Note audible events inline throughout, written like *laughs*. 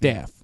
Death.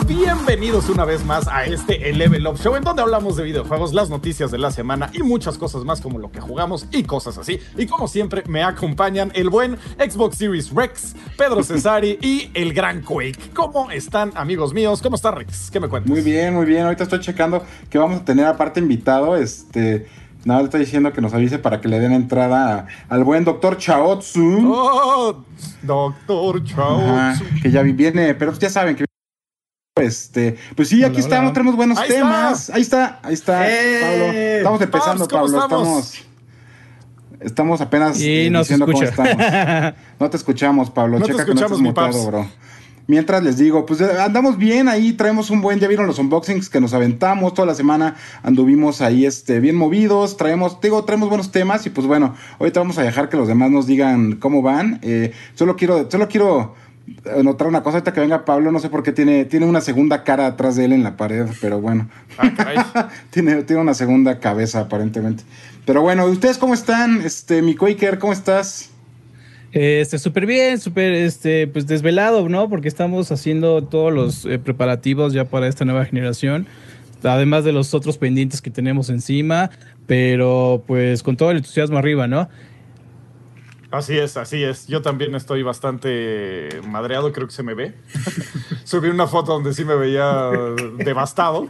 Bienvenidos una vez más a este el Level Up Show en donde hablamos de videojuegos, las noticias de la semana y muchas cosas más como lo que jugamos y cosas así. Y como siempre me acompañan el buen Xbox Series Rex, Pedro *laughs* Cesari y el gran Quake. ¿Cómo están amigos míos? ¿Cómo está Rex? ¿Qué me cuentas? Muy bien, muy bien. Ahorita estoy checando que vamos a tener aparte invitado, este... Nada, le estoy diciendo que nos avise para que le den entrada a- al buen doctor Chaotsu. Oh, Doctor Ajá, Chaotsu. que ya viene, pero ya saben que este, pues sí, aquí Hola, estamos, hola. tenemos buenos Ahí temas. Ahí está, ahí está, ¡Eh! Pablo. Estamos empezando, Paps, ¿cómo Pablo. estamos? Estamos, estamos apenas Y eh, no diciendo cómo estamos. No te escuchamos, Pablo. *laughs* No te Checa escuchamos, que no Paps. muteado, bro. Mientras les digo, pues eh, andamos bien ahí, traemos un buen, ya vieron los unboxings que nos aventamos toda la semana, anduvimos ahí este, bien movidos, traemos, digo, traemos buenos temas y pues bueno, ahorita vamos a dejar que los demás nos digan cómo van. Eh, solo quiero, solo quiero notar una cosa, ahorita que venga Pablo, no sé por qué tiene, tiene una segunda cara atrás de él en la pared, pero bueno, Ah, caray. *laughs* tiene, tiene una segunda cabeza aparentemente. Pero bueno, ¿ustedes cómo están? Este, mi Quaker, ¿cómo estás? Este, súper bien, súper, este, pues desvelado, ¿no? Porque estamos haciendo todos los eh, preparativos ya para esta nueva generación, además de los otros pendientes que tenemos encima, pero pues con todo el entusiasmo arriba, ¿no? Así es, así es. Yo también estoy bastante madreado, creo que se me ve. *laughs* Subí una foto donde sí me veía devastado.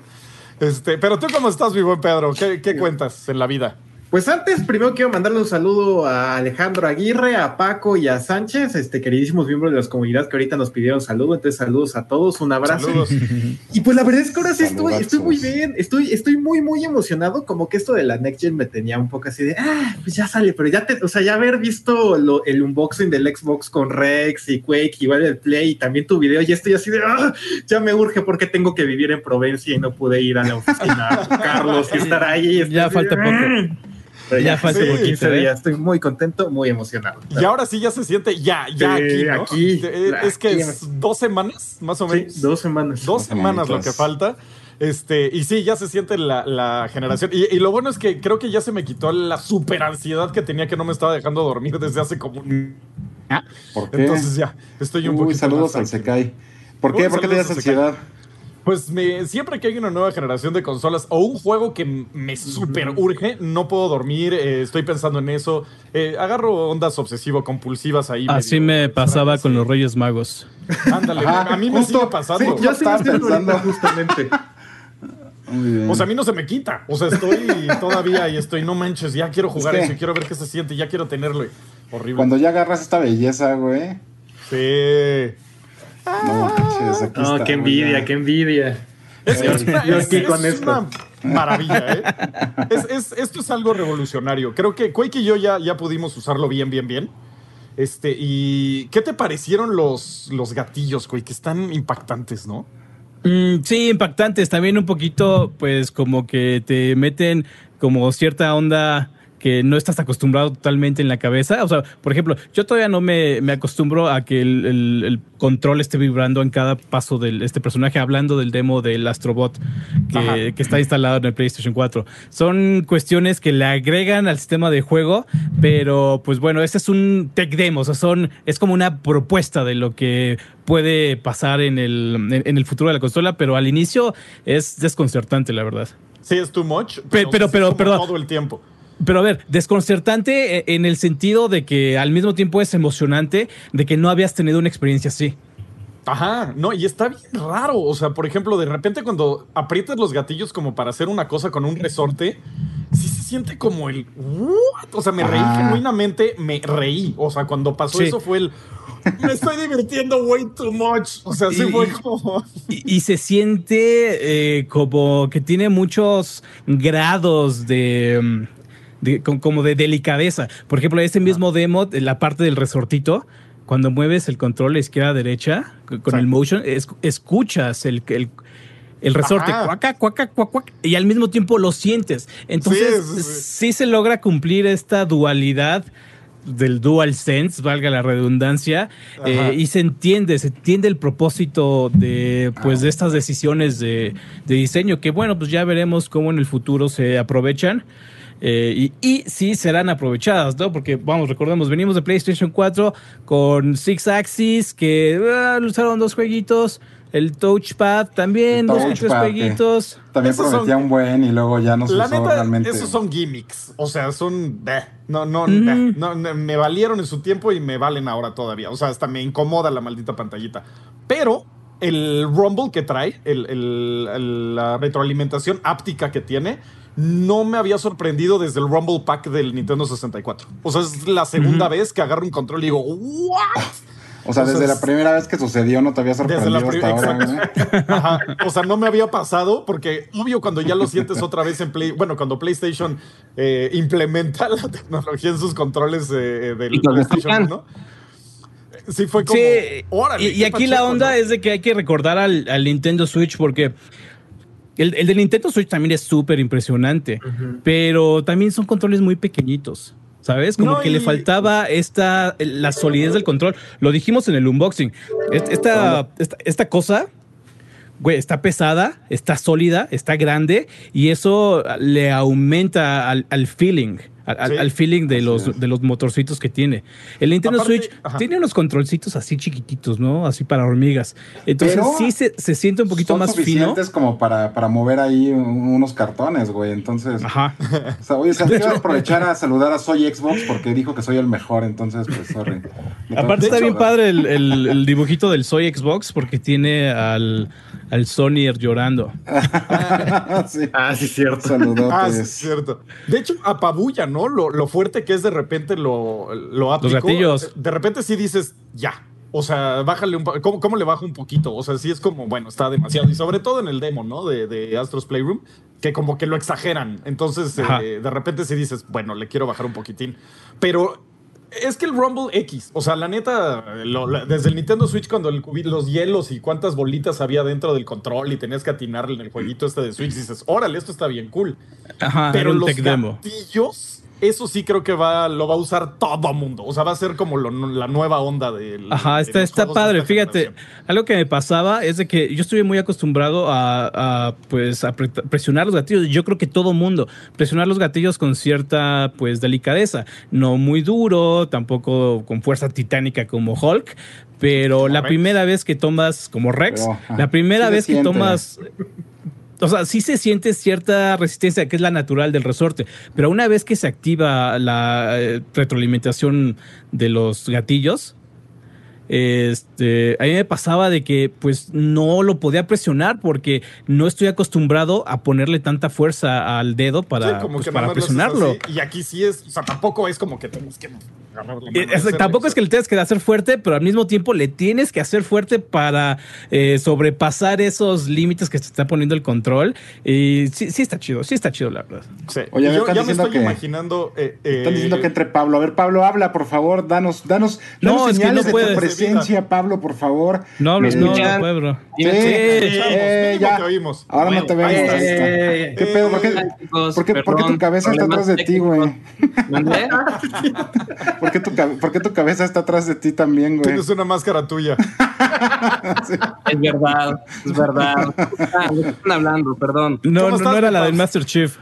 Este, pero tú cómo estás, mi buen Pedro? ¿Qué, qué cuentas en la vida? Pues antes, primero quiero mandarle un saludo a Alejandro Aguirre, a Paco y a Sánchez, este queridísimos miembros de las comunidades que ahorita nos pidieron saludo. Entonces, saludos a todos, un abrazo. Saludos. Y pues la verdad es que ahora sí estoy, estoy muy bien, estoy, estoy muy, muy emocionado. Como que esto de la Next Gen me tenía un poco así de, ah, pues ya sale, pero ya te, o sea, ya haber visto lo- el unboxing del Xbox con Rex y Quake, igual el Play y también tu video, ya estoy así de, ah, ya me urge porque tengo que vivir en Provencia y no pude ir a la oficina, Carlos, y *laughs* estar ahí. y Ya así falta de, poco. Pero Ya falta Sí, poquito, 15 ¿eh? días, estoy muy contento, muy emocionado. Y ahora sí ya se siente, ya, ya Sí, aquí, ¿no? aquí, Eh, es que aquí. es dos semanas, más o Sí, menos. dos semanas. Dos semanas lo que falta. Este, y sí, ya se siente la, la generación. Y, y lo bueno es que creo que ya se me quitó la super ansiedad que tenía que no me estaba dejando dormir desde hace como un... ¿Por qué? Entonces ya, estoy un Uy, poquito saludos más al. Sekai. ¿Por qué? Uy, ¿Por qué te saludos das al Sekai. Pues me, siempre que hay una nueva generación de consolas o un juego que me super urge, no puedo dormir, eh, estoy pensando en eso. Eh, agarro ondas obsesivo-compulsivas ahí. Así medio me pasaba con sí. los Reyes Magos. Ándale, Ajá, a mí me sigue pasando. sí, Yo estaba pensando. justamente. *laughs* Muy bien. O sea, a mí no se me quita. O sea, estoy todavía y estoy, no manches, ya quiero jugar Es que- eso y quiero ver qué se siente, ya quiero tenerlo. Horrible. Cuando ya agarras esta belleza, güey. Sí. No manches, aquí No, está, qué envidia, ya. qué envidia. Es, es- con esto. una maravilla, ¿eh? Es- es- esto es algo revolucionario. Creo que Quake y yo ya, ya pudimos usarlo bien, bien, bien. Este, y ¿qué te parecieron los, los gatillos, Quake? Que están impactantes, ¿no? Mm, sí, impactantes. También un poquito, pues, como que te meten como cierta onda que no estás acostumbrado totalmente en la cabeza. O sea, por ejemplo, yo todavía no me, me acostumbro a que el, el- el control esté vibrando en cada paso de este personaje, hablando del demo del Astrobot que, que está instalado en el PlayStation 4. Son cuestiones que le agregan al sistema de juego, pero pues bueno, este es un tech demo, o sea, son, es como una propuesta de lo que puede pasar en el, en, en el futuro de la consola, pero al inicio es desconcertante, la verdad. Sí, es too much. Pe- pero- pero- perdón. Todo el tiempo. Pero a ver, desconcertante eh, en el sentido de que al mismo tiempo es emocionante de que no habías tenido una experiencia así. Ajá, no, y está bien raro. O sea, por ejemplo, de repente cuando aprietas los gatillos como para hacer una cosa con un resorte, sí se siente como el. ¿What? O sea, me reí Ah. genuinamente, me reí. O sea, cuando pasó Sí. eso fue el. Me estoy divirtiendo way too much. O sea, sí Y- fue como. *laughs* Y, y se siente eh, como que tiene muchos grados de, mm, de- con- como de delicadeza. Por ejemplo, este mismo demo, de la parte del resortito, cuando mueves el control izquierda a derecha con el motion, es- escuchas el, el, el resorte, Ajá. cuaca, cuaca, cuac, cuac, y al mismo tiempo lo sientes. Entonces, Sí, sí, sí, sí. se logra cumplir esta dualidad del Dual Sense, valga la redundancia, eh, y se entiende, se entiende el propósito de, pues, de estas decisiones de, de diseño, que bueno, pues ya veremos cómo en el futuro se aprovechan. Eh, y, y, sí serán aprovechadas, ¿no? Porque, vamos, recordemos, venimos de PlayStation 4 con Six Axis, que uh, usaron dos jueguitos, el Touchpad también, el dos tres jueguitos. También esos prometía son, un buen y luego ya no se la usó neta, realmente. Esos son gimmicks, o sea, son... No, no, mm. no, me valieron en su tiempo y me valen ahora todavía. O sea, hasta me incomoda la maldita pantallita. Pero el Rumble que trae, el, el, la retroalimentación áptica que tiene no me había sorprendido desde el Rumble Pack del Nintendo 64. O sea, es la segunda uh -huh. vez que agarro un control y digo, ¿what? O sea, o desde sea, la primera vez que sucedió no te había sorprendido hasta ahora, ¿no? *laughs* Ajá. O sea, no me había pasado porque, obvio, cuando ya lo sientes otra vez en Play, bueno, cuando PlayStation eh, implementa la tecnología en sus controles eh, del PlayStation 1. Sí, fue como. Sí, órale, y, y aquí la onda ¿no? es de que hay que recordar al, al Nintendo Switch porque el, el, del Nintendo Switch también es súper impresionante, uh -huh. pero también son controles muy pequeñitos. ¿Sabes? Como no, que y... le faltaba esta, la solidez del control. Lo dijimos en el unboxing. Esta, esta, esta cosa, güey, está pesada, está sólida, está grande y eso le aumenta al, al feeling. Al, sí. al, feeling de los, de los motorcitos que tiene. El Nintendo Aparte, Switch ajá. tiene unos controlcitos así chiquititos, ¿no? Así para hormigas. Entonces Pero sí se, se, siente un poquito más fino. como para, para mover ahí unos cartones, güey. Entonces, ajá. O sea, oye, quiero *laughs* aprovechar a saludar a Soy Xbox porque dijo que soy el mejor, entonces, pues, sorry. Aparte está bien padre el, el, el, dibujito del Soy Xbox porque tiene al, al Sonyer llorando. *laughs* sí. Ah, sí, cierto. Saludotes. Ah, sí, cierto. De hecho, apabulla, ¿no? Lo, lo, fuerte que es de repente lo, lo. Los gatillos. De repente sí dices, ya. O sea, bájale un ¿Cómo, ¿Cómo, le bajo un poquito? O sea, sí es como, bueno, está demasiado. Y sobre todo en el demo, ¿no? De, de Astros Playroom, que como que lo exageran. Entonces, eh, de repente sí dices, bueno, le quiero bajar un poquitín. Pero es que el Rumble X, o sea, la neta, lo, la, desde el Nintendo Switch, cuando el, los hielos y cuántas bolitas había dentro del control y tenías que atinarle en el jueguito este de Switch, dices, órale, esto está bien cool. Ajá, Pero los gatillos, eso sí creo que va, lo va a usar todo mundo. O sea, va a ser como lo, la nueva onda del. Ajá, está, de está padre. Fíjate, algo que me pasaba es de que yo estuve muy acostumbrado a, a pues, a presionar los gatillos. Yo creo que todo mundo. Presionar los gatillos con cierta, pues, delicadeza. No muy duro, tampoco con fuerza titánica como Hulk. Pero la Rex. primera vez que tomas, como Rex, pero, la primera vez que tomas o sea, sí se siente cierta resistencia, que es la natural del resorte, pero una vez que se activa la eh, retroalimentación de los gatillos, este, a mí me pasaba de que pues no lo podía presionar porque no estoy acostumbrado a ponerle tanta fuerza al dedo para, sí, pues, para presionarlo. Y aquí sí es, o sea, tampoco es como que tenemos que tampoco es que le tengas que hacer fuerte, pero al mismo tiempo le tienes que hacer fuerte para eh, sobrepasar esos límites que te está poniendo el control. Y sí, sí está chido, sí está chido, la verdad. Sí. Oye, yo ya me estoy que, imaginando. Eh, eh, están diciendo que entre Pablo. A ver, Pablo, habla, por favor, danos, danos, danos no, señales es que no de tu presencia, Pablo, por favor. No, no, no, no puede, bro. Sí, sí, eh, ya. Te oímos. Ahora no te vemos. Eh, ¿Qué pedo? ¿Por qué, ¿por qué, ¿por qué tu cabeza está atrás de ti, güey? *laughs* ¿Por qué tu ¿Por qué tu cabeza está atrás de ti también, güey? Tienes una máscara tuya. *laughs* sí. Es verdad, es verdad. Ah, ¿De qué están hablando? Perdón. No, no, no era la del Master Chief.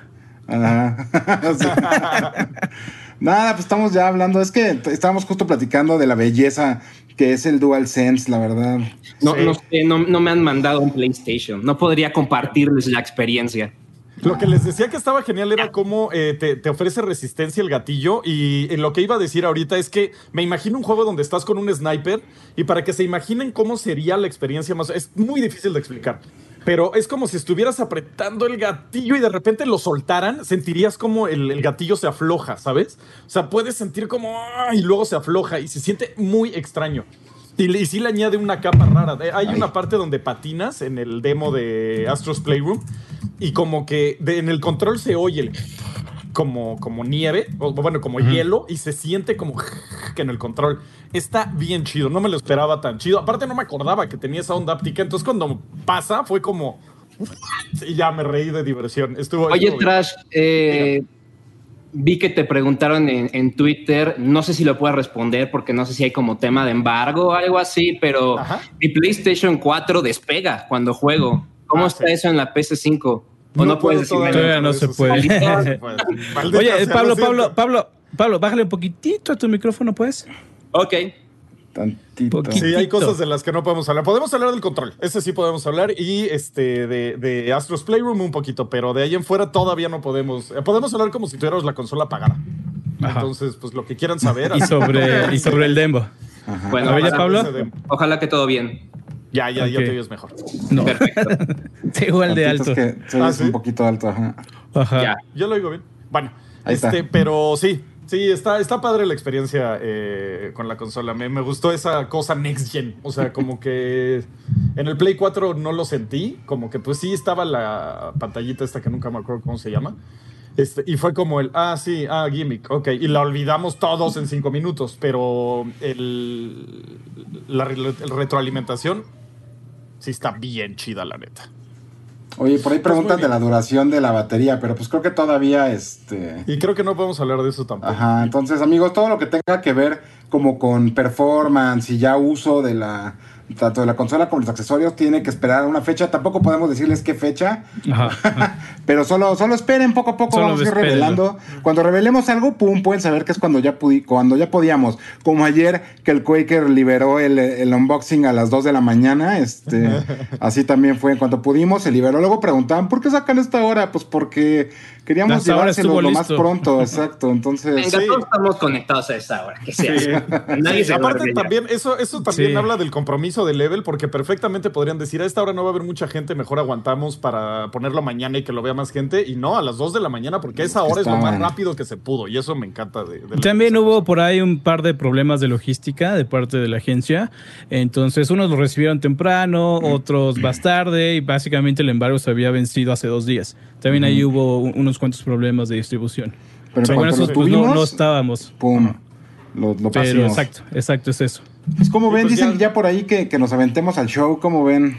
Ajá. *laughs* *laughs* Nada, pues estamos ya hablando. Es que estábamos justo platicando de la belleza que es el Dual Sense, la verdad. No, sí. no, sé, no, no me han mandado un PlayStation. No podría compartirles la experiencia. Lo que les decía que estaba genial era cómo eh, te, te, ofrece resistencia el gatillo y en lo que iba a decir ahorita es que me imagino un juego donde estás con un sniper y para que se imaginen cómo sería la experiencia más... Es muy difícil de explicar, pero es como si estuvieras apretando el gatillo y de repente lo soltaran, sentirías como el, el gatillo se afloja, ¿sabes? O sea, puedes sentir como... ¡ah! y luego se afloja y se siente muy extraño. Y, y, sí le añade una capa rara. Hay Ay. una parte donde patinas en el demo de Astros Playroom y como que de, en el control se oye el, como, como nieve, o bueno, como uh -huh. hielo, y se siente como que en el control. Está bien chido, no me lo esperaba tan chido. Aparte no me acordaba que tenía esa onda áptica, entonces cuando pasa fue como... Y ya me reí de diversión. Estuvo, Oye, Trash, eh, vi que te preguntaron en, en Twitter, no sé si lo puedes responder porque no sé si hay como tema de embargo o algo así, pero Ajá. mi PlayStation 4 despega cuando juego. ¿Cómo Ah, está eso en la PS5? ¿O no, puedes decir todavía, no se puede. No. *laughs* Maldita Oye, Pablo. Pablo, Pablo, Pablo, bájale un poquitito a tu micrófono, pues. Ok. Tantito. Poquito. Sí, hay cosas de las que no podemos hablar. Podemos hablar del control, ese sí podemos hablar, y este de, de Astros Playroom un poquito, pero de ahí en fuera todavía no podemos. eh, Podemos hablar como si tuviéramos la consola apagada. Ajá. Entonces, pues lo que quieran saber. Y sobre, y sobre el Dembo. Ajá. Bueno, ojalá, Pablo. ojalá que todo bien. Ya, ya, ya te oyes mejor. No, Perfecto. *laughs* está igual de alto. es que Ah, ¿sí? un poquito alto, ajá. Ajá. Ya. Yo lo oigo bien. Bueno, Ahí este, está. pero sí, sí, está, está padre la experiencia eh, con la consola. Me, me gustó esa cosa next gen. O sea, como que en el Play 4 no lo sentí. Como que pues sí estaba la pantallita esta que nunca me acuerdo cómo se llama. Este, y fue como el, ah, sí, ah, gimmick, ok. Y la olvidamos todos en cinco minutos, pero el, la retroalimentación sí está bien chida, la neta. Oye, por ahí preguntan muy de la duración de la batería, pero pues creo que todavía, este... Y creo que no podemos hablar de eso tampoco. Ajá, entonces amigos, todo lo que tenga que ver como con performance y ya uso de la tanto de la consola como los accesorios tiene que esperar una fecha. Tampoco podemos decirles qué fecha, Ajá. *laughs* pero solo, solo esperen poco a poco, Solo vamos a ir espérenlo. revelando. Cuando revelemos algo, pum, pueden saber que es cuando ya pudi cuando ya podíamos. Como ayer que el Quaker liberó el, el unboxing a las 2 de la mañana, este, *laughs* así también fue en cuanto pudimos, se liberó. Luego preguntaban, ¿por qué sacan esta hora? Pues porque queríamos Hasta llevárselo lo más pronto, exacto. Entonces, Venga, Sí. todos estamos conectados a esa hora. Que sea. *laughs* Nadie Sí, se aparte también, eso, eso también Sí. habla del compromiso de Level, porque perfectamente podrían decir, a esta hora no va a haber mucha gente, mejor aguantamos para ponerlo mañana y que lo vea más gente, y no, a las 2 de la mañana, porque a esa hora es lo más rápido que se pudo, y eso me encanta de, de Level. También hubo por ahí un par de problemas de logística de parte de la agencia. Entonces, unos lo recibieron temprano, otros más tarde, y básicamente el embargo se había vencido hace dos días. También ahí hubo un- unos cuantos problemas de distribución. Pero esos lo pues no, tuvimos, no estábamos. pum, lo, lo Pero pasamos. exacto, exacto, es eso. Pues como ven, pues dicen ya- ya por ahí que, que nos aventemos al show, como ven.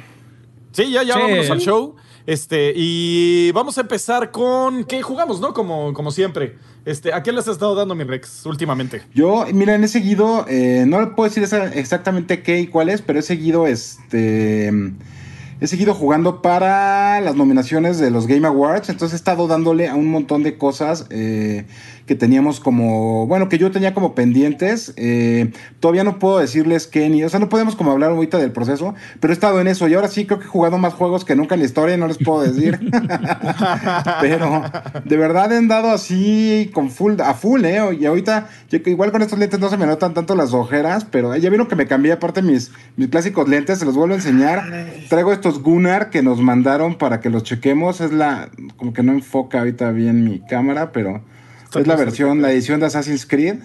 Sí, ya, ya Sí. vámonos al show. Este, y vamos a empezar con qué jugamos, ¿no? Como, como siempre. Este, ¿a qué les has estado dando, mi Rex, últimamente? Yo, miren, he seguido, eh, no le puedo decir exactamente qué y cuál es, pero he seguido, este, he seguido jugando para las nominaciones de los Game Awards, entonces he estado dándole a un montón de cosas eh, que teníamos como, bueno, que yo tenía como pendientes. eh, todavía no puedo decirles qué ni, o sea, no podemos como hablar ahorita del proceso, pero he estado en eso y ahora sí creo que he jugado más juegos que nunca en la historia y no les puedo decir. *laughs* Pero de verdad he andado así con full, a full, ¿eh? Y ahorita, yo- igual con estos lentes no se me notan tanto las ojeras, pero ya vieron que me cambié aparte mis, mis clásicos lentes, se los vuelvo a enseñar. Traigo estos Gunnar que nos mandaron para que los chequemos. Es la, como que no enfoca ahorita bien mi cámara, pero es la versión, la edición de Assassin's Creed.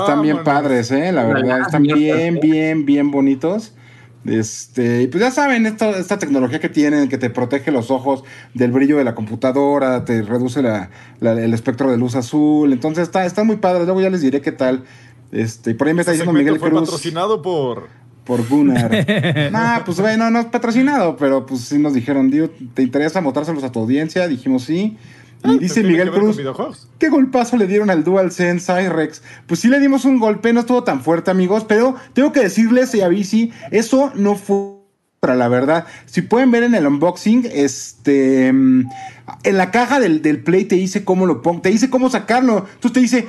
Están bien padres, ¿eh? La verdad, están bien, bien, bien bonitos. Este, y pues ya saben, esto, esta tecnología que tienen, que te protege los ojos del brillo de la computadora, te reduce la- la- el espectro de luz azul. Entonces está, está muy padre. Luego ya les diré qué tal. Este, y por ahí me está Este diciendo Miguel fue Cruz patrocinado por... por Gunnar. *laughs* nah, pues bueno, no es patrocinado, pero pues sí nos dijeron, ¿te interesa mostrárselos a tu audiencia? Dijimos sí. Y Ah, dice Miguel Cruz. ¿Qué golpazo le dieron al DualSense Cyrex? Pues sí le dimos un golpe, no estuvo tan fuerte, amigos, pero tengo que decirles, y a Bici, eso no fue para la verdad. Si pueden ver en el unboxing, este mm, en la caja del, del Play te dice cómo lo pongo, te dice cómo sacarlo. Entonces te dice,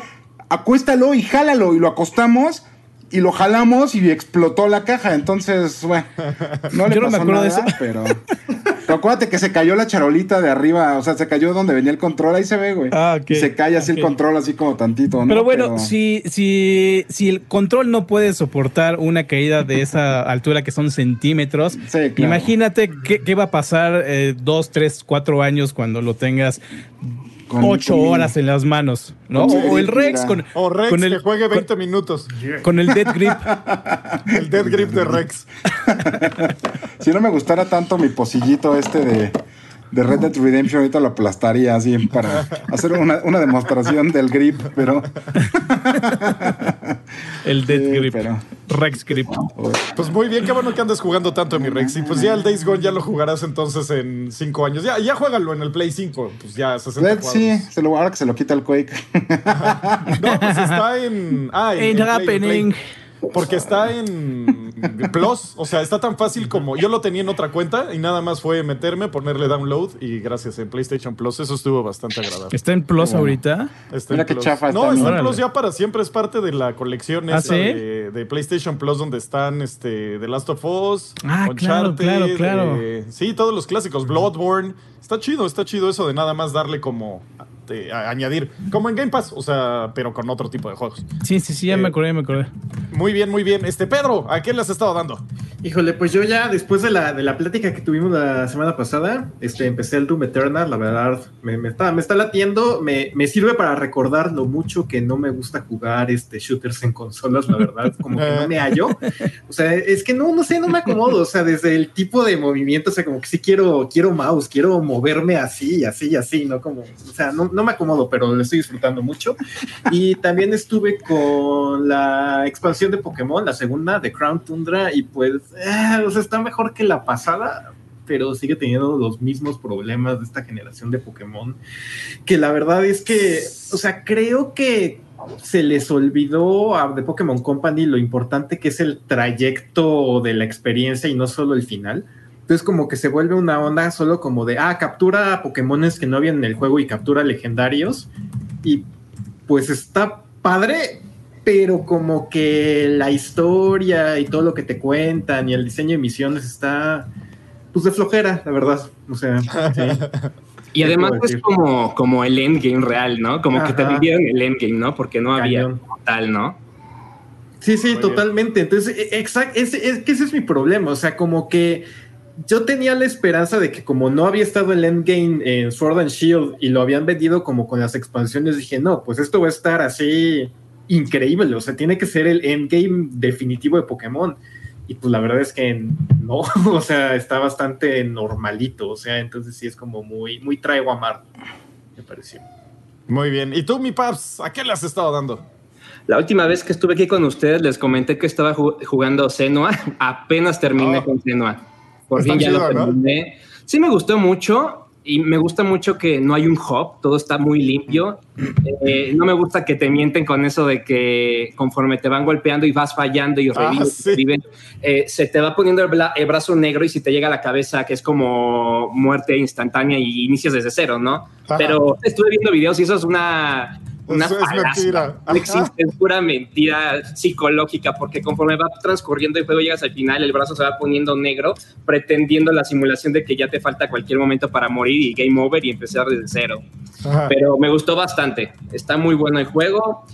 acuéstalo y jálalo, y lo acostamos. Y lo jalamos y explotó la caja. Entonces, bueno, no le Yo no me de eso. pero... *laughs* pero acuérdate que se cayó la charolita de arriba, o sea, se cayó donde venía el control, ahí se ve, güey. Ah, Y se cae así el control, así como tantito, ¿no? Pero bueno, Si, si, si el control no puede soportar una caída de esa altura que son centímetros, Sí, claro. imagínate qué, qué va a pasar eh, dos, tres, cuatro años cuando lo tengas Con- ocho con horas en las manos, ¿no? O el Rex con, O Rex, con que el, juegue con, 20 minutos. con el Dead Grip. *laughs* El Dead Grip de Rex. *laughs* Si no me gustara tanto mi pocillito este de, de Red Dead Redemption, ahorita lo aplastaría así para hacer una, una demostración del grip, pero. *laughs* El Dead Sí, Grip. pero- Rex Grip. Pues muy bien, qué bueno que andes jugando tanto, mi Rex. Y pues ya el Days Gone ya lo jugarás entonces en cinco años. Ya, ya juégalo en el Play 5, pues ya 60 Red, sí, se lo, ahora que se lo quita el Quake. *laughs* No, pues está en. Ah, en, Ain't en Play, happening. Play. Porque está en Plus, o sea, está tan fácil como yo lo tenía en otra cuenta y nada más fue meterme, ponerle download y gracias en PlayStation Plus, eso estuvo bastante agradable. Está en Plus Bueno. ahorita. Está Mira en qué Plus. chafa No, está, en. Plus ya para siempre, es parte de la colección ¿Ah, esa sí? de, de PlayStation Plus donde están este, The Last of Us, Ah, claro, claro, claro. eh, sí, todos los clásicos, Bloodborne. Está chido, está chido eso de nada más darle como de- a- añadir, como en Game Pass, o sea, pero con otro tipo de juegos. Sí, sí, sí, ya Eh, me acordé, me acordé. Muy bien, muy bien. Este Pedro, ¿a qué le has estado dando? Híjole, pues yo ya después de la, de la plática que tuvimos la semana pasada, este, empecé el Doom Eternal, la verdad, me, me está, me está latiendo, me, me sirve para recordar lo mucho que no me gusta jugar este, shooters en consolas, la verdad, como que no me hallo. O sea, es que no, no sé, no me acomodo, o sea, desde el tipo de movimiento, o sea, como que sí quiero, quiero mouse, quiero moverme así, así, así, ¿no? Como, o sea, no, no me acomodo, pero lo estoy disfrutando mucho. Y también estuve con la expansión de Pokémon, la segunda, de Crown Tundra, y pues, eh, o sea, está mejor que la pasada, pero sigue teniendo los mismos problemas de esta generación de Pokémon, que la verdad es que, o sea, creo que se les olvidó a The Pokémon Company lo importante que es el trayecto de la experiencia y no solo el final. Entonces como que se vuelve una onda solo como de, ah, captura Pokémones que no habían en el juego y captura legendarios. Y pues está padre, pero como que la historia y todo lo que te cuentan y el diseño de misiones está pues de flojera, la verdad. O sea, sí. *laughs* Y además es como, como el endgame real, ¿no? Como que te Ajá. vendieron el endgame, ¿no? Porque no había Cañón. tal, ¿no? Sí, sí, Muy totalmente. Entonces, exacto, es, es que ese es mi problema. O sea, como que yo tenía la esperanza de que como no había estado el endgame en Sword and Shield y lo habían vendido como con las expansiones, dije, no, pues esto va a estar así increíble. O sea, tiene que ser el endgame definitivo de Pokémon. Y pues la verdad es que no, *laughs* o sea, está bastante normalito. O sea, entonces sí es como muy, muy traigo a mar, me pareció. Muy bien. ¿Y tú, mi Paps, a qué le has estado dando? La última vez que estuve aquí con ustedes les comenté que estaba ju- jugando Senua. *laughs* Apenas terminé Oh. con Senua. Por Está fin ya lo terminé. Sí me gustó mucho y me gusta mucho que no hay un hub, todo está muy limpio. Eh, no me gusta que te mienten con eso de que conforme te van golpeando y vas fallando y Ah, revives, *laughs* sí. reviven, eh, se te va poniendo el, bla- el brazo negro y si te llega a la cabeza que es como muerte instantánea y inicias desde cero, ¿no? Ajá. Pero estuve viendo videos y eso es una... Una es falacia. mentira. No existe, es pura mentira psicológica, porque conforme va transcurriendo el juego, llegas al final, el brazo se va poniendo negro, pretendiendo la simulación de que ya te falta cualquier momento para morir y game over y empezar desde cero. Ajá. Pero me gustó bastante. Está muy bueno el juego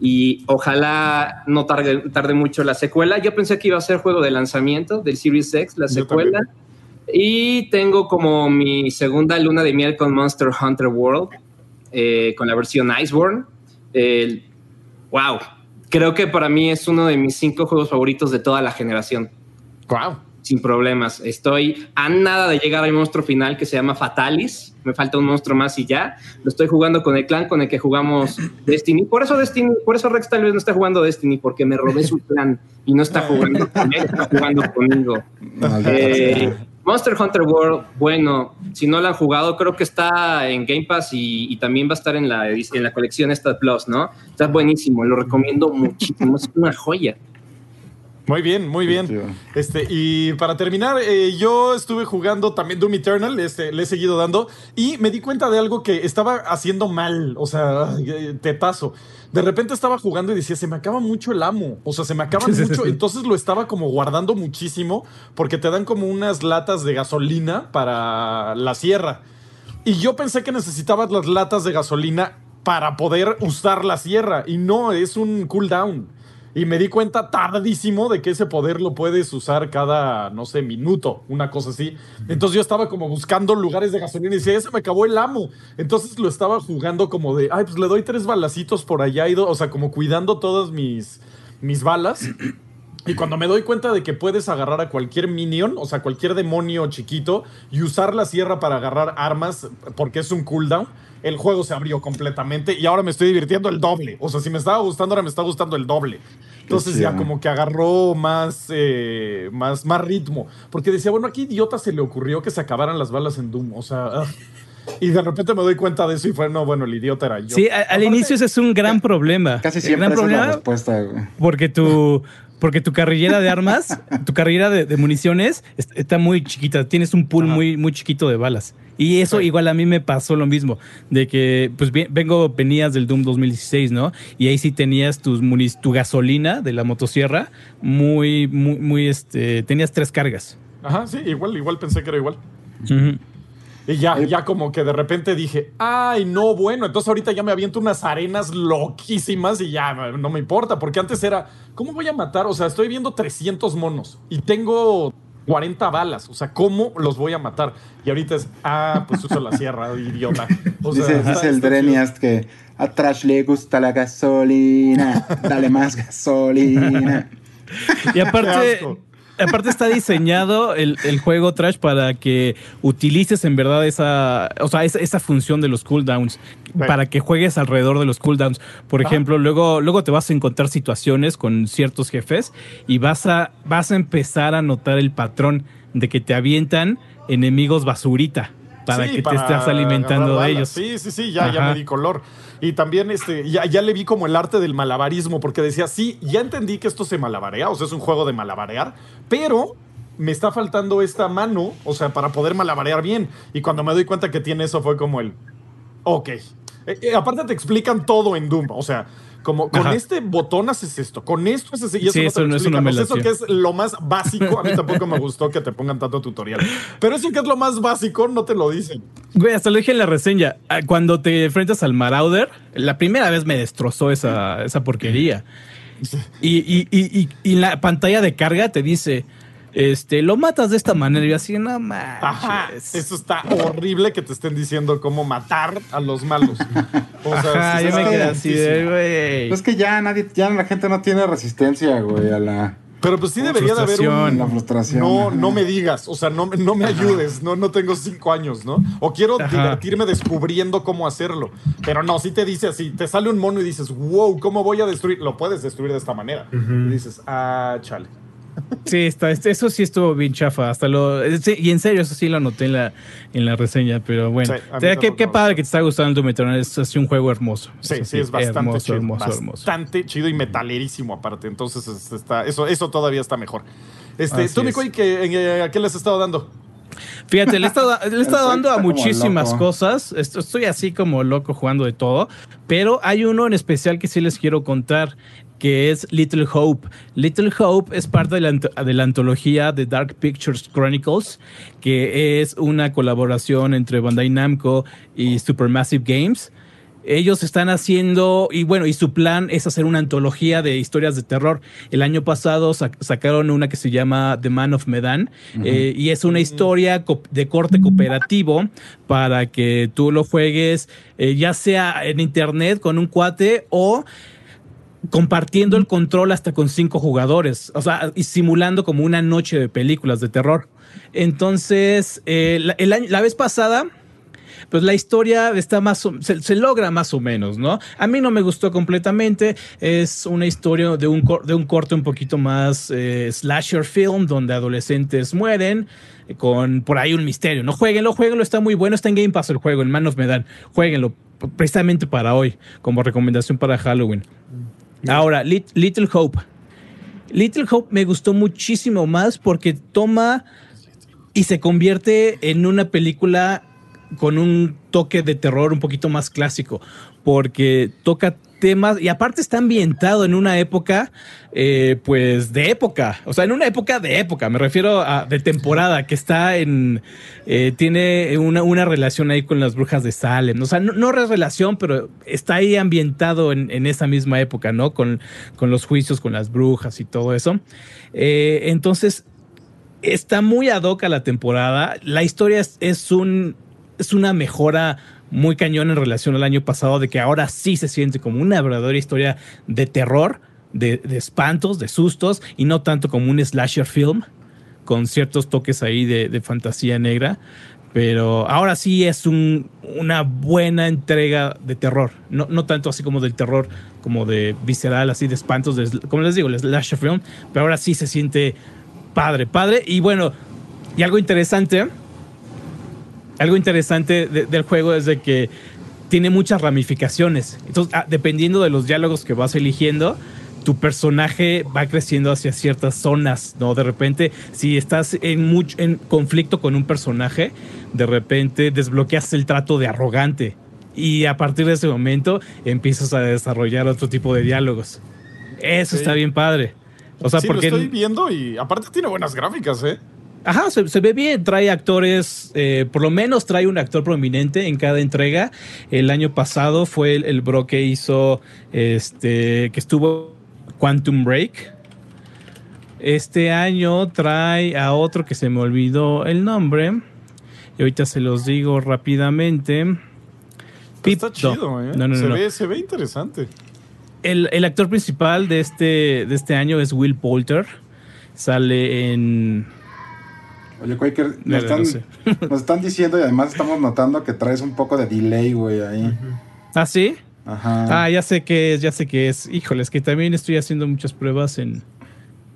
y ojalá no tarde, tarde mucho la secuela. Yo pensé que iba a ser juego de lanzamiento del Series X, la Yo secuela. Y tengo como mi segunda luna de miel con Monster Hunter World, eh, con la versión Iceborne. El- wow, creo que para mí es uno de mis cinco juegos favoritos de toda la generación Guau. sin problemas. Estoy a nada de llegar al monstruo final que se llama Fatalis. Me falta un monstruo más y ya. Lo estoy jugando con el clan con el que jugamos *laughs* Destiny. Por eso Destiny, por eso Rex tal vez no está jugando Destiny, porque me robé su clan y no está jugando *laughs* con él, está jugando conmigo. Eh. Monster Hunter World, bueno, si no lo han jugado, creo que está en Game Pass y, y también va a estar en la, en la colección esta Plus, ¿no? Está buenísimo, lo recomiendo muchísimo, es una joya. Muy bien, muy bien. Este, y para terminar, eh, yo estuve jugando también Doom Eternal, este, le he seguido dando, y me di cuenta de algo que estaba haciendo mal, o sea, eh, tetazo. De repente estaba jugando y decía, se me acaba mucho el amo, o sea, se me acaba *laughs* mucho, entonces lo estaba como guardando muchísimo, porque te dan como unas latas de gasolina para la sierra. Y yo pensé que necesitabas las latas de gasolina para poder usar la sierra, y no, es un cooldown. Y me di cuenta tardísimo de que ese poder lo puedes usar cada, no sé, minuto, una cosa así. Entonces yo estaba como buscando lugares de gasolina y decía, ese me acabó el amo. Entonces lo estaba jugando como de, ay, pues le doy tres balacitos por allá, y do-", o sea, como cuidando todas mis, mis balas. Y cuando me doy cuenta de que puedes agarrar a cualquier minion, o sea, cualquier demonio chiquito, y usar la sierra para agarrar armas porque es un cooldown, el juego se abrió completamente y ahora me estoy divirtiendo el doble. O sea, si me estaba gustando, ahora me está gustando el doble. Entonces ya como que agarró más, eh, más, más ritmo. Porque decía, bueno, ¿a qué idiota se le ocurrió que se acabaran las balas en Doom? O sea... ah. Y de repente me doy cuenta de eso y fue, no, bueno, el idiota era yo. Sí, a- al Aparte- inicio ese es un gran problema. Casi siempre gran es la problema respuesta, güey. porque tu, porque tu carrillera de armas, tu carrillera de, de municiones est- está muy chiquita. Tienes un pool Ajá. muy, muy chiquito de balas. Y eso Sí. igual a mí me pasó lo mismo. De que, pues vengo, venías del Doom 2016, ¿no? Y ahí sí tenías tus munic- tu gasolina de la motosierra muy, muy, muy, este, tenías tres cargas. Ajá, sí, igual, igual pensé que era igual. Y ya, ya como que de repente dije, ay, no, bueno, entonces ahorita ya me aviento unas arenas loquísimas y ya no me importa, porque antes era, ¿cómo voy a matar? O sea, estoy viendo 300 monos y tengo 40 balas, o sea, ¿cómo los voy a matar? Y ahorita es, ah, pues uso la sierra, *laughs* idiota. O sea, Dice, está- dice el. Dreniast que a Trash le gusta la gasolina. Dale más *laughs* gasolina. Y Qué aparte, asco. Aparte está diseñado el, el juego Trash para que utilices en verdad esa, o sea, esa, esa función de los cooldowns, para que juegues alrededor de los cooldowns. Por ejemplo, luego, luego te vas a encontrar situaciones con ciertos jefes y vas a, vas a empezar a notar el patrón de que te avientan enemigos basurita para Sí, que para te estés alimentando de ellos. Sí, sí, sí, ya, ya me di color. Y también este, ya, ya le vi como el arte del malabarismo, porque decía, sí, ya entendí que esto se malabarea, o sea, es un juego de malabarear, pero me está faltando esta mano, o sea, para poder malabarear bien. Y cuando me doy cuenta que tiene eso fue como el, ok. Eh, eh, aparte te explican todo en Doom, o sea, como con Ajá. este botón haces esto, con esto haces y eso Sí, no eso te lo no- sea, la eso que es lo más básico, a mí tampoco me gustó que te pongan tanto tutorial. Pero eso que es lo más básico, no te lo dicen. Güey, hasta lo dije en la reseña. Ah, Cuando te enfrentas al Marauder, la primera vez me destrozó esa, esa porquería. Y, y, y, y, y la pantalla de carga te dice, este, lo matas de esta manera. Y así, no Ajá, manches. eso está horrible que te estén diciendo cómo matar a los malos. O sea, Ajá, yo me quedé así de, güey. Es que ya nadie, ya la gente no tiene resistencia, güey, a la, Pero pues sí debería de haber Frustración. la un... frustración. No, ajá. no me digas, o sea, no, me- no me ayudes, no, no tengo cinco años, ¿no? O quiero Ajá. divertirme descubriendo cómo hacerlo. Pero no, si te dice así, te sale un mono y dices, wow, ¿cómo voy a destruir? Lo puedes destruir de esta manera. Y dices, ah, chale. Sí, está, este- eso sí estuvo bien chafa. Hasta lo, eh, sí, y en serio, eso sí lo anoté en la, en la reseña. Pero bueno, Sí, O sea, qué, qué padre que te está gustando el Doom Eternal. Es así un juego hermoso. Sí, Eso sí, es bastante hermoso, chido. hermoso, hermoso. bastante chido y metalerísimo aparte. Entonces, es- está, eso, eso todavía está mejor. Este, Así tú, mi es. ¿qué- ¿a qué les has estado dando? Fíjate, le he estado, le he *laughs* estado dando a muchísimas cosas. Esto- Estoy así como loco jugando de todo. Pero hay uno en especial que sí les quiero contar, que es Little Hope. Little Hope es parte de la, ant- de la antología de Dark Pictures Chronicles, que es una colaboración entre Bandai Namco y Supermassive Games. Ellos están haciendo, y bueno, y su plan es hacer una antología de historias de terror. El año pasado sac- sacaron una que se llama The Man of Medan, eh, y es una historia de corte cooperativo para que tú lo juegues, eh, ya sea en internet con un cuate o compartiendo el control hasta con cinco jugadores, o sea, y simulando como una noche de películas de terror. Entonces, eh, la, vez pasada, pues la historia está más o- se, se logra más o menos, ¿no? A mí no me gustó completamente. Es una historia de un, de un corte un poquito más eh, slasher film, donde adolescentes mueren. eh, Con por ahí un misterio, ¿no? Jueguenlo, jueguenlo, está muy bueno. Está en Game Pass el juego, en Man of Medan. Jueguenlo, precisamente para hoy, como recomendación para Halloween. Ahora, Lit- Little Hope. Little Hope me gustó muchísimo más porque toma y se convierte en una película con un toque de terror un poquito más clásico, porque toca temas y aparte está ambientado en una época, eh, pues de época, o sea, en una época de época, me refiero a de temporada, que está en, eh, tiene una, una relación ahí con las brujas de Salem, o sea, no, no es relación, pero está ahí ambientado en, en esa misma época, ¿no? Con, con los juicios, con las brujas y todo eso. Eh, entonces, está muy ad hoc la temporada. La historia es un, es una mejora muy cañón en relación al año pasado, de que ahora sí se siente como una verdadera historia de terror de, espantos, de sustos, y no tanto como un slasher film, con ciertos toques ahí de, de fantasía negra. Pero ahora sí es un, una buena entrega de terror. No, no tanto así como del terror, como de visceral, así de espantos, de, como les digo, el slasher film. Pero ahora sí se siente padre, padre. Y bueno, y algo interesante, algo interesante de- del juego es de que tiene muchas ramificaciones. Entonces, ah, dependiendo de los diálogos que vas eligiendo, tu personaje va creciendo hacia ciertas zonas, ¿no? De repente, si estás en, mucho, en conflicto con un personaje, de repente desbloqueas el trato de arrogante. Y a partir de ese momento empiezas a desarrollar otro tipo de diálogos. Eso está bien padre. O sea, sí, porque... lo estoy viendo y aparte tiene buenas gráficas, ¿eh? Ajá, se, se ve bien, trae actores, eh, por lo menos trae un actor prominente en cada entrega. El año pasado fue el, el bro que hizo, este, que estuvo Quantum Break. Este año trae a otro que se me olvidó el nombre. Y ahorita se los digo rápidamente. Pip- Está chido, ¿eh? No, no, no, se, no. Ve, se ve interesante. El, el actor principal de este, de este año es Will Poulter. Sale en... Oye, Quaker, nos No, están, no sé. *laughs* nos están diciendo y además estamos notando que traes un poco de delay, güey, ahí. ¿Ah, sí? Ajá. Ah, ya sé que es, ya sé que es. Híjoles, que también estoy haciendo muchas pruebas en.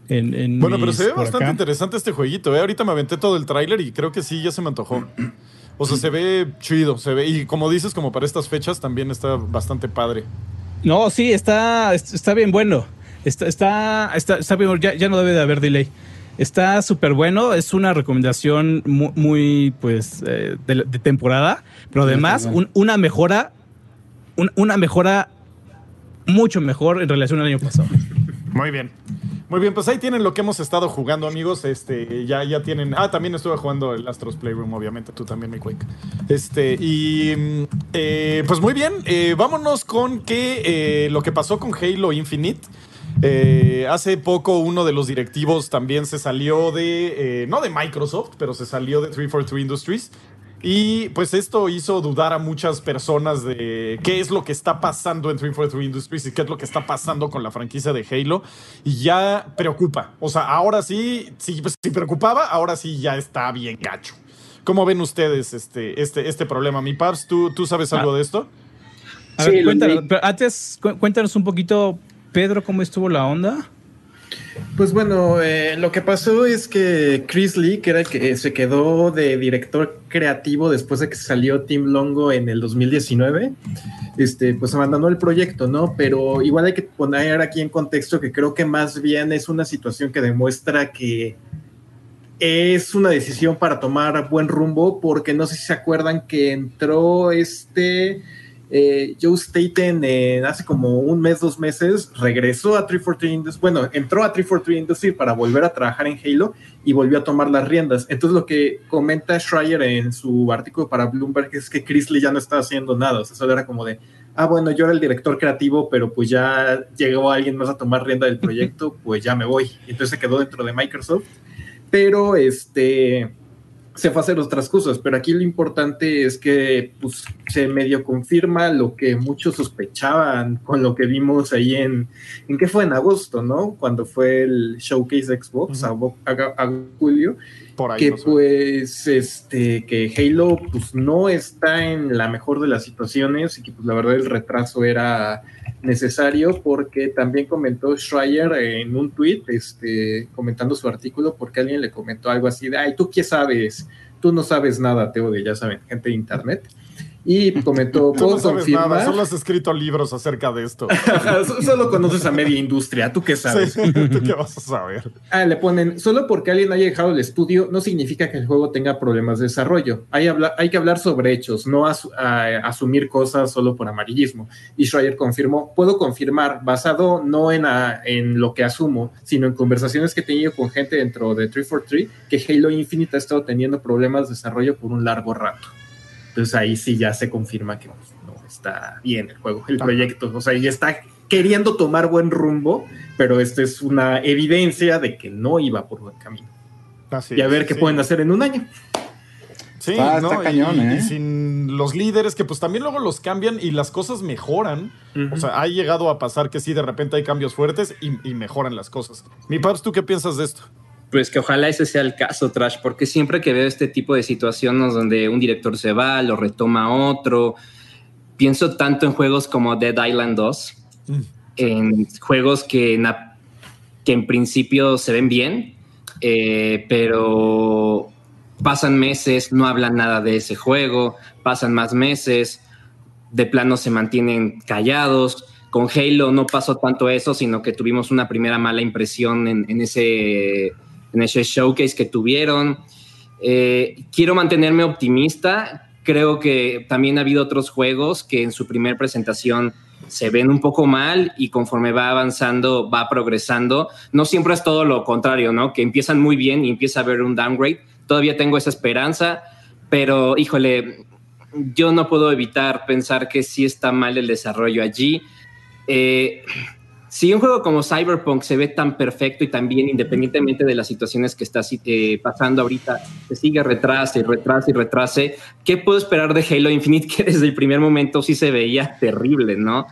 en, en Bueno, pero se ve bastante acá. interesante este jueguito, ¿eh? Ahorita me aventé todo el tráiler y creo que sí, ya se me antojó. O sea, se ve chido, se ve. Y como dices, como para estas fechas también está bastante padre. No, sí, está, está bien bueno. Está, está, está, está bien, ya, ya no debe de haber delay. Está súper bueno, es una recomendación muy, muy, pues, eh, de, de temporada, pero además un- una mejora, un- una mejora mucho mejor en relación al año pasado. Muy bien. Muy bien, pues ahí tienen lo que hemos estado jugando, amigos. Este, ya, ya tienen. Ah, también estuve jugando el Astros Playroom, obviamente. Tú también, mi Quake. Este, y. eh, pues muy bien. eh, vámonos con que eh, lo que pasó con Halo Infinite. Eh, hace poco uno de los directivos también se salió de. eh, no de Microsoft, pero se salió de 343 Industries. Y pues esto hizo dudar a muchas personas de qué es lo que está pasando en 343 Industries y qué es lo que está pasando con la franquicia de Halo. Y ya preocupa. O sea, ahora sí, sí, pues, si preocupaba, ahora sí ya está bien gacho. ¿Cómo ven ustedes este, este, este problema? Mi Paps, ¿tú, ¿tú sabes algo Ah. de esto? A Sí, ver, cuéntanos, pero antes, cu- cuéntanos un poquito, Pedro, cómo estuvo la onda. Pues bueno, eh, lo que pasó es que Chris Lee, que era el que se quedó de director creativo después de que salió Tim Longo en el 2019, este, pues abandonó el proyecto, ¿no? Pero igual hay que poner aquí en contexto que creo que más bien es una situación que demuestra que es una decisión para tomar buen rumbo, porque no sé si se acuerdan que entró este eh, Joe Staten eh, hace como un mes, dos meses, regresó a 343 Industries, bueno, entró a 343 Industries para volver a trabajar en Halo y volvió a tomar las riendas. Entonces lo que comenta Schreier en su artículo para Bloomberg es que Chris Lee ya no está haciendo nada, o sea, solo era como de, ah, bueno, yo era el director creativo, pero pues ya llegó alguien más a tomar rienda del proyecto, pues ya me voy. Entonces se quedó dentro de Microsoft, pero este se fue a hacer otras cosas, pero aquí lo importante es que pues, se medio confirma lo que muchos sospechaban con lo que vimos ahí en, en qué fue en agosto, ¿no? Cuando fue el showcase de Xbox a, bo- a- a julio, Por ahí. que no pues este que Halo pues no está en la mejor de las situaciones y que pues la verdad el retraso era necesario porque también comentó Schreier en un tweet este comentando su artículo porque alguien le comentó algo así de ay tú qué sabes tú no sabes nada Teo de ya saben gente de internet y comentó no puedo nada, confirmar solo has escrito libros acerca de esto. *laughs* So- solo conoces a media industria tú qué sabes Sí, *laughs* ¿Tú qué vas a saber? Ah, le ponen, solo porque alguien haya dejado el estudio no significa que el juego tenga problemas de desarrollo. Hay, habla- hay que hablar sobre hechos, no asumir cosas solo por amarillismo. Y Schreier confirmó, puedo confirmar, basado no en, en lo que asumo, sino en conversaciones que he tenido con gente dentro de 343, que Halo Infinite ha estado teniendo problemas de desarrollo por un largo rato. Entonces ahí sí ya se confirma que pues, no está bien el juego, el Ajá. proyecto. O sea, ya está queriendo tomar buen rumbo, pero esta es una evidencia de que no iba por buen camino. Así y a es, ver qué sí. pueden hacer en un año. Sí, Está- ¿no? está cañón, y, y ¿eh? sin los líderes que pues también luego los cambian y las cosas mejoran. O sea, ha llegado a pasar que sí, de repente hay cambios fuertes y, y mejoran las cosas. Mi Paps, ¿tú qué piensas de esto? Pues que ojalá ese sea el caso, Trash, porque siempre que veo este tipo de situaciones donde un director se va, lo retoma otro, pienso tanto en juegos como Dead Island 2, en juegos que en, que en principio se ven bien, eh, pero pasan meses, no hablan nada de ese juego, pasan más meses, de plano se mantienen callados. Con Halo no pasó tanto eso, sino que tuvimos una primera mala impresión en, en ese, en ese showcase que tuvieron. Eh, quiero mantenerme optimista. Creo que también ha habido otros juegos que en su primer presentación se ven un poco mal y conforme va avanzando, va progresando. No siempre es todo lo contrario, ¿no? Que empiezan muy bien y empieza a haber un downgrade. Todavía tengo esa esperanza, pero híjole, yo no puedo evitar pensar que sí está mal el desarrollo allí. Eh, si un juego como Cyberpunk se ve tan perfecto y tan bien, independientemente de las situaciones que está eh, pasando ahorita, se sigue retrase y retrase y retrase, ¿qué puedo esperar de Halo Infinite *laughs* que desde el primer momento sí se veía terrible, ¿no?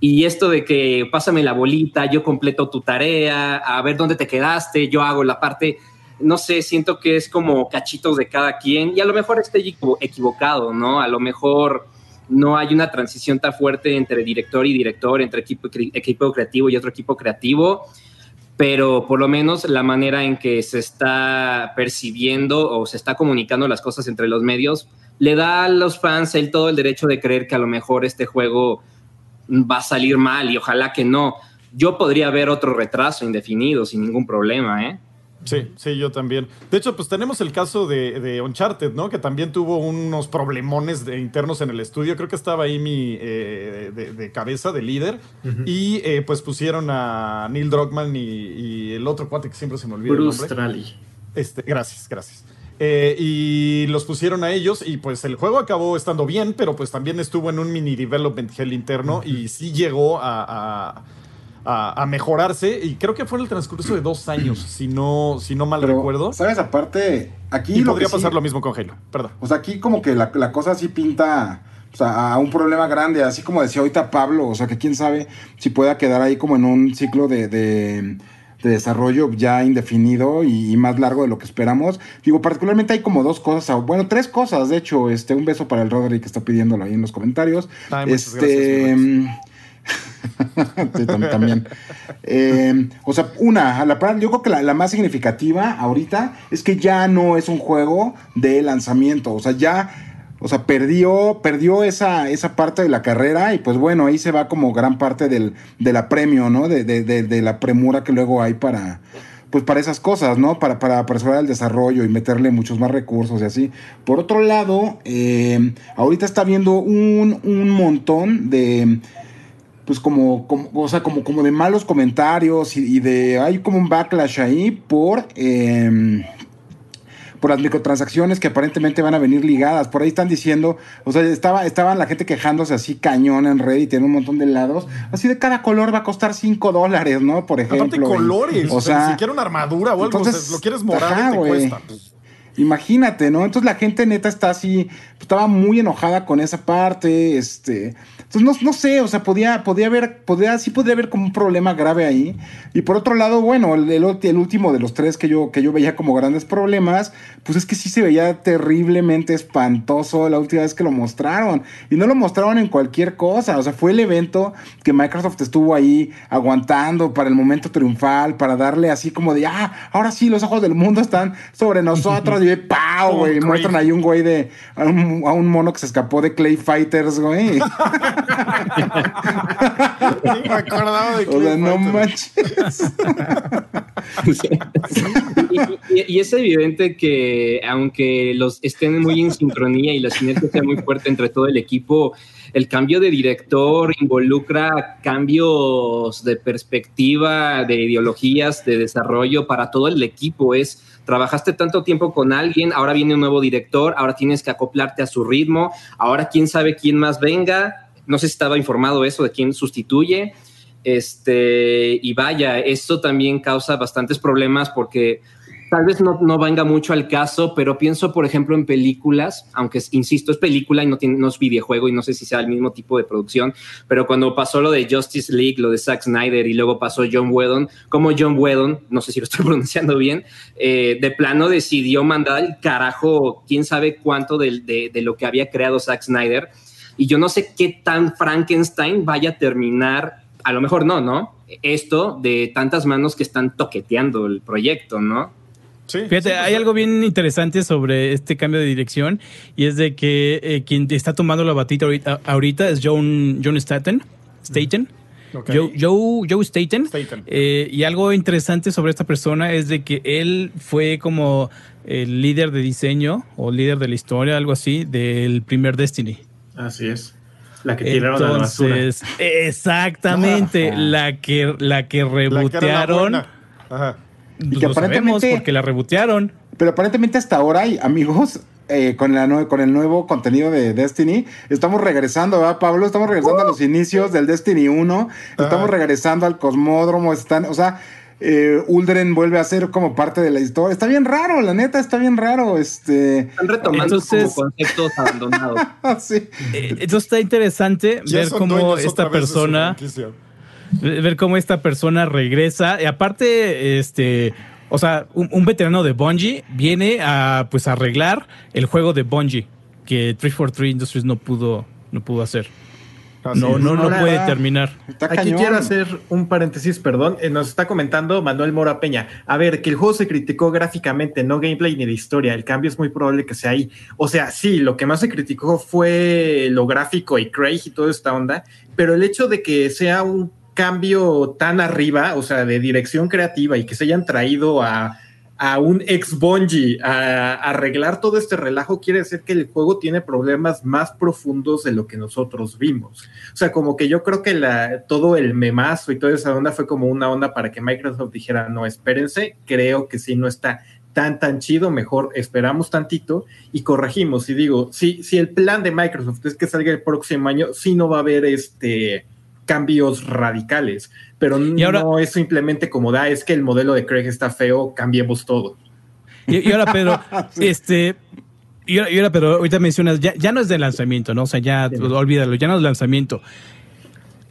Y esto de que pásame la bolita, yo completo tu tarea, a ver dónde te quedaste, yo hago la parte, no sé, siento que es como cachitos de cada quien y a lo mejor esté equivo- equivocado, ¿no? A lo mejor no hay una transición tan fuerte entre director y director, entre equipo, equipo creativo y otro equipo creativo, pero por lo menos la manera en que se está percibiendo o se está comunicando las cosas entre los medios le da a los fans el todo el derecho de creer que a lo mejor este juego va a salir mal y ojalá que no. Yo podría ver otro retraso indefinido sin ningún problema, ¿eh? Sí, sí, yo también. De hecho, pues tenemos el caso de, de Uncharted, ¿no? Que también tuvo unos problemones de- internos en el estudio. Creo que estaba ahí mi eh, de, de cabeza, de líder. Y eh, pues pusieron a Neil Druckmann y, y el otro cuate que siempre se me olvida Bruce el nombre. Straley. Este, gracias, gracias. Eh, y los pusieron a ellos y pues el juego acabó estando bien, pero pues también estuvo en un mini development hell interno y sí llegó a, a- a- a mejorarse y creo que fue en el transcurso de dos años, *clears throat* si no, si no mal Pero, recuerdo. ¿Sabes? Aparte, aquí Y lo podría sí- pasar lo mismo con Halo, perdón. O sea, aquí como que la, la cosa sí pinta o sea, a un problema grande, así como decía ahorita Pablo, o sea, que quién sabe si pueda quedar ahí como en un ciclo de, de- de desarrollo ya indefinido y, más largo de lo que esperamos. Digo, particularmente hay como dos cosas, bueno, tres cosas, de hecho, este, un beso para el Rodri que está pidiéndolo ahí en los comentarios. Ay, este, gracias, *laughs* Sí, tam- también. Eh, o sea, una, la, yo creo que la, la más significativa ahorita es que ya no es un juego de lanzamiento. O sea, ya, o sea, perdió, perdió esa, esa parte de la carrera y pues bueno, ahí se va como gran parte del, de la premio, ¿no? De, de- de- la premura que luego hay para, pues para esas cosas, ¿no? Para, para apresurar el desarrollo y meterle muchos más recursos y así. Por otro lado, eh, ahorita está viendo un, un montón de pues como, como o sea, como, como de malos comentarios y, y de, hay como un backlash ahí por, eh, por las microtransacciones que aparentemente van a venir ligadas. Por ahí están diciendo, o sea, estaba, estaban la gente quejándose así cañón en Reddit en un montón de lados, así de cada color va a costar 5 dólares, ¿no? Por ejemplo. Aparte colores, o sea, ni siquiera una armadura o algo, o sea, entonces, lo quieres morado ajá, y te cuesta. pues. Imagínate, ¿no? Entonces la gente neta está así, estaba muy enojada con esa parte, este, entonces no, no sé, o sea, podía, podía haber, podía, sí podría haber como un problema grave ahí. Y por otro lado, bueno, el, el último de los tres que yo, que yo veía como grandes problemas, pues es que sí se veía terriblemente espantoso la última vez que lo mostraron. Y no lo mostraron en cualquier cosa, o sea, fue el evento que Microsoft estuvo ahí aguantando para el momento triunfal, para darle así como de, ah, ahora sí, los ojos del mundo están sobre nosotros. y *laughs* ¡pau! Güey. Muestran ahí un güey de, a un, a un mono que se escapó de Clay Fighters, güey. *laughs* Sí, me acordaba de o sea, Clay no Fighter. manches. y, y- y es evidente que aunque los estén muy en sincronía y la sinergia sea muy fuerte entre todo el equipo, el cambio de director involucra cambios de perspectiva, de ideologías, de desarrollo para todo el equipo. Es trabajaste tanto tiempo con alguien, ahora viene un nuevo director, ahora tienes que acoplarte a su ritmo, ahora quién sabe quién más venga. No sé si estaba informado eso de quién sustituye. Este, y vaya, esto también causa bastantes problemas porque tal vez no, no venga mucho al caso, pero pienso, por ejemplo, en películas, aunque insisto, es película y no, tiene, no es videojuego y no sé si sea el mismo tipo de producción, pero cuando pasó lo de Justice League, lo de Zack Snyder y luego pasó John Whedon, como John Whedon, no sé si lo estoy *laughs* pronunciando bien, eh, de plano decidió mandar al carajo quién sabe cuánto de, de, de lo que había creado Zack Snyder. Y yo no sé qué tan Frankenstein vaya a terminar, a lo mejor no, ¿no? Esto de tantas manos que están toqueteando el proyecto, ¿no? Sí, Fíjate, sí, pues, hay algo bien interesante sobre este cambio de dirección y es de que eh, quien está tomando la batita ahorita, ahorita es John, John Staten. Staten. Okay. Joe, Joe, Joe Staten. Staten. Eh, y algo interesante sobre esta persona es de que él fue como el líder de diseño o líder de la historia, algo así, del primer Destiny. Así es. La que tiraron Entonces, a la basura. Exactamente, ah, la que la que rebotearon. La que Ajá. Y que lo aparentemente, porque la rebotearon. Pero aparentemente hasta ahora hay amigos eh, con, la con el nuevo contenido de Destiny. Estamos regresando, ¿verdad, Pablo? Estamos regresando uh, a los inicios del Destiny 1. Estamos uh, regresando al cosmódromo. Están, o sea, eh, Uldren vuelve a ser como parte de la historia. Está bien raro, la neta, está bien raro. Este, Están retomando Entonces, como conceptos *laughs* abandonados. sí. eh, entonces está interesante ya ver cómo esta persona ver cómo esta persona regresa. Y aparte, este, o sea, un, un, veterano de Bungie viene a pues arreglar el juego de Bungie que 343 Industries no pudo, no pudo hacer. Así no, no, no puede terminar. Aquí quiero hacer un paréntesis, perdón. Eh, nos está comentando Manuel Mora Peña. A ver, que el juego se criticó gráficamente, no gameplay ni de historia. El cambio es muy probable que sea ahí. O sea, sí, lo que más se criticó fue lo gráfico y Craig y toda esta onda, pero el hecho de que sea un cambio tan arriba, o sea, de dirección creativa y que se hayan traído a, a un ex Bungie a, arreglar todo este relajo, quiere decir que el juego tiene problemas más profundos de lo que nosotros vimos. O sea, como que yo creo que la, todo el memazo y toda esa onda fue como una onda para que Microsoft dijera, no, espérense, creo que sí no está tan tan chido, mejor esperamos tantito y corregimos. Y digo, si, si el plan de Microsoft es que salga el próximo año, sí no va a haber este cambios radicales, pero y ahora, no es simplemente como da, es que el modelo de Craig está feo, cambiemos todo. Y, y ahora, Pedro, *laughs* sí. este, y ahora, y ahora, pero ahorita mencionas, ya, ya, no es de lanzamiento, ¿no? O sea, ya, sí. olvídalo, ya no es lanzamiento.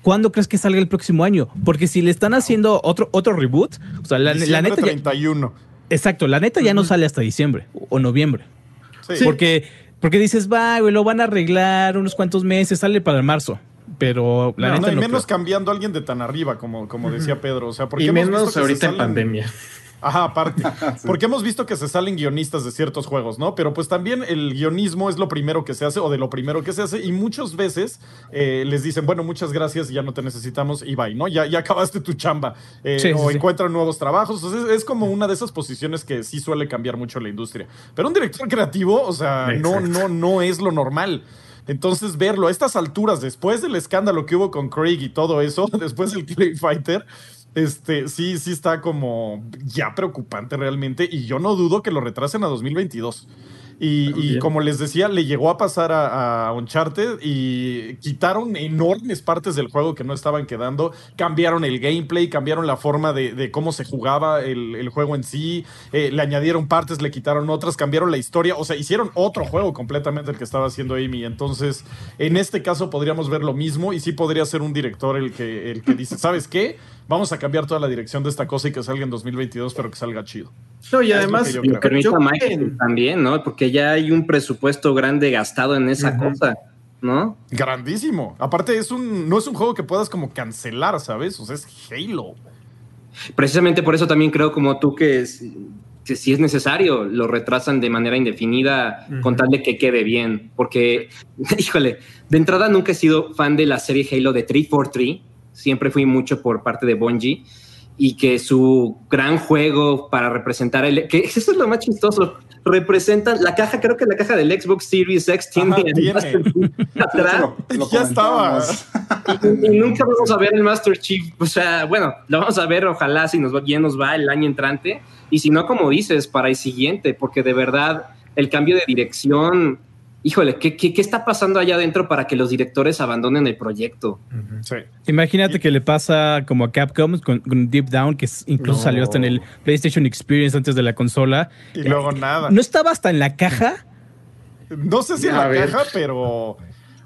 ¿Cuándo crees que salga el próximo año? Porque si le están haciendo otro, otro reboot, o sea, la, la neta. 31. Ya, exacto, la neta ya uh -huh. no sale hasta diciembre o noviembre. Sí. Porque, porque dices, va, güey, lo van a arreglar unos cuantos meses, sale para el marzo pero la no, neta no, y no menos creo. cambiando a alguien de tan arriba, como, como decía Pedro. O sea, porque y hemos menos visto que ahorita se en pandemia. Ajá, aparte. *laughs* sí. Porque hemos visto que se salen guionistas de ciertos juegos, ¿no? Pero pues también el guionismo es lo primero que se hace o de lo primero que se hace y muchas veces eh, les dicen, bueno, muchas gracias, ya no te necesitamos y bye, ¿no? Ya, ya acabaste tu chamba eh, sí, o sí, encuentran nuevos trabajos. Entonces es como una de esas posiciones que sí suele cambiar mucho la industria. Pero un director creativo, o sea, no, no, no es lo normal. Entonces, verlo a estas alturas, después del escándalo que hubo con Craig y todo eso, *laughs* después del Clay Fighter, este, sí, sí está como ya preocupante realmente. Y yo no dudo que lo retrasen a 2022. Y, y, como les decía, le llegó a pasar a, a, Uncharted y quitaron enormes partes del juego que no estaban quedando, cambiaron el gameplay, cambiaron la forma de, de cómo se jugaba el, el juego en sí, eh, le añadieron partes, le quitaron otras, cambiaron la historia, o sea, hicieron otro juego completamente el que estaba haciendo Amy. Entonces, en este caso podríamos ver lo mismo y sí podría ser un director el que, el que dice, *laughs* ¿sabes qué? Vamos a cambiar toda la dirección de esta cosa y que salga en 2022, pero que salga chido. No, y además, yo también, ¿no? Porque ya hay un presupuesto grande gastado en esa uh -huh. cosa, ¿no? Grandísimo. Aparte, es un, no es un juego que puedas como cancelar, ¿sabes? O sea, es Halo. Precisamente por eso también creo, como tú, que, es, que si es necesario, lo retrasan de manera indefinida uh -huh. con tal de que quede bien. Porque, *laughs* híjole, de entrada nunca he sido fan de la serie Halo de 343. Siempre fui mucho por parte de Bungie y que su gran juego para representar el que eso es lo más chistoso representan la caja creo que la caja del Xbox Series X tiene, Ajá, tiene. *laughs* atrás. Lo, lo ya estaba. y, y, nunca vamos a ver el Master Chief o sea bueno lo vamos a ver ojalá si nos bien nos va el año entrante y si no como dices para el siguiente porque de verdad el cambio de dirección híjole, ¿qué, qué, qué está pasando allá adentro para que los directores abandonen el proyecto? Sí. Imagínate que le pasa como a Capcom con, con Deep Down, que incluso No. salió hasta en el PlayStation Experience antes de la consola. Y luego nada. ¿No estaba hasta en la caja? *laughs* No sé si en A la ver. caja, pero.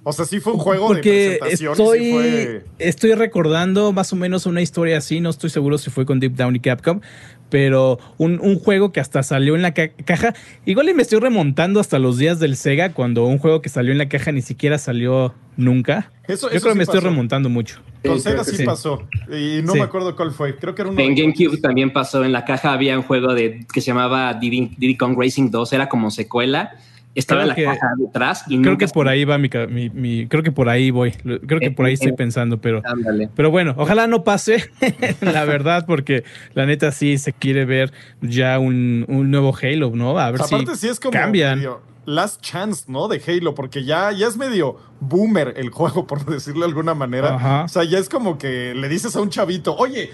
O sea, sí fue un juego Porque de presentación. y estoy, sí fue- estoy recordando más o menos una historia así, no estoy seguro si fue con Deep Down y Capcom, pero un, un juego que hasta salió en la ca- caja. Igual y me estoy remontando hasta los días del Sega, cuando un juego que salió en la caja ni siquiera salió nunca. Eso- Yo eso creo que sí me estoy remontando mucho. Con Sega sí, pasó. Y no Sí. me acuerdo cuál fue. Creo que era uno En GameCube también pasó, en la caja había un juego de, que se llamaba Diddy, Diddy Kong Racing 2, era como secuela, estaba Creo la que- caja detrás y Creo que por ahí va mi, mi- mi- creo que por ahí voy. Creo que por ahí estoy pensando, pero Ándale. Pero bueno, ojalá no pase, *laughs* la verdad, porque la neta sí se quiere ver ya un, un nuevo Halo, ¿no? A ver Aparte, si sí es como cambian. Last chance, ¿no? De Halo, porque ya, ya es medio boomer el juego, *laughs* por decirlo de alguna manera. Ajá. O sea, ya es como que le dices a un chavito, oye,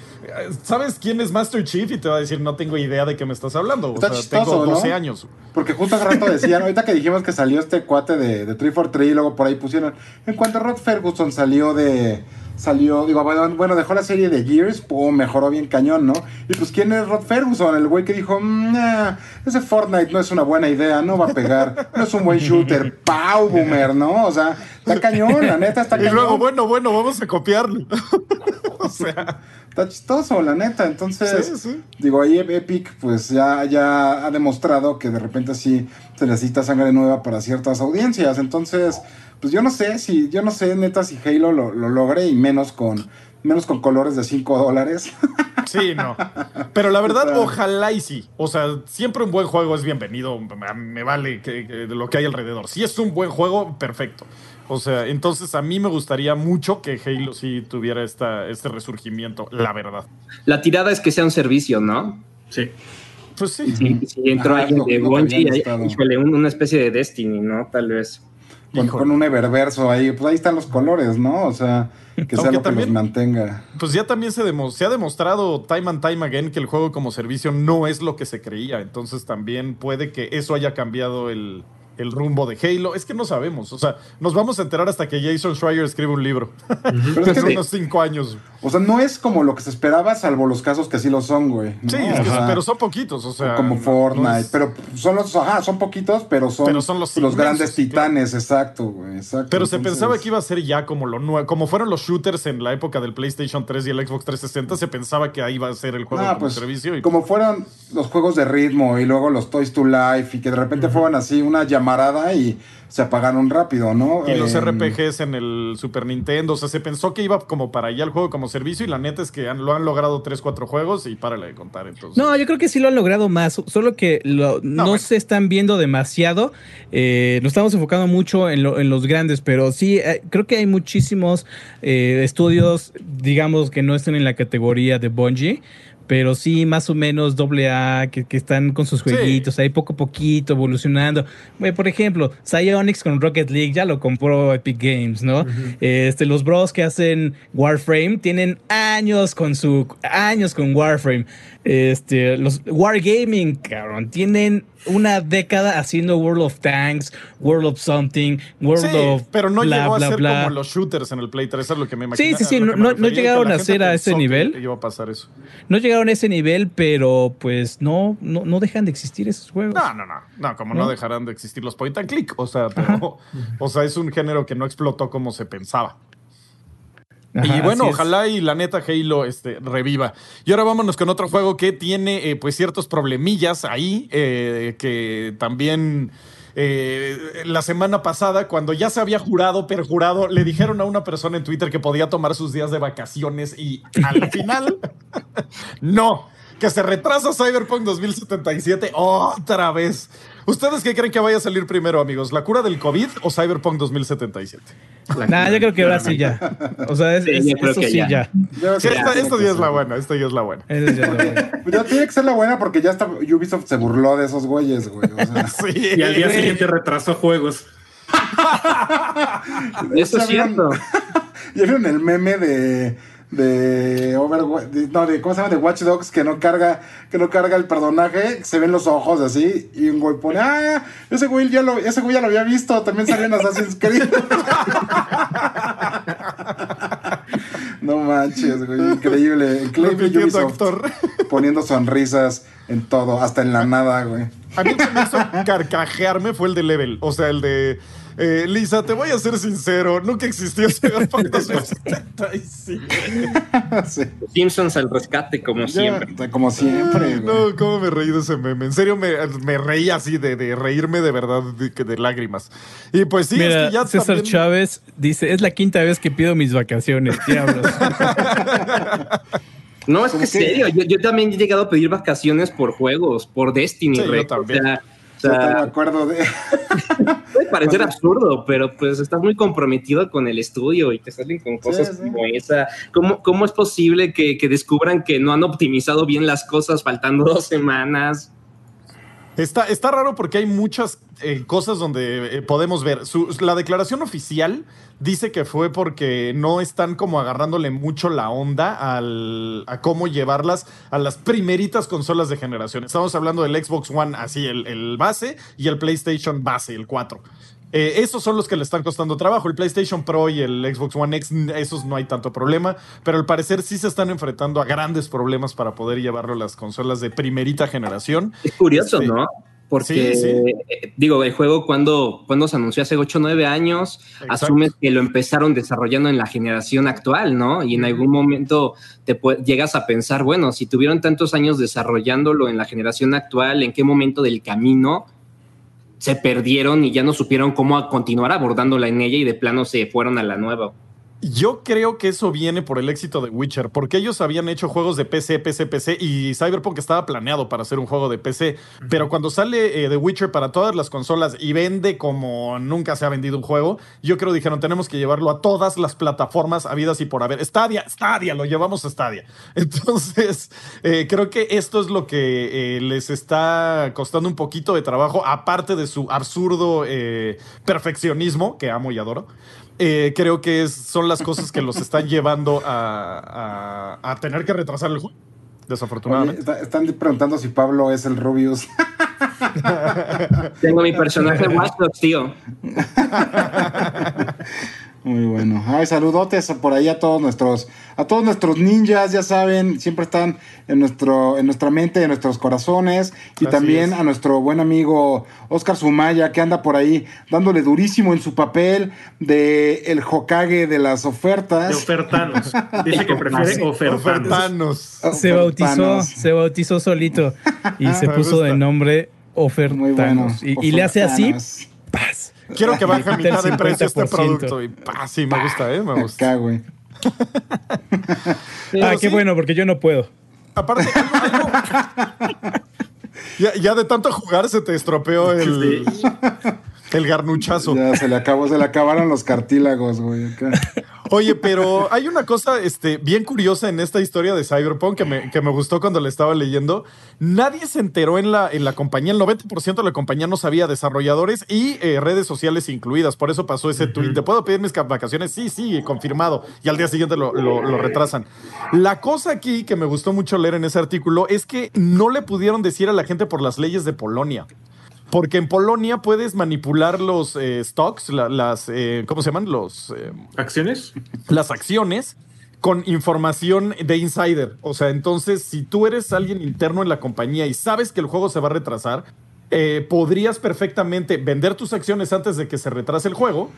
¿sabes quién es Master Chief? Y te va a decir, no tengo idea de qué me estás hablando. O sea, chistoso, tengo ¿no? 12 años. Porque justo hace rato decían, *laughs* ahorita que dijimos que salió este cuate de, de 343 y luego por ahí pusieron, en cuanto Rod Ferguson salió de, salió, digo, bueno, bueno, dejó la serie de Gears, pum, mejoró bien cañón, ¿no? Y pues, ¿quién es Rod Ferguson? El güey que dijo, "Mm, nah, ese Fortnite no es una buena idea, no va a pegar, no es un buen shooter, pau, boomer, ¿no? O sea, está cañón, la neta, está *laughs* Y cañón. luego, bueno, bueno, vamos a copiarlo. *laughs* o sea, Está chistoso, la neta. Entonces, Sí, sí. digo, ahí Epic, pues ya, ya ha demostrado que de repente sí se necesita sangre nueva para ciertas audiencias. Entonces, pues yo no sé si, yo no sé, neta, si Halo lo, lo logre y menos con, menos con colores de 5 dólares. *laughs* sí, no. Pero la verdad, ojalá y sí. O sea, siempre un buen juego es bienvenido. Me- Me vale que, que de lo que hay alrededor. Si es un buen juego, perfecto. O sea, entonces a mí me gustaría mucho que Halo sí tuviera esta, este resurgimiento, la verdad. La tirada es que sea un servicio, ¿no? Sí. Pues sí. Si, si entró Ajá, alguien lo- de que Bungie, híjole, un- una especie de Destiny, ¿no? Tal vez. Con, con un eververso ahí. Pues ahí están los colores, ¿no? O sea, que sea Aunque lo que también- los mantenga. Pues ya también se, demo- se ha demostrado time and time again que el juego como servicio no es lo que se creía. Entonces también puede que eso haya cambiado el, el rumbo de Halo. Es que no sabemos. O sea, nos vamos a enterar hasta que Jason Schreier escribe un libro. Pero es que, unos cinco años. o sea, no es como lo que se esperaba, salvo los casos que sí lo son, güey. ¿no? Sí, es que- pero son poquitos. O sea, como Fortnite, no es- pero son los, ajá, son poquitos, pero son, Pero son los inmensos, grandes titanes, exacto, güey, exacto. Pero se pensaba que iba a ser ya como lo nuevo, como fueron los shooters en la época del PlayStation 3 y el Xbox 360, se pensaba que ahí iba a ser el juego Ah, como pues, servicio. Y como fueron los juegos de ritmo y luego los Toys to Life y que de repente fueron así una llamarada y se apagaron rápido, ¿no? Y los Em, RPGs en el Super Nintendo. O sea, se pensó que iba como para allá el juego como servicio. Y la neta es que han- lo han logrado 3-4 juegos y párale de contar. Entonces, No, yo creo que sí lo han logrado más, solo que lo- no, bueno. se están viendo demasiado. Eh, nos estamos enfocando mucho en, lo- en los grandes, pero sí, eh, creo que hay muchísimos eh, estudios, digamos, que no están en la categoría de Bungie. Pero sí, más o menos doble A, que, que están con sus Sí. jueguitos, ahí poco a poquito evolucionando. Por ejemplo, Psyonix con Rocket League ya lo compró Epic Games, ¿no? Este, los bros que hacen Warframe tienen años con su años con Warframe. Este, los Wargaming, cabrón, tienen una década haciendo World of Tanks, World of Something, World Sí, of pero no bla, llegó bla, a ser bla. como los shooters en el Play 3, eso es lo que me imagino. Sí, sí, sí, no- no- no llegaron a ser a ese nivel. Iba a pasar eso. No llegaron a ese nivel, pero pues no, no, no dejan de existir esos juegos. No, no, no, no, como no, ¿No? dejarán de existir los point and click, o sea, pero, o sea, es un género que no explotó como se pensaba. Ajá, y bueno, ojalá y la neta Halo este, reviva. Y ahora vámonos con otro juego que tiene eh, pues ciertos problemillas ahí, eh, que también eh, la semana pasada, cuando ya se había jurado, perjurado, le dijeron a una persona en Twitter que podía tomar sus días de vacaciones y al *laughs* final, *laughs* no, que se retrasa Cyberpunk 2077 otra vez. ¿Ustedes qué creen que vaya a salir primero, amigos? ¿La cura del COVID o Cyberpunk 2077? Nah, yo creo que ahora sí ya. O sea, es, Sí, es- eso sí ya. ya. yo Sí, esta, esta ya es la buena, esta ya es la *laughs* buena. Ya tiene que ser la buena porque ya está Ubisoft se burló de esos güeyes, güey. O sea, *laughs* Sí. Y al día siguiente retrasó juegos. *laughs* Eso ¿Ya es cierto. ¿Ya vieron el meme de, de Overwatch, de- no, de ¿cómo se llama? De Watch Dogs que no carga, que no carga el personaje, se ven los ojos así, y un güey pone, ah, ese güey ya lo, ese güey ya lo había visto, también salió en Assassin's Creed. *laughs* no manches, güey, increíble, actor. poniendo sonrisas en todo, hasta en la nada, güey. A mí el que me hizo carcajearme fue el de Level. O sea, el de. Eh, Lisa, te voy a ser sincero, nunca existió *laughs* Cyberpunk 2077. Sí. Simpsons al rescate, como Ya, siempre. como siempre, Ay, güey. no, cómo me reí de ese meme. En serio, me, me reí así de, de reírme de verdad, de, lágrimas. Y pues sí, Mira, es que ya César también- Chávez dice, es la quinta vez que pido mis vacaciones, diablos. *laughs* No, es que es que- serio. Yo, yo también he llegado a pedir vacaciones por juegos, por Destiny. Sí, yo también. O sea, sea, me acuerdo de... *laughs* puede parecer absurdo, pero pues estás muy comprometido con el estudio y te salen con cosas sí. como esa. ¿Cómo, ¿Cómo es posible que, que descubran que no han optimizado bien las cosas faltando dos semanas? Está, está raro porque hay muchas eh, cosas donde eh, podemos ver. La declaración oficial dice que fue porque no están como agarrándole mucho la onda al, a cómo llevarlas a las primeritas consolas de generación. Estamos hablando del Xbox One, así, el, el base, y el PlayStation base, el 4. Eh, esos son los que le están costando trabajo. El PlayStation Pro y el Xbox One X, esos no hay tanto problema. Pero al parecer sí se están enfrentando a grandes problemas para poder llevarlo a las consolas de primerita generación. Es curioso, Sí. ¿no? Porque, Sí, sí. eh, digo, el juego cuando, cuando se anunció hace 8 o 9 años, Exacto. asumes que lo empezaron desarrollando en la generación actual, ¿no? Y en algún momento te llegas a pensar, bueno, si tuvieron tantos años desarrollándolo en la generación actual, ¿en qué momento del camino se perdieron y ya no supieron cómo continuar abordándola en ella y de plano se fueron a la nueva? Yo creo que eso viene por el éxito de Witcher, porque ellos habían hecho juegos de PC, PC, PC y Cyberpunk estaba planeado para hacer un juego de PC, pero cuando sale eh, The Witcher para todas las consolas y vende como nunca se ha vendido un juego, yo creo dijeron tenemos que llevarlo a todas las plataformas habidas y por haber. Stadia, Stadia, lo llevamos a Stadia. *laughs* Entonces, eh, creo que esto es lo que eh, les está costando un poquito de trabajo, aparte de su absurdo eh, perfeccionismo, que amo y adoro. Eh, creo que es- son las cosas que los están llevando a, a- a tener que retrasar el juego. Oye, Desafortunadamente. está- están preguntando si Pablo es el Rubius. Tengo mi personaje *laughs* Watch Dogs, tío. *laughs* Muy bueno. Ay, saludotes por ahí a todos nuestros, a todos nuestros ninjas, ya saben, siempre están en nuestro, en nuestra mente, en nuestros corazones. Y Así también es. a nuestro buen amigo Oscar Sumaya, que anda por ahí dándole durísimo en su papel de el Hokage de las De ofertas. ofertanos. Dice que prefiere ofertanos. Ofertanos. Se bautizó, se bautizó solito y *laughs* se puso de nombre Ofertanos. Muy bueno. y, y le hace así. Quiero que baje a mitad de precio este 50%. producto. Y pa, sí, me gusta, ¿eh? Me gusta. Acá, güey. *laughs* Ah, qué sí, bueno, porque yo no puedo. Aparte, algo- algo- *laughs* ya, ya de tanto jugar se te estropeó el, el garnuchazo. Ya se le acabó, se le acabaron los cartílagos, güey. acá. Oye, pero hay una cosa este, bien curiosa en esta historia de Cyberpunk que me, que me gustó cuando la estaba leyendo. Nadie se enteró en la, en la compañía, el 90% de la compañía no sabía desarrolladores y eh, redes sociales incluidas. Por eso pasó ese tweet. ¿Te puedo pedir mis ca- vacaciones? Sí, sí, confirmado. Y al día siguiente lo, lo- lo retrasan. La cosa aquí que me gustó mucho leer en ese artículo es que no le pudieron decir a la gente por las leyes de Polonia. Porque en Polonia puedes manipular los eh, stocks, la- las, eh, ¿cómo se llaman? Los... eh, ¿Acciones? las acciones con información de insider. O sea, entonces, si tú eres alguien interno en la compañía y sabes que el juego se va a retrasar, eh, podrías perfectamente vender tus acciones antes de que se retrase el juego.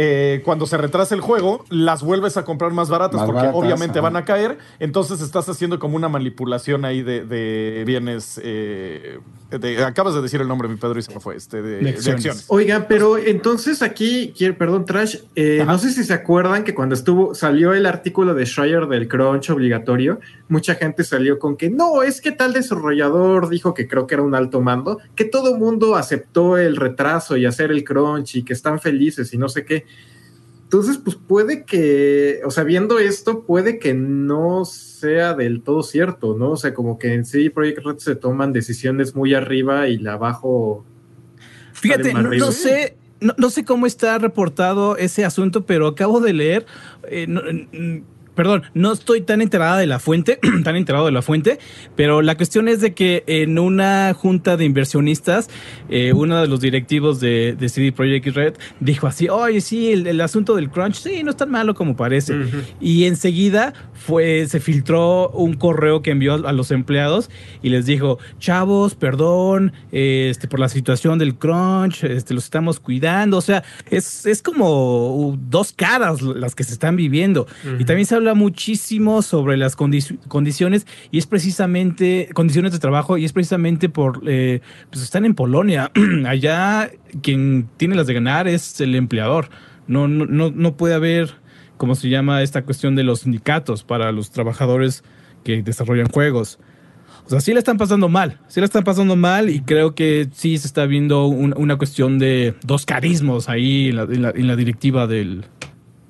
Eh, cuando se retrase el juego, las vuelves a comprar más baratas Más porque baratas, obviamente ajá. van a caer. Entonces estás haciendo como una manipulación ahí de, de bienes. eh, de- acabas de decir el nombre, mi Pedro, y se me fue. Este, de, De de acciones. acciones. Oiga, pero entonces aquí, quiero, perdón, Trash, eh, no sé si se acuerdan que cuando estuvo, salió el artículo de Schreier del crunch obligatorio, mucha gente salió con que no, es que tal desarrollador dijo que creo que era un alto mando, que todo mundo aceptó el retraso y hacer el crunch y que están felices y no sé qué. Entonces, pues puede que, o sea, viendo esto, puede que no sea del todo cierto, ¿no? O sea, como que en sí Project Red se toman decisiones muy arriba y la abajo Fíjate, no, no sé, no, no sé cómo está reportado ese asunto, pero acabo de leer. eh, no, perdón, no estoy tan enterada de la fuente, *clears throat* tan enterado de la fuente, pero la cuestión es de que en una junta de inversionistas, eh, uno de los directivos de, de CD Projekt Red dijo así, oye, sí, el, el asunto del crunch, sí, no es tan malo como parece. Y enseguida fue, se filtró un correo que envió a los empleados y les dijo, chavos, perdón, este, por la situación del crunch, este, los estamos cuidando. O sea, es, es como dos caras las que se están viviendo. Y también se habla muchísimo sobre las condi- condiciones y es precisamente, condiciones de trabajo y es precisamente por, eh, pues están en Polonia. *clears throat* Allá quien tiene las de ganar es el empleador. No, no, no, no puede haber, ¿cómo se llama esta cuestión de los sindicatos para los trabajadores que desarrollan juegos? O sea, sí le están pasando mal, sí le están pasando mal y creo que sí se está viendo un- una cuestión de dos carismos ahí la, la- en la directiva del...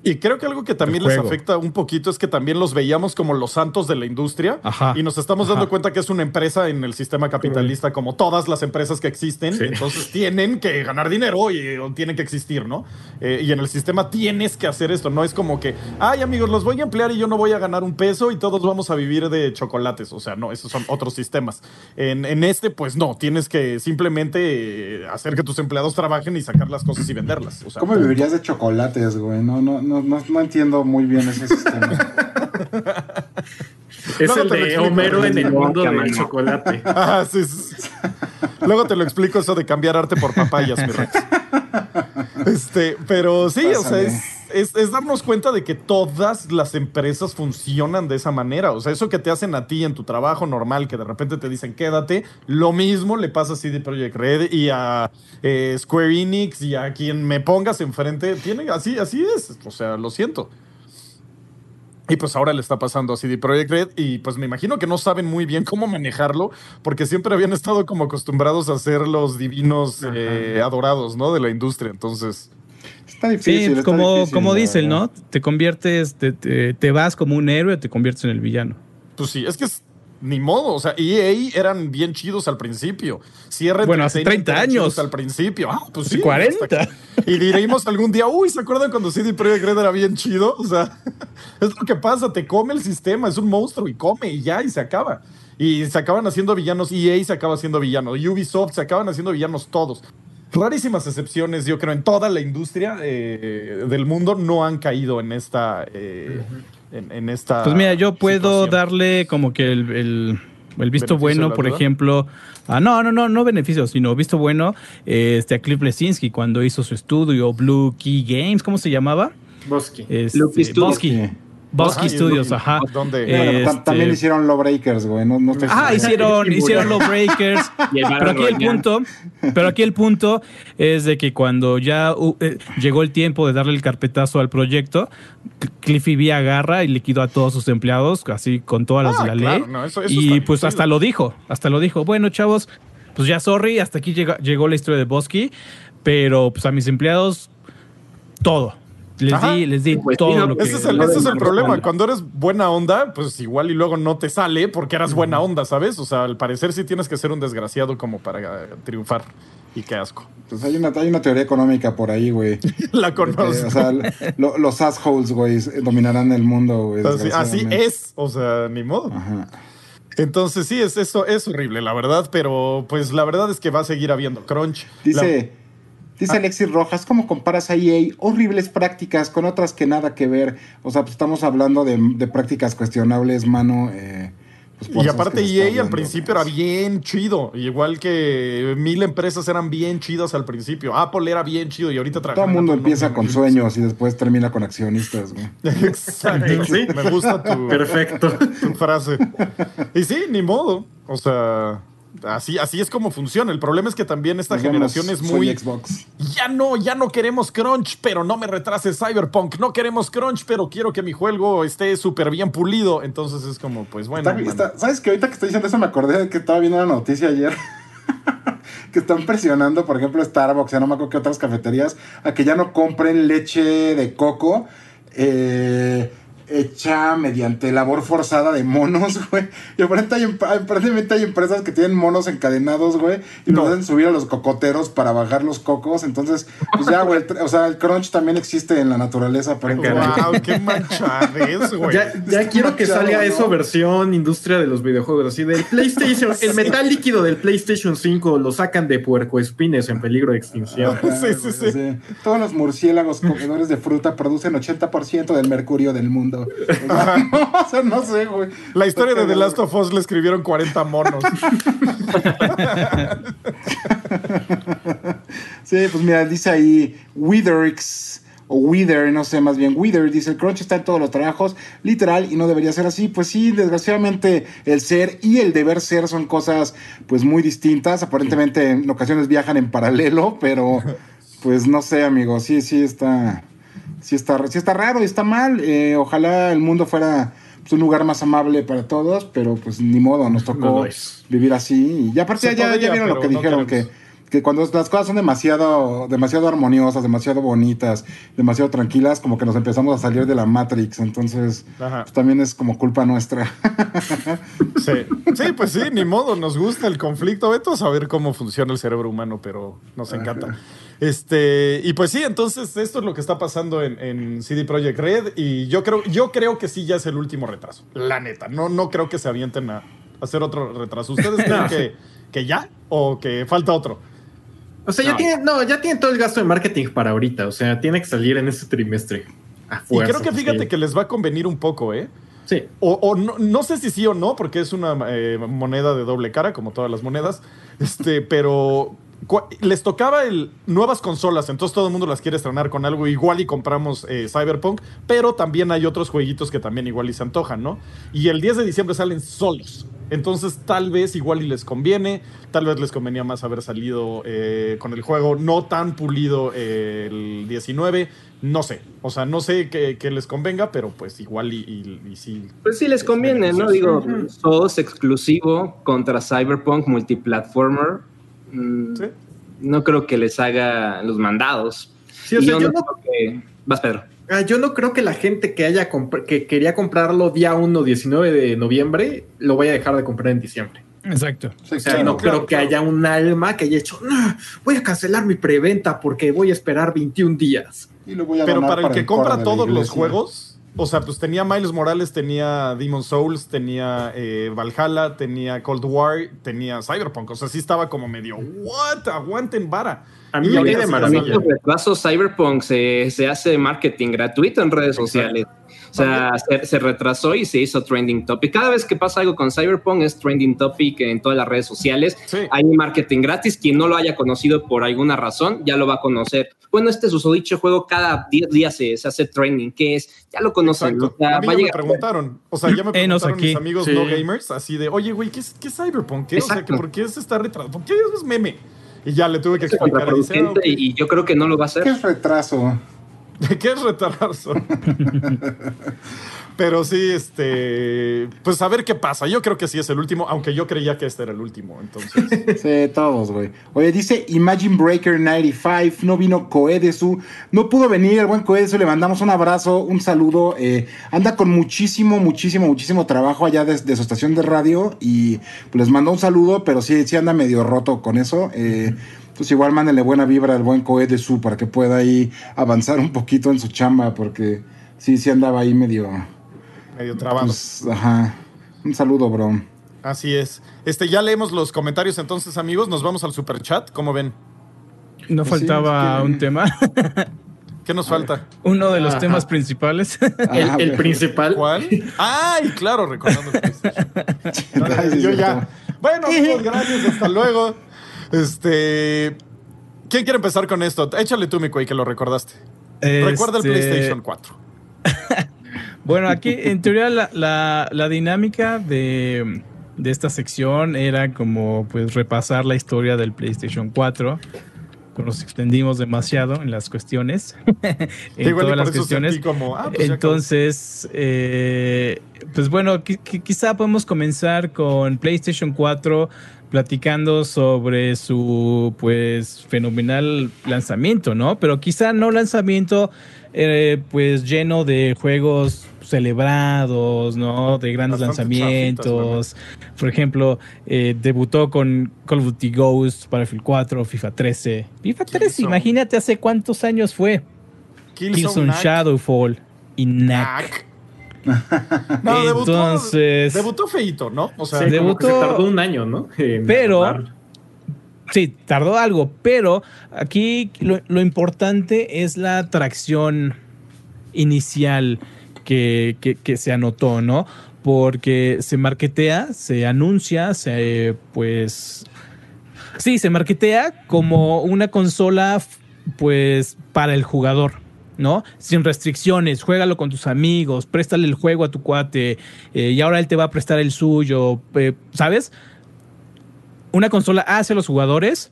Y creo que algo que también les afecta un poquito es que también los veíamos como los santos de la industria Ajá. y nos estamos dando cuenta que es una empresa en el sistema capitalista como todas las empresas que existen, Sí. entonces tienen que ganar dinero y o tienen que existir, ¿no? Eh, y en el sistema tienes que hacer esto, no es como que, ay amigos, los voy a emplear y yo no voy a ganar un peso y todos vamos a vivir de chocolates, o sea, no, esos son otros sistemas. En, en este, pues no, tienes que simplemente eh, hacer que tus empleados trabajen y sacar las cosas y venderlas. O sea, ¿Cómo vivirías de chocolates, güey? No, no, no, no, no entiendo muy bien ese sistema. *laughs* Es Luego el de. Homero en el mundo del chocolate. *laughs* Ah, sí, sí. Luego te lo explico eso de cambiar arte por papayas, mi Rex. *laughs* Este, pero sí, o sea, es, es- es darnos cuenta de que todas las empresas funcionan de esa manera. O sea, eso que te hacen a ti en tu trabajo normal, que de repente te dicen quédate, lo mismo le pasa a CD Projekt Red y a eh, Square Enix y a quien me pongas enfrente. Tiene, así, así es. O sea, lo siento. Y pues ahora le está pasando a CD Projekt Red y pues me imagino que no saben muy bien cómo manejarlo porque siempre habían estado como acostumbrados a ser los divinos eh, adorados, ¿no? De la industria. Entonces, Está difícil. Sí, está como, difícil, como verdad. ¿no? Te conviertes, te, te- te vas como un héroe, te conviertes en el villano. pues sí, es que es ni modo. O sea, EA eran bien chidos al principio. Sierra Bueno, hace Entertainment 30 eran chidos años. Al principio. Ah, pues Hace sí. 40. hasta que- Y diríamos algún día, uy, ¿se acuerdan cuando CD Projekt Red era bien chido? O sea, *laughs* es lo que pasa, te come el sistema, es un monstruo y come y ya, y se acaba. Y se acaban haciendo villanos, EA se acaba haciendo villano, Ubisoft se acaban haciendo villanos todos. Rarísimas excepciones, yo creo, en toda la industria eh, del mundo no han caído en esta... eh, en, en esta Pues mira, yo puedo situación. darle como que el, el- el visto ¿Beneficio de bueno, por duda? ejemplo, a, no, no, no, no beneficio, sino visto bueno eh, este, a Cliff Lesinski cuando hizo su estudio Blue Key Games, ¿cómo se llamaba? Bosque. Este. Bosky. Bosky Ajá, Studios, ajá. ¿Dónde? Bueno, ta- Este- También hicieron Lawbreakers, güey. No, Ah, seguro. hicieron, hicieron breakers. *laughs* Pero aquí el punto, pero aquí el punto es de que cuando ya uh, eh, llegó el tiempo de darle el carpetazo al proyecto, Cl- Cliffy B agarra y liquidó a todos sus empleados, así con todas las Ah, de la claro, ley. no, eso- eso y pues hasta lo dijo, hasta lo dijo. Bueno, chavos, pues ya sorry, hasta aquí llega- llegó la historia de Bosky, pero pues a mis empleados todo. Les Ajá. di, les di Pues sí, todo no, lo que Ese es el, no ese es el problema. Cuando eres buena onda, pues igual y luego no te sale porque eras buena onda, ¿sabes? O sea, al parecer sí tienes que ser un desgraciado como para eh, triunfar. Y qué asco. Pues hay una, hay una teoría económica por ahí, güey. *laughs* La que, conozco. o sea, lo- los assholes, güey, dominarán el mundo, güey. Así, es, o sea, ni modo. Ajá. Entonces sí, es eso, es horrible, la verdad, pero pues la verdad es que va a seguir habiendo crunch. Dice, dice Ah. Alexis Rojas, ¿cómo comparas a EA? Horribles prácticas con otras que nada que ver. O sea, pues estamos hablando de, de prácticas cuestionables, mano. eh, pues, y aparte EA al hablando, principio era bien chido, igual que mil empresas eran bien chidas al principio. Apple era bien chido y ahorita Todo el mundo empieza *laughs* con sueños y después termina con accionistas, güey. *laughs* Exacto. Sí. Me gusta tu, Perfecto. tu frase. Y sí, ni modo. O sea, así, así es como funciona. El problema es que también esta Nos vemos, generación es soy muy. Xbox. Ya no, ya no queremos crunch, pero no me retrase Cyberpunk. No queremos crunch, pero quiero que mi juego esté súper bien pulido. Entonces es como, pues bueno. Está- man. está- ¿Sabes que ahorita que estoy diciendo eso me acordé de que estaba viendo una noticia ayer? *laughs* que están presionando, por ejemplo, Starbucks, ya no me acuerdo qué otras cafeterías, a que ya no compren leche de coco. eh, hecha mediante labor forzada de monos, *laughs* güey. Y aparentemente hay, emp- aparentemente hay empresas que tienen monos encadenados, güey, y No. los hacen subir a los cocoteros para bajar los cocos. Entonces, pues ya, güey, o sea, el crunch también existe en la naturaleza, aparentemente. Wow, qué *laughs* manchadez, güey. Ya, quiero que salga ¿no? eso versión industria de los videojuegos. Así del PlayStation, el *laughs* metal líquido del PlayStation 5 lo sacan de puercoespines en peligro de extinción. Ajá, Sí, sí, güey, sí. Todos los murciélagos comedores de fruta producen 80% del mercurio del mundo. O sea, no, o sea, no sé, güey. La historia de The. Last of Us le escribieron 40 monos. *laughs* Sí, pues mira, dice ahí Witherix o Wither, no sé, más bien Wither, dice el crunch está en todos los trabajos, literal, y no debería ser así. Pues sí, desgraciadamente el ser y el deber ser son cosas pues muy distintas. Aparentemente en ocasiones viajan en paralelo, pero pues no sé, amigo, sí, sí está, sí está, sí está raro y está mal. Eh, ojalá el mundo fuera pues, un lugar más amable para todos, pero pues ni modo, nos No tocó vivir así. Y aparte Se ya, ya vieron lo que no dijeron, que queremos. que cuando las cosas son demasiado, demasiado armoniosas, demasiado bonitas, demasiado tranquilas, como que nos empezamos a salir de la Matrix. Entonces, pues, también es como culpa nuestra. *laughs* Sí. sí, pues sí, ni modo, nos gusta el conflicto. Vete a saber cómo funciona el cerebro humano, pero nos encanta. Este, y pues sí, entonces esto es lo que está pasando en, en CD Projekt Red. Y yo creo, yo creo que sí ya es el último retraso. La neta. No, no creo que se avienten a hacer otro retraso. ¿Ustedes *laughs* creen que, que ya? ¿O que falta otro? O sea, ya No. tiene, no, ya tiene todo el gasto de marketing para ahorita. O sea, tiene que salir en este trimestre. A Y fuerza, creo que fíjate que les va a convenir un poco, ¿eh? Sí. O, o no, no sé si sí o no, porque es una eh, moneda de doble cara, como todas las monedas. Este, pero les tocaba el nuevas consolas, entonces todo el mundo las quiere estrenar con algo igual y compramos eh, Cyberpunk, pero también hay otros jueguitos que también igual y se antojan, ¿no? Y el 10 de diciembre salen solos. Entonces tal vez igual y les conviene, tal vez les convenía más haber salido eh, con el juego no tan pulido eh, el 19, no sé, o sea, no sé qué, qué les convenga, pero pues igual y, y- y sí. Pues sí les conviene, ¿no? Digo, SOS exclusivo contra Cyberpunk multiplatformer. Mm, Sí. No creo que les haga los mandados. Sí, o Y sea, yo yo no no, creo que... Vas, Pedro. ah, yo no creo que la gente que haya compr- que quería comprarlo día 1, 19 de noviembre, lo vaya a dejar de comprar en diciembre. Exacto. Sí, O sea, claro. no claro, creo que haya un alma que haya hecho, "No, voy a cancelar mi preventa porque voy a esperar 21 días. Y lo voy a Pero para el que compra todos los juegos, o sea, pues tenía Miles Morales, tenía Demon Souls, tenía eh, Valhalla, tenía Cold War, tenía Cyberpunk. O sea, sí estaba como medio, ¿what? Aguanten vara. A mí Y me cae de maravilla. Los retrasos Cyberpunk se, se hace marketing gratuito en redes sociales. O sea, se, se retrasó y se hizo trending topic. Cada vez que pasa algo con Cyberpunk es trending topic en todas las redes sociales. Sí. Hay marketing gratis. Quien no lo haya conocido por alguna razón, ya lo va a conocer. Bueno, este susodicho juego cada 10 días se, se hace trending. ¿Qué es? Ya lo conocen. O sea, a mí va ya me preguntaron. O sea, ya me *laughs* preguntaron aquí. mis amigos Sí. no gamers, así de, oye, güey, ¿qué es, qué es Cyberpunk? ¿Qué? O sea. ¿por qué se está retrasando? ¿Por qué eso es meme? Y ya le tuve que explicar. Y dice, ah, contraproducente ok. y, yo creo que no lo va a hacer. ¿Qué es retraso? *laughs* ¿Qué es retardarse? *laughs* Pero sí, este. Pues a ver qué pasa. Yo creo que sí es el último, aunque yo creía que este era el último. Entonces. *laughs* Sí, todos, güey. Oye, dice Imagine Breaker 95, no vino Coedesu, no pudo venir el buen Coedesu, le mandamos un abrazo, un saludo. eh, anda con muchísimo, muchísimo, muchísimo trabajo allá desde su estación de radio y pues, les mandó un saludo, pero sí, sí anda medio roto con eso. Eh, pues igual mándenle buena vibra al buen Coedesu para que pueda ahí avanzar un poquito en su chamba, porque sí, sí andaba ahí medio... medio trabado. Pues, ajá. Un saludo, bro. Así es. Este, ya leemos los comentarios entonces, amigos. Nos vamos al super chat. ¿Cómo ven? No Pues sí, faltaba es que- un tema. *laughs* ¿Qué nos falta? Uno de los Ajá. temas principales. *laughs* El, principal. ¿Cuál? ¡Ay, claro! Recordando el *laughs* Yo ya. Bueno, amigos, gracias. Hasta luego. Este. ¿Quién quiere empezar con esto? Échale tú, mi que lo recordaste. Recuerda el Este, PlayStation 4. Bueno, aquí en teoría la, la- la dinámica de, de esta sección era como pues repasar la historia del PlayStation 4. Pues Nos extendimos demasiado en las cuestiones. *laughs* en todas las cuestiones. como, ah, pues Entonces, eh, pues bueno, qui- qui- quizá podemos comenzar con PlayStation 4 platicando sobre su pues fenomenal lanzamiento, ¿no? Pero quizá no lanzamiento eh, pues lleno de juegos celebrados, ¿no? De grandes Bastante lanzamientos. Por ejemplo, eh, debutó con Call of Duty Ghost, Battlefield 4, FIFA 13. FIFA 13, Killzone. imagínate hace cuántos años fue. Killzone Shadowfall y Knack. No, debutó, Entonces- debutó feito, ¿no? O sea, se debutó- tardó un año, ¿no? En Pero- armar. Sí, tardó algo, pero aquí lo, lo importante es la atracción inicial que, se anotó, ¿no? Porque se marketea, se anuncia, se pues... Sí, se marketea como una consola pues para el jugador, ¿no? Sin restricciones, juégalo con tus amigos, préstale el juego a tu cuate eh, y ahora él te va a prestar el suyo, eh, ¿sabes? una consola hacia los jugadores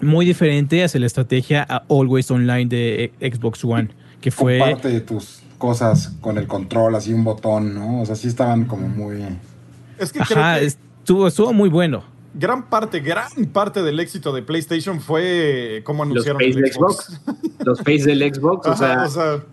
muy diferente hacia la estrategia Always Online de e- Xbox One, que fue... Comparte de tus cosas con el control, así un botón, ¿no? O sea, sí estaban como muy... es que Ajá, creo que estuvo, estuvo muy bueno. gran parte, gran parte del éxito de PlayStation fue cómo Los anunciaron face el del Xbox. Los face del Xbox. o sea, Ajá, o sea,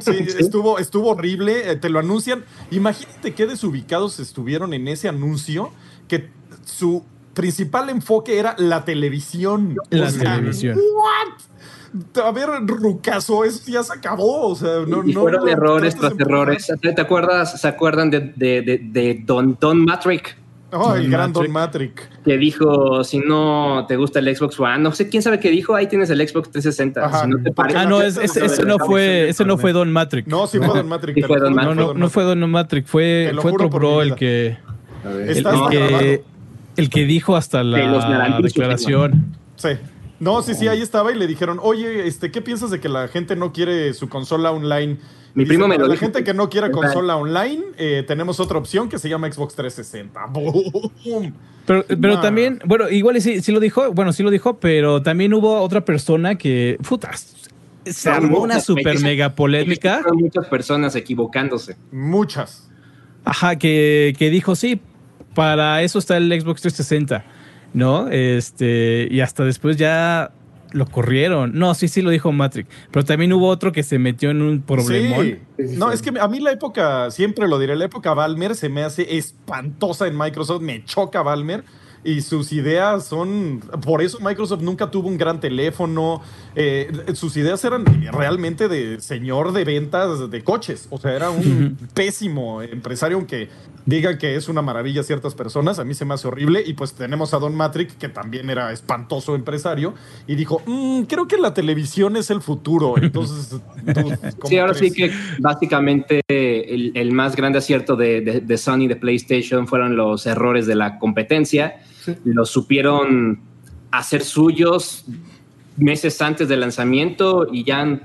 sí, *laughs* Sí. Estuvo, estuvo horrible, eh, te lo anuncian. Imagínate qué desubicados estuvieron en ese anuncio, que su principal enfoque era la televisión. La O sea, televisión. ¿What? A ver, Rucaso, eso ya se acabó. O sea, no, y no, fueron no errores tras errores. ¿Te acuerdas? ¿Se acuerdan de, de, de, de Don, Don Matrick? Oh, el gran Don Matrick. Que dijo, si no te gusta el Xbox One, no sé quién sabe qué dijo, ahí tienes el Xbox 360. Ajá. Si no te parece, Ah, no, es- fue, ese no fue Don Matrix. No, sí fue Don Matrick. Sí fue Don no, no, no fue Don Matrix, fue, fue otro bro el que, el, que, el que dijo hasta la declaración. Sí. No, sí, sí, ahí estaba y le dijeron, oye, este, ¿qué piensas de que la gente no quiere su consola online? Mi Dice, primo me "Para lo La dijo. gente que no quiera consola online, eh, tenemos otra opción que se llama Xbox 360. *laughs* ¡Boom! Pero, pero Nah. también, bueno, igual y sí, sí lo dijo, bueno, sí lo dijo, pero también hubo otra persona que, puta, se No, armó una super mega polémica. *laughs* Fueron muchas personas equivocándose. Muchas. Ajá, que, que dijo, sí, para eso está el Xbox 360, ¿no? Este, y hasta después ya lo corrieron. No, sí, sí lo dijo Matrix. Pero también hubo otro que se metió en un problemón. Sí. No, es que a mí la época, siempre lo diré, la época Valmer se me hace espantosa en Microsoft, me choca Valmer. Y sus ideas son. Por eso Microsoft nunca tuvo un gran teléfono. Eh, sus ideas eran realmente de señor de ventas de coches. O sea, era un pésimo empresario, aunque digan que es una maravilla a ciertas personas. A mí se me hace horrible. Y pues tenemos a Don Matrix, que también era espantoso empresario. Y dijo: "Mm, Creo que la televisión es el futuro. Entonces. dude, ¿cómo Sí, ahora crees? sí que básicamente el, el más grande acierto de, de, de Sony de PlayStation fueron los errores de la competencia. Los supieron hacer suyos meses antes del lanzamiento y ya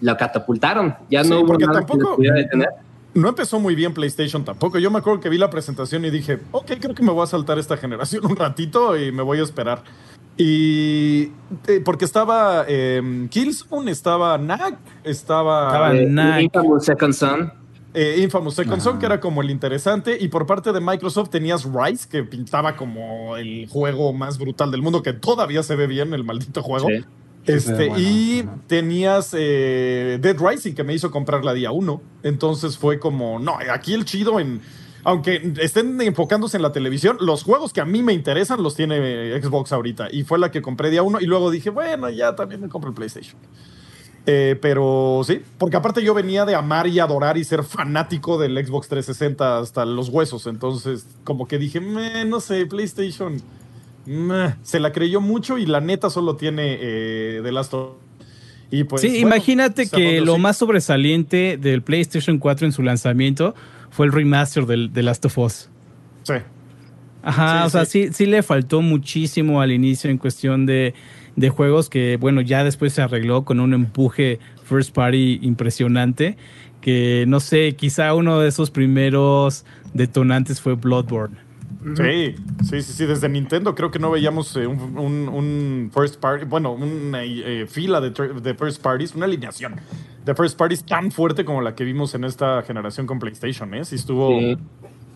la catapultaron. Ya Sí, no hubo porque nada que tampoco- los pudiera detener. No empezó muy bien PlayStation tampoco. Yo me acuerdo que vi la presentación y dije, ok, creo que me voy a saltar esta generación *laughs* un ratito y me voy a esperar. Y eh, porque estaba eh, Killzone, estaba Knack, estaba, Estaba- Eh, Second Son. Eh, Infamous Second. Son, que era como el interesante. Y por parte de Microsoft tenías Rise, que pintaba como el juego más brutal del mundo, que todavía se ve bien el maldito juego. Sí. Este, bueno. y tenías eh, Dead Rising que me hizo comprar la día 1. Entonces fue como, no, aquí el chido en. Aunque estén enfocándose en la televisión, los juegos que a mí me interesan los tiene Xbox ahorita. Y fue la que compré día 1. Y luego dije, bueno, ya también me compro el PlayStation. Eh, pero sí, porque aparte yo venía de amar y adorar y ser fanático del Xbox 360 hasta los huesos. Entonces, como que dije, "Meh, no sé, PlayStation meh". se la creyó mucho y la neta solo tiene eh, The Last of y pues, sí, bueno, imagínate que lo sí. más sobresaliente del PlayStation 4 en su lanzamiento fue el remaster del, de Last of Us. Sí. Ajá, Sí, o sea, sí. sí le faltó muchísimo al inicio en cuestión de, de juegos que, bueno, ya después se arregló con un empuje first party impresionante. Que no sé, quizá uno de esos primeros detonantes fue Bloodborne. Sí, sí, sí, sí. Desde Nintendo creo que no veíamos eh, un, un- un first party, bueno, una eh, fila de, first parties, una alineación de first parties tan fuerte como la que vimos en esta generación con PlayStation, ¿eh? Sí estuvo Sí.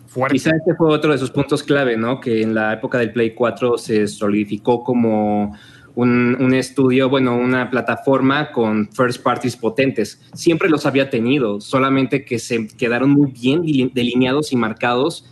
fuerte. Quizá este fue otro de sus puntos clave, ¿no? Que en la época del Play 4 se solidificó como un, un, estudio, bueno, una plataforma con first parties potentes. Siempre los había tenido, solamente que se quedaron muy bien delineados y marcados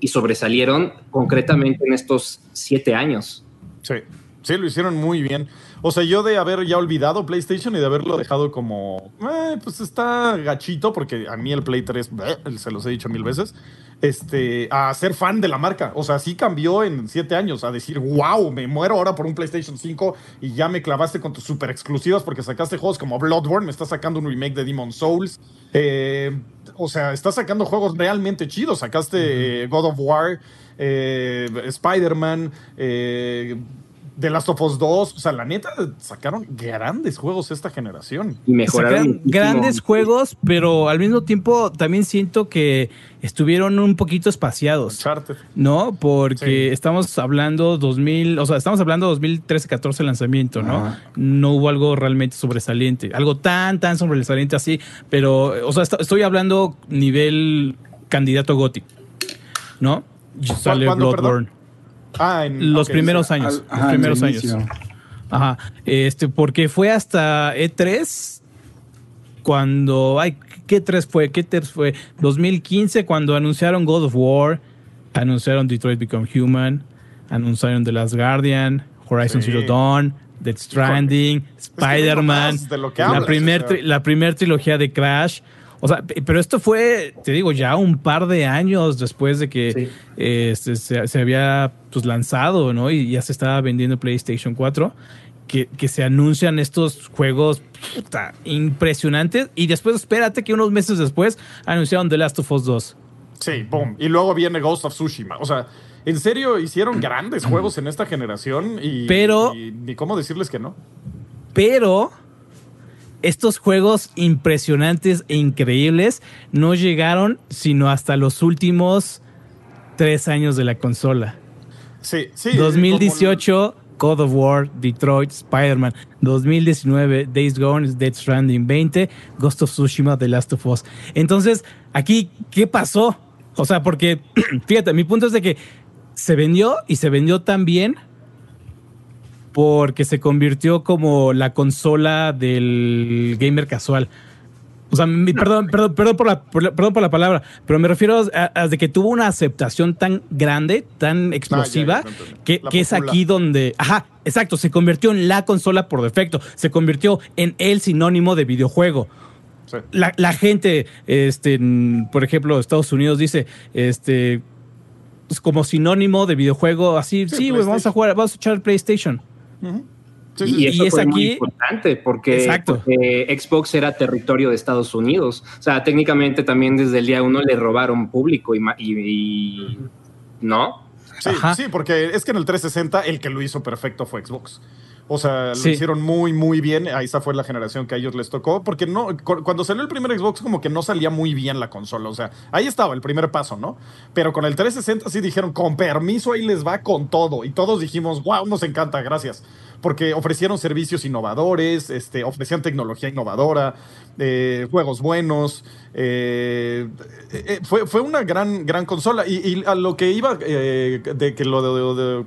y sobresalieron concretamente en estos siete años. Sí, sí, lo hicieron muy bien. O sea, yo de haber ya olvidado PlayStation y de haberlo dejado como, eh, pues está gachito, porque a mí el Play 3, se los he dicho mil veces, este, a ser fan de la marca. O sea, sí cambió en siete años, a decir, wow, me muero ahora por un PlayStation 5 y ya me clavaste con tus super exclusivas porque sacaste juegos como Bloodborne, me estás sacando un remake de Demon Souls. Eh, o sea, estás sacando juegos realmente chidos. Sacaste God of War, eh, Spider-Man, eh, The Last of Us 2. O sea, la neta, sacaron grandes juegos esta generación. Y mejoraron. grandes juegos, pero al mismo tiempo también siento que estuvieron un poquito espaciados. Uncharted. ¿No? Porque estamos hablando 2000, o sea, estamos hablando 2013-14 lanzamiento, ¿no? No hubo algo realmente sobresaliente. Algo tan, tan sobresaliente así. Pero, o sea, estoy hablando nivel candidato GOTY. ¿No? Sale Bloodborne. Ah, en los primeros años. los primeros años. Ajá. Este, porque fue hasta E3 cuando. Ay, ¿qué E3 fue? ¿Qué E3 fue? 2015 cuando anunciaron God of War, anunciaron Detroit Become Human, anunciaron The Last Guardian, Horizon Zero Dawn, Dead Stranding, Spider-Man, la primera la primer trilogía de Crash. O sea, pero esto fue, te digo, ya un par de años después de que este, se, había pues, lanzado, ¿no? Y ya se estaba vendiendo PlayStation 4. Que, que se anuncian estos juegos impresionantes. Y después, espérate que unos meses después anunciaron The Last of Us 2. Sí, boom. Y luego viene Ghost of Tsushima. O sea, en serio, hicieron grandes juegos en esta generación. Y, pero. Y, ni cómo decirles que no. Pero estos juegos impresionantes e increíbles no llegaron sino hasta los últimos tres años de la consola. Sí, sí. 2018, God of War, Detroit, Spider-Man. 2019, Days Gone, Dead Stranding 20, Ghost of Tsushima, The Last of Us. Entonces, aquí, ¿qué pasó? O sea, porque, *clears throat* fíjate, mi punto es de que se vendió y se vendió tan bien porque se convirtió como la consola del gamer casual. O sea, perdón, perdón, perdón, por la, perdón por la palabra, pero me refiero a, de que tuvo una aceptación tan grande, tan explosiva, que, es aquí donde, ajá, exacto, se convirtió en la consola por defecto, se convirtió en el sinónimo de videojuego. La, gente, este, por ejemplo, Estados Unidos dice, este, pues como sinónimo de videojuego, así, sí, vamos a jugar, vamos a echar y, eso fue muy importante porque, Xbox era territorio de Estados Unidos. O sea, técnicamente también desde el día uno le robaron público y, ¿no? Sí, sí, porque es que en el 360 el que lo hizo perfecto fue Xbox. O sea, lo hicieron muy, muy bien. Ahí esa fue la generación que a ellos les tocó. Porque no, cuando salió el primer Xbox, como que no salía muy bien la consola. O sea, ahí estaba el primer paso, ¿no? Pero con el 360 sí dijeron, con permiso, ahí les va con todo. Y todos dijimos, wow, nos encanta, gracias. Porque ofrecieron servicios innovadores, este, ofrecían tecnología innovadora, eh, juegos buenos. Eh, eh, fue, fue una gran, gran consola. Y, a lo que iba de que lo de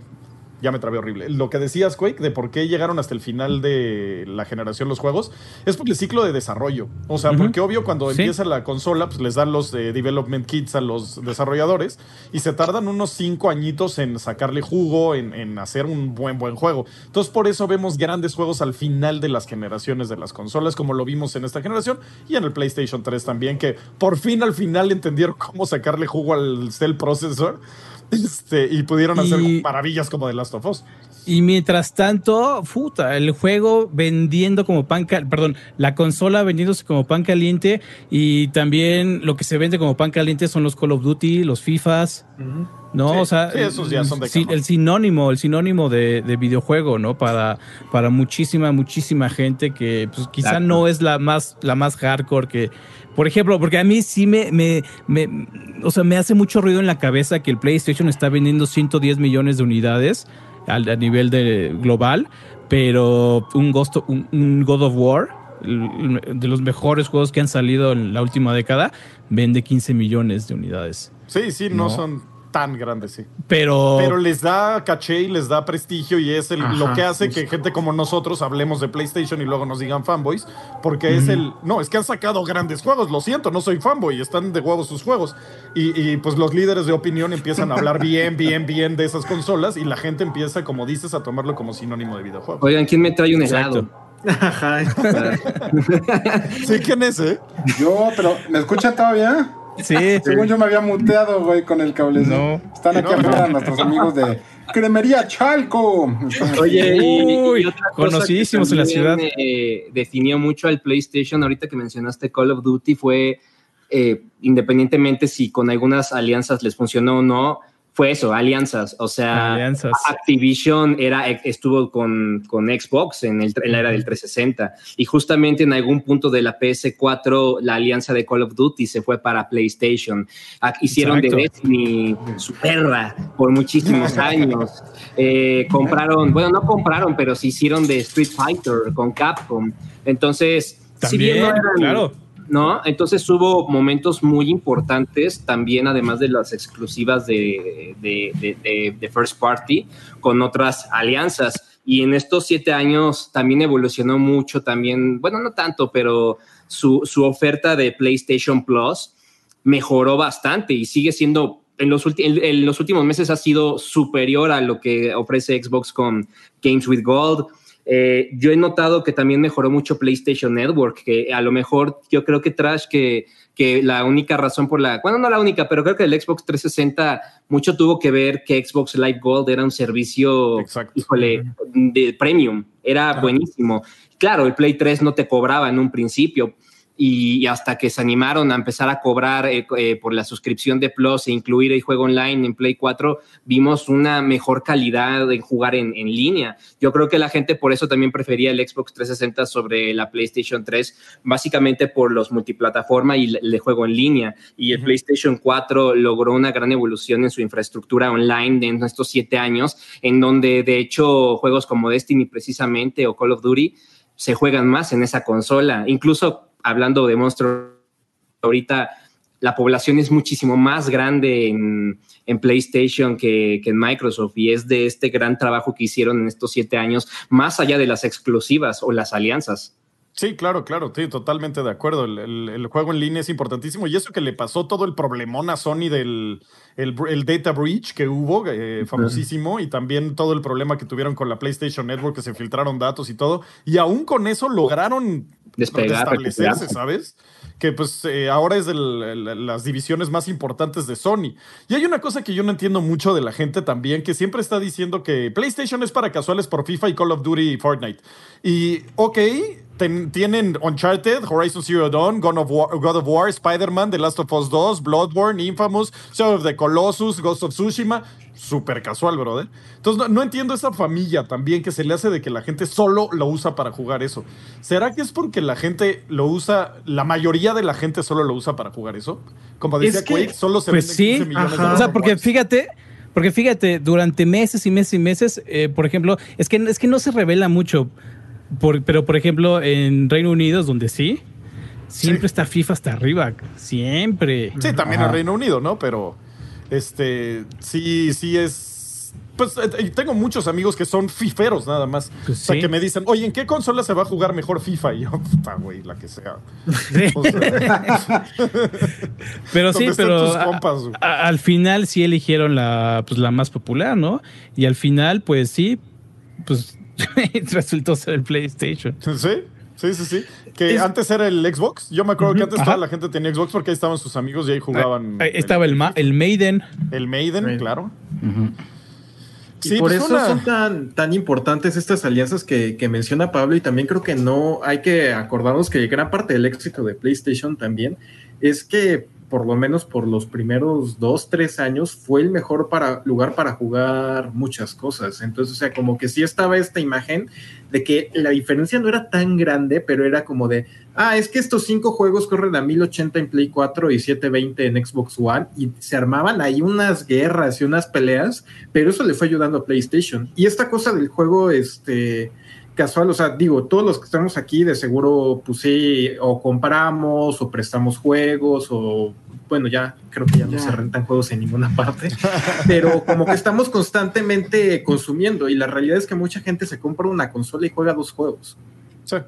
ya me trabé horrible. Lo que decías, Quake, de por qué llegaron hasta el final de la generación los juegos, es por el ciclo de desarrollo. O sea, porque obvio cuando empieza la consola, pues les dan los eh, development kits a los desarrolladores y se tardan unos cinco añitos en sacarle jugo, en, en, hacer un buen, buen juego. Entonces, por eso vemos grandes juegos al final de las generaciones de las consolas, como lo vimos en esta generación y en el PlayStation 3 también, que por fin al final entendieron cómo sacarle jugo al Cell Processor *laughs* este, y pudieron hacer maravillas como The Last of Us. Y mientras tanto, puta, el juego vendiendo como pan caliente, perdón, la consola vendiéndose como pan caliente y también lo que se vende como pan caliente son los Call of Duty, los FIFAs, ¿no? o sea, esos ya son de el sinónimo, el sinónimo de, videojuego, ¿no? Para, para muchísima, muchísima gente que pues, quizá no es la más, la más hardcore que por ejemplo, porque a mí sí me, me, o sea, me hace mucho ruido en la cabeza que el PlayStation está vendiendo 110 millones de unidades a, nivel de global, pero un, Ghost, un, God of War, de los mejores juegos que han salido en la última década, vende 15 millones de unidades. Sí, sí, no, son tan grande, sí. Pero, Pero les da caché y les da prestigio y es el, Ajá, lo que hace que gente como nosotros hablemos de PlayStation y luego nos digan fanboys, porque es el... No, es que han sacado grandes juegos, lo siento, no soy fanboy, están de huevos sus juegos. Y, y, pues los líderes de opinión empiezan a hablar bien, *laughs* bien, bien de esas consolas y la gente empieza, como dices, a tomarlo como sinónimo de videojuego. Oigan, ¿quién me trae un Exacto. helado? Ajá. *laughs* Sí, ¿quién es, eh? Yo, pero ¿me escuchan todavía? *laughs* sí, Según yo me había muteado, güey, con el cable. No. Están aquí No, no. afuera nuestros amigos de Cremería Chalco. Oye, y, Uy, y otra cosa conocidísimos que en la eh, definió mucho al PlayStation, ahorita que mencionaste Call of Duty, fue eh, independientemente si con algunas alianzas les funcionó o no, fue eso, alianzas. O sea, alianzas. Activision era, estuvo con, con Xbox en, el, en la era del 360 y justamente en algún punto de la PS4 la alianza de Call of Duty se fue para PlayStation. Ah, Hicieron Exacto. de Destiny su perra por muchísimos *laughs* años. Eh, compraron, bueno, no compraron, pero se hicieron de Street Fighter con Capcom. Entonces, si bien no eran- claro. ¿No? Entonces hubo momentos muy importantes también, además de las exclusivas de, de, First Party, con otras alianzas. Y en estos siete años también evolucionó mucho, también, bueno, no tanto, pero su, su oferta de PlayStation Plus mejoró bastante y sigue siendo, en los, en los últimos meses ha sido superior a lo que ofrece Xbox con Games with Gold. Eh, yo he notado que también mejoró mucho PlayStation Network, que a lo mejor yo creo que Trash, que, que la única razón por la, bueno, no la única, pero creo que el Xbox 360 mucho tuvo que ver que Xbox Live Gold era un servicio, Exacto. híjole, de premium, era Ajá. buenísimo. Claro, el Play 3 no te cobraba en un principio, y, y hasta que se animaron a empezar a cobrar eh, eh, por la suscripción de Plus e incluir el juego online en Play 4, vimos una mejor calidad en jugar en, en línea. Yo creo que la gente por eso también prefería el Xbox 360 sobre la PlayStation 3, básicamente por los multiplataforma y el, el juego en línea. Y el PlayStation 4 logró una gran evolución en su infraestructura online en estos siete años, en donde de hecho juegos como Destiny precisamente o Call of Duty se juegan más en esa consola. Incluso hablando de Monster, ahorita la población es muchísimo más grande en, en PlayStation que, que, en Microsoft y es de este gran trabajo que hicieron en estos siete años, más allá de las exclusivas o las alianzas. Sí, claro, claro, sí, totalmente de acuerdo. El, el, el, juego en línea es importantísimo y eso que le pasó todo el problemón a Sony del el, el data breach que hubo, eh, famosísimo, y también todo el problema que tuvieron con la PlayStation Network, que se filtraron datos y todo, y aún con eso lograron Despegar, establecerse, ¿sabes? Que pues eh, ahora es de las divisiones más importantes de Sony. Y hay una cosa que yo no entiendo mucho de la gente también, que siempre está diciendo que PlayStation es para casuales por FIFA y Call of Duty y Fortnite. Y, ok, tienen Uncharted, Horizon Zero Dawn, God of War, God of War Spider-Man, The Last of Us 2, Bloodborne, Infamous, Shadow of the Colossus, Ghost of Tsushima. Súper casual, brother. Entonces, no, no, entiendo esa familia también que se le hace de que la gente solo lo usa para jugar eso. ¿Será que es porque la gente lo usa, la mayoría de la gente solo lo usa para jugar eso? Como decía Es que- Quake, solo se Pues venden sí, 15 millones de O sea, porque fíjate, porque fíjate, durante meses y meses y meses, eh, por ejemplo, es que, es que no se revela mucho, por- pero por ejemplo, en Reino Unido, donde sí, siempre Sí. está FIFA hasta arriba, siempre. Sí, también Ajá. en Reino Unido, ¿no? Pero este sí, sí es. Pues eh, tengo muchos amigos que son fiferos nada más. Pues o sea, sí. que me dicen, oye, ¿en qué consola se va a jugar mejor FIFA? Y yo, puta, güey, la que sea. Sí. O sea, *laughs* Pero *laughs* sí, ¿Dónde están pero a- a- al final sí eligieron la, pues, la más popular, ¿no? Y al final, pues sí, pues *laughs* resultó ser el PlayStation. sí, sí, sí, sí. Que Es- antes era el Xbox. Yo me acuerdo que antes Ajá. toda la gente tenía Xbox porque ahí estaban sus amigos y ahí jugaban. Ahí estaba el, ma- el Maiden. el Maiden, claro. Y Sí, por pues eso una- son tan, tan importantes estas alianzas que, que menciona Pablo y también creo que no hay que acordarnos que gran parte del éxito de PlayStation también es que por lo menos por los primeros dos, tres años fue el mejor para, lugar para jugar muchas cosas. Entonces, o sea, como que sí estaba esta imagen de que la diferencia no era tan grande, pero era como de, ah, es que estos cinco juegos corren a 1080 en Play 4 y 720 en Xbox One y se armaban ahí unas guerras y unas peleas pero eso le fue ayudando a PlayStation. Y esta cosa del juego, este, casual, o sea, digo, todos los que estamos aquí de seguro, pues sí, o compramos o prestamos juegos o bueno, ya creo que ya no se rentan juegos en ninguna parte, *laughs* pero como que estamos constantemente consumiendo y la realidad es que mucha gente se compra una consola y juega dos juegos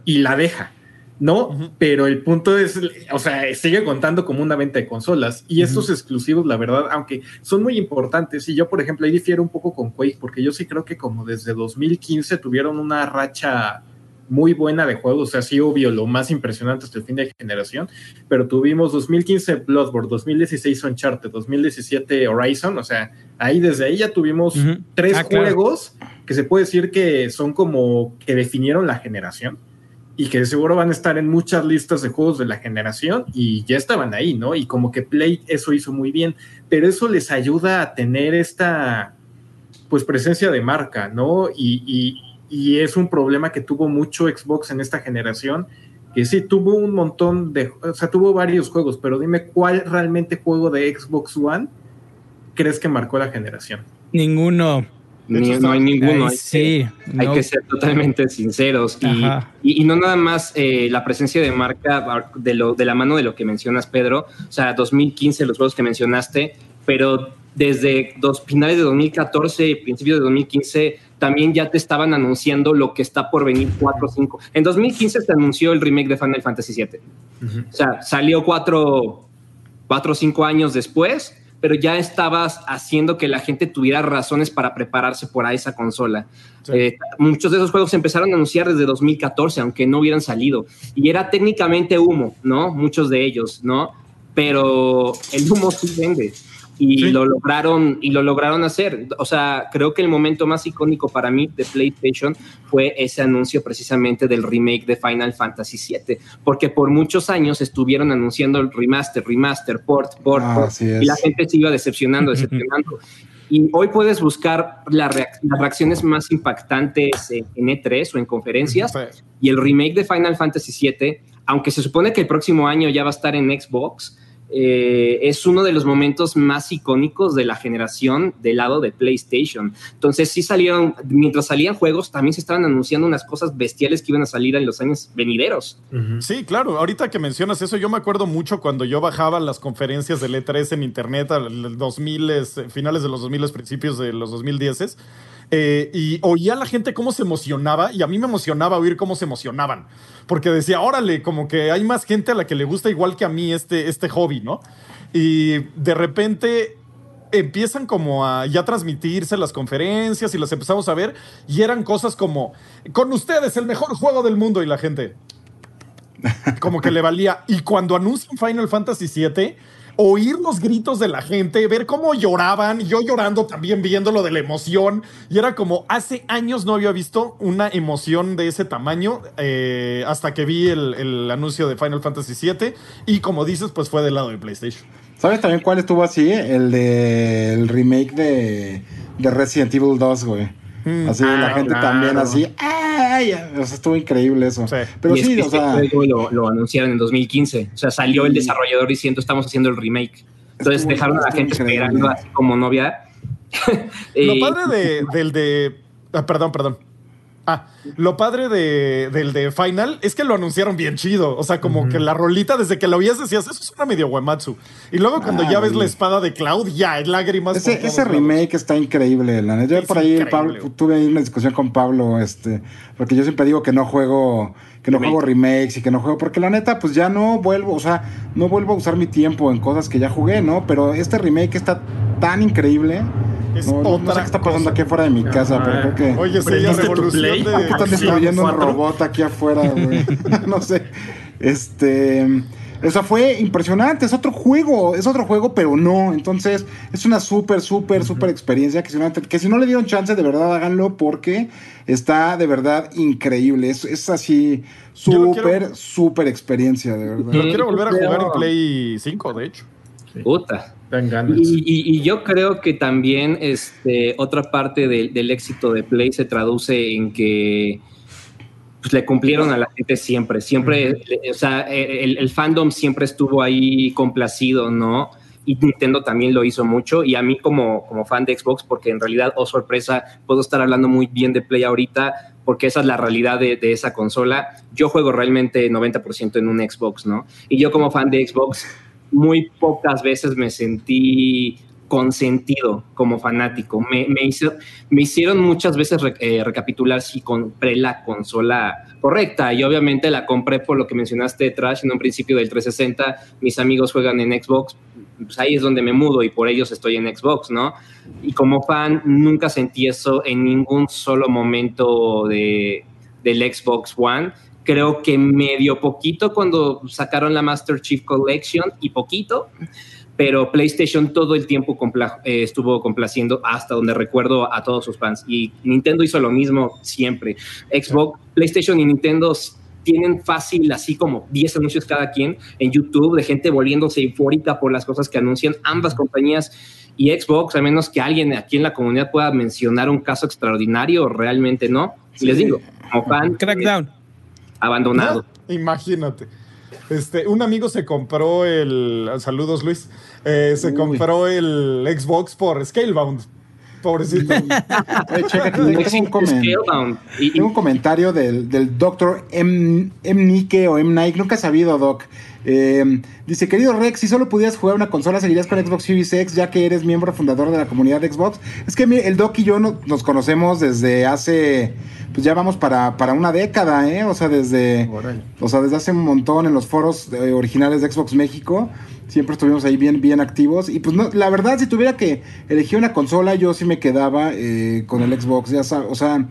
y la deja. ¿no? Pero el punto es, o sea, sigue contando como una venta de consolas y estos exclusivos, la verdad, aunque son muy importantes, y yo, por ejemplo, ahí difiero un poco con Quake, porque yo sí creo que como desde 2015 tuvieron una racha muy buena de juegos, o sea, sí, obvio, lo más impresionante hasta el fin de generación, pero tuvimos 2015 Bloodborne, 2016 Uncharted, 2017 Horizon, o sea, ahí desde ahí ya tuvimos tres ah, juegos que se puede decir que son como que definieron la generación y que seguro van a estar en muchas listas de juegos de la generación y ya estaban ahí, ¿no? Y como que Play eso hizo muy bien, pero eso les ayuda a tener esta, pues, presencia de marca, ¿no? Y, y, es un problema que tuvo mucho Xbox en esta generación, que sí, tuvo un montón de, o sea, tuvo varios juegos, pero dime cuál realmente juego de Xbox One crees que marcó la generación. Ninguno no hay ninguno. hay, sí, que, hay que ser totalmente sinceros. Y, y, no nada más eh, la presencia de marca de, lo, de la mano de lo que mencionas, Pedro. O sea, 2015, los juegos que mencionaste, pero desde dos, finales de 2014, principios de 2015, también ya te estaban anunciando lo que está por venir 4 o 5. En 2015 se anunció el remake de Final Fantasy VII. O sea, salió 4 o 5 años después pero ya estabas haciendo que la gente tuviera razones para prepararse por a esa consola. Eh, muchos de esos juegos se empezaron a anunciar desde 2014, aunque no hubieran salido. Y era técnicamente humo, ¿no? Muchos de ellos, ¿no? Pero el humo sí vende y lo lograron y lo lograron hacer. O sea, creo que el momento más icónico para mí de PlayStation fue ese anuncio precisamente del remake de Final Fantasy VII, porque por muchos años estuvieron anunciando el remaster, remaster, port, port, ah, port y la gente se iba decepcionando, *laughs* decepcionando. Y hoy puedes buscar las reacciones más impactantes en, E3 o en conferencias. Y el remake de Final Fantasy VII, aunque se supone que el próximo año ya va a estar en Xbox, eh, es uno de los momentos más icónicos de la generación del lado de PlayStation. Entonces, sí salieron, mientras salían juegos, también se estaban anunciando unas cosas bestiales que iban a salir en los años venideros. Sí, claro. Ahorita que mencionas eso, yo me acuerdo mucho cuando yo bajaba las conferencias del E3 en internet, a los 2000, finales de los 2000, principios de los 2010 eh, y oía a la gente cómo se emocionaba y a mí me emocionaba oír cómo se emocionaban, porque decía, órale, como que hay más gente a la que le gusta igual que a mí este, este hobby, ¿no? Y de repente empiezan como a ya transmitirse las conferencias y las empezamos a ver y eran cosas como, con ustedes el mejor juego del mundo y la gente como que le valía. Y cuando anuncian Final Fantasy VII oír los gritos de la gente, ver cómo lloraban, yo llorando también viéndolo de la emoción. Y era como, hace años no había visto una emoción de ese tamaño eh, hasta que vi el, anuncio de Final Fantasy VII. Y como dices, pues fue del lado de PlayStation. ¿Sabes también cuál estuvo así? El de el remake de, de Resident Evil 2, güey. Mm. Así la ah, gente también así, ¡ay! O sea, estuvo increíble eso. Pero sí, o sea. Lo, lo, anunciaron en 2015. O sea, salió el desarrollador diciendo estamos haciendo el remake. Entonces dejaron a la gente esperando así como novia. *laughs* lo padre de, del de. Ah, perdón, perdón. Ah, lo padre de, del de Final es que lo anunciaron bien chido. O sea, como que la rolita, desde que lo oías, decías, eso es una medio Wematsu. Y luego cuando ya ves la espada de Cloud, ya, lágrimas. Ese, ese remake está increíble, la Yo por ahí tuve ahí una discusión con Pablo, este, porque yo siempre digo que no juego que no juego remakes y que no juego, porque la neta, pues ya no vuelvo, o sea, no vuelvo a usar mi tiempo en cosas que ya jugué, ¿no? Pero este remake está tan increíble. no, sé qué está pasando aquí afuera de mi casa, pero creo que. Oye, sería revolución de. ¿Qué están destruyendo un robot aquí afuera, *laughs* güey? *laughs* no sé. Este. O sea, fue impresionante, es otro juego, es otro juego, pero no. Entonces, es una súper, súper, súper experiencia que si, no, que si no le dieron chance, de verdad háganlo porque está de verdad increíble. Es, es así, súper, súper experiencia, de verdad. Yo quiero volver a jugar en Play 5, de hecho. Puta. Y, y, yo creo que también este, otra parte del éxito de Play se traduce en que pues, le cumplieron a la gente siempre, siempre, o sea, el, fandom siempre estuvo ahí complacido, ¿no? Y Nintendo también lo hizo mucho, y a mí como, como fan de Xbox, porque en realidad, oh sorpresa, puedo estar hablando muy bien de Play ahorita, porque esa es la realidad de, de esa consola. Yo juego realmente 90% en un Xbox, ¿no? Y yo como fan de Xbox, muy pocas veces me sentí consentido como fanático. Me, me, hicieron muchas veces eh, recapitular si compré la consola correcta y obviamente la compré por lo que mencionaste Trash en un principio del 360. Mis amigos juegan en Xbox, pues ahí es donde me mudo y por ellos estoy en Xbox, ¿no? Y como fan nunca sentí eso en ningún solo momento de, del Xbox One. Creo que medio poquito cuando sacaron la Master Chief Collection y poquito, pero PlayStation todo el tiempo eh, estuvo complaciendo hasta donde recuerdo a todos sus fans. Y Nintendo hizo lo mismo siempre. Xbox, PlayStation y Nintendo tienen fácil así como 10 anuncios cada quien en YouTube de gente volviéndose eufórica por las cosas que anuncian ambas compañías y Xbox, a menos que alguien aquí en la comunidad pueda mencionar un caso extraordinario, realmente no. Les digo, como fan, Crackdown. Abandonado. *laughs* imagínate. Este, un amigo se compró el. Saludos, Luis. Eh, se compró el Xbox por Scalebound. Pobrecito. tengo, un comentario del, del doctor M, M. Nike o M. Nike. Nunca he sabido, Doc. Eh, dice, querido Rex, si solo pudieras jugar una consola, ¿seguirías con Xbox Series X ya que eres miembro fundador de la comunidad de Xbox? Es que el Doc y yo nos conocemos desde hace, pues ya vamos para, para una década, ¿eh? O sea, desde, o sea, desde hace un montón en los foros eh, originales de Xbox México. Siempre estuvimos ahí bien, bien activos. Y pues no, la verdad, si tuviera que elegir una consola, yo sí me quedaba eh, con el Xbox. Ya sabes, o sea,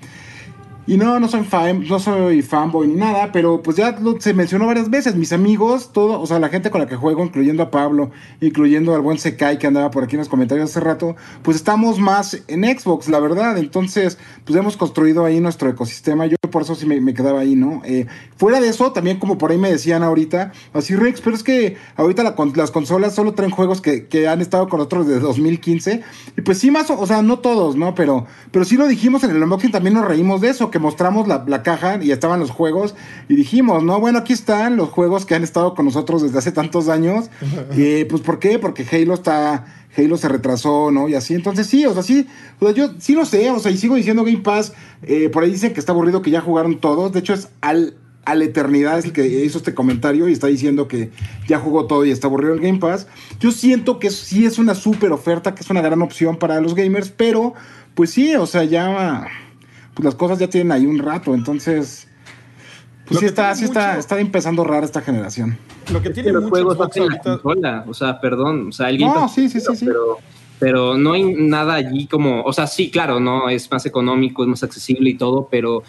y no, no soy fan, no soy fanboy ni nada, pero pues ya se mencionó varias veces. Mis amigos, todo, o sea, la gente con la que juego, incluyendo a Pablo, incluyendo al buen Sekai que andaba por aquí en los comentarios hace rato, pues estamos más en Xbox, la verdad. Entonces, pues hemos construido ahí nuestro ecosistema. Yo por eso sí me, quedaba ahí, ¿no? Eh, fuera de eso, también como por ahí me decían ahorita, así Rex, pero es que ahorita las consolas solo traen juegos que, que, han estado con otros desde 2015. Y pues sí, más, o sea, no todos, ¿no? Pero, pero sí lo dijimos en el unboxing, también nos reímos de eso mostramos la, caja y estaban los juegos y dijimos, no, bueno, aquí están los juegos que han estado con nosotros desde hace tantos años. y *laughs* pues, ¿por qué? Porque Halo está... Halo se retrasó, ¿no? Y así, entonces sí, o sea, sí, o sea, yo sí lo sé, o sea, y sigo diciendo Game Pass, eh, por ahí dicen que está aburrido que ya jugaron todos, de hecho es al, a la eternidad es el que hizo este comentario y está diciendo que ya jugó todo y está aburrido el Game Pass. Yo siento que sí es una súper oferta, que es una gran opción para los gamers, pero pues sí, o sea, ya pues las cosas ya tienen ahí un rato, entonces... Pues sí está, sí está, está empezando rara esta generación. Lo que tiene los juegos ahorita... o sea, perdón, o sea, alguien... No, sí, sí, sí, sí. Pero, pero no hay nada allí como, o sea, sí, claro, no, es más económico, es más accesible y todo, pero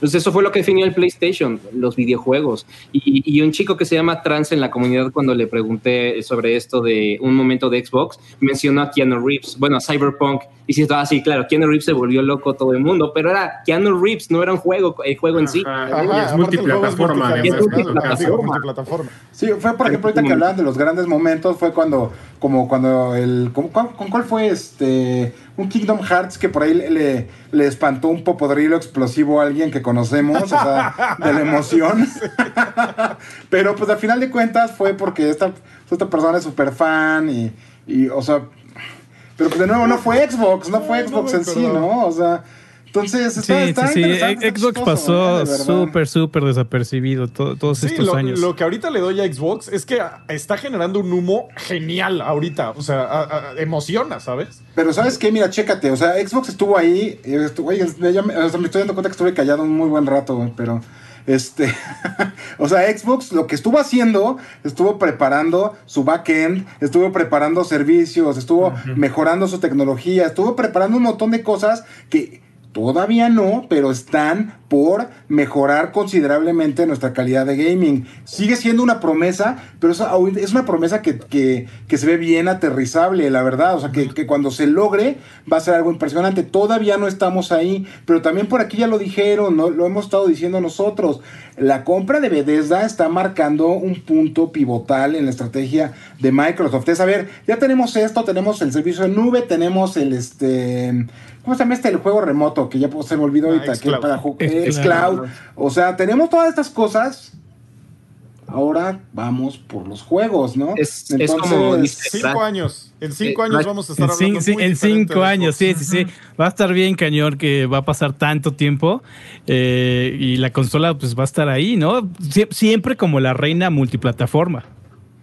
pues eso fue lo que definió el PlayStation, los videojuegos. Y, un chico que se llama Trans en la comunidad, cuando le pregunté sobre esto de un momento de Xbox, mencionó a Keanu Reeves, bueno, a Cyberpunk, y si estaba así, claro, Keanu Reeves se volvió loco todo el mundo, pero era Keanu Reeves, no era un juego, el juego en sí. es multiplataforma. Sí, fue por ejemplo ahorita que hablaban de los grandes momentos, fue cuando, como cuando el, ¿con cuál fue este? Un Kingdom Hearts que por ahí le, le espantó un popodrilo explosivo a alguien que conocemos, o sea, *laughs* de la emoción. Pero pues al final de cuentas fue porque esta, esta persona es súper fan y, y, o sea, pero pues de nuevo no fue Xbox, no fue Xbox en sí, ¿no? O sea, entonces, está, sí, sí, sí. Xbox pasó súper, súper desapercibido todos estos años. Lo que ahorita le doy a Xbox es que está generando un humo genial ahorita. O sea, emociona, ¿sabes? Pero ¿sabes qué? Mira, chécate. O sea, Xbox estuvo ahí. Estuvo, oye, ya me, estoy dando cuenta que estuve callado un muy buen rato, pero... Este, *laughs* o sea, Xbox lo que estuvo haciendo, estuvo preparando su backend, estuvo preparando servicios, estuvo mejorando su tecnología, estuvo preparando un montón de cosas que Todavía no, pero están por mejorar considerablemente nuestra calidad de gaming. Sigue siendo una promesa, pero es una promesa que, se ve bien aterrizable, la verdad. O sea, que, que, cuando se logre va a ser algo impresionante. Todavía no estamos ahí, pero también por aquí ya lo dijeron, ¿no? lo hemos estado diciendo nosotros. La compra de Bethesda está marcando un punto pivotal en la estrategia de Microsoft. Es a ver, ya tenemos esto, tenemos el servicio de nube, tenemos el este ¿Cómo se llama este el juego remoto? Que ya se me olvidó ah, ahorita. que para es Cloud. O sea, tenemos todas estas cosas. Ahora vamos por los juegos, ¿no? Es, como cinco años. En cinco eh, años vamos a estar hablando. Sí, en cinco años, sí, sí, sí. Va a estar bien cañón que va a pasar tanto tiempo eh, y la consola pues va a estar ahí, ¿no? siempre como la reina multiplataforma.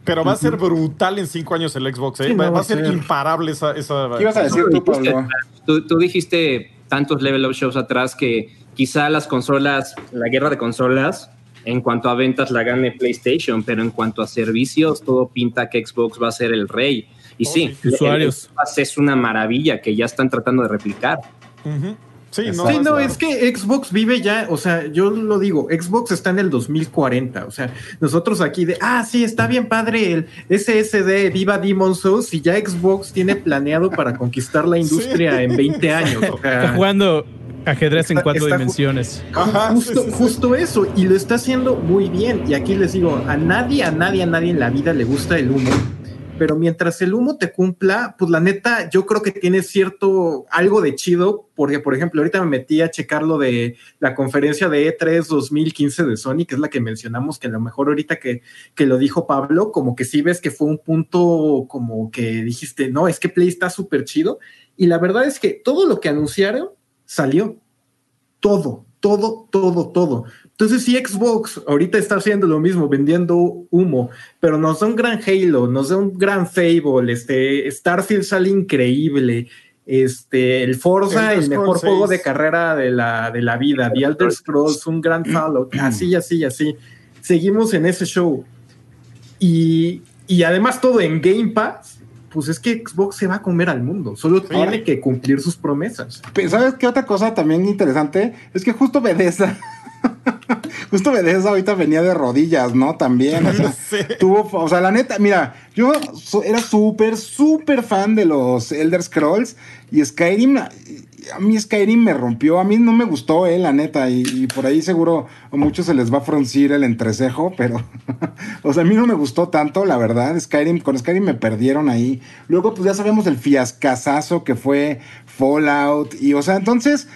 Pero va a ser brutal en cinco años el Xbox, ¿eh? Sí, va, va va a ser ser. imparable esa. esa ¿Qué ibas a decir tú, Pablo? Tú, tú dijiste tantos level up shows atrás que quizá las consolas, la guerra de consolas, en cuanto a ventas la gane PlayStation, pero en cuanto a servicios, todo pinta que Xbox va a ser el rey. Y Oh, sí, Usuarios. el es una maravilla que ya están tratando de replicar. Ujú. Sí, no. Sí, es que Xbox vive ya, o sea, yo lo digo, Xbox está en el 2040, o sea, nosotros aquí de, ah, sí, está bien padre el SSD Viva Demon Souls y ya Xbox tiene planeado para conquistar la *laughs* industria en 20 años. O sea, Está jugando ajedrez en cuatro ju- dimensiones. Ajá, justo, sí, sí, sí. justo eso, y lo está haciendo muy bien. Y aquí les digo, a nadie, a nadie, a nadie en la vida le gusta el humo. Pero mientras el humo te cumpla, pues la neta, yo creo que tiene cierto algo de chido, porque por ejemplo, ahorita me metí a checar lo de la conferencia de E E3 2015 de Sony, que es la que mencionamos, que a lo mejor ahorita que, que lo dijo Pablo, como que sí ves que fue un punto como que dijiste, no, es que Play está súper chido. Y la verdad es que todo lo que anunciaron salió todo, todo, todo, todo. Entonces, si Xbox ahorita está haciendo lo mismo, vendiendo humo, pero nos da un gran Halo, nos da un gran Fable, este Starfield sale increíble, este, el Forza, Elder el mejor Scrolls juego 6. de carrera de la, de la vida, The Elder Scrolls, un gran Fallout, *clears throat* así, así, así. Seguimos en ese show. Y, y además todo en Game Pass, pues es que Xbox se va a comer al mundo, solo tiene que cumplir sus promesas. Pero, ¿Sabes qué otra cosa también interesante? Es que justo Bethesda, *laughs* justo Bethesda ahorita venía de rodillas, ¿no? También, o sea, *laughs* Sí. tuvo, o sea, la neta, mira, yo era súper, súper fan de los Elder Scrolls y Skyrim, a a mí Skyrim me rompió, a mí no me gustó, eh, la neta, y, y por ahí seguro a muchos se les va a fruncir el entrecejo, *laughs* pero, o sea, a mí no me gustó tanto, la verdad, Skyrim, con Skyrim me perdieron ahí. Luego, pues ya sabemos el fiascazazo que fue Fallout, y, o sea, entonces...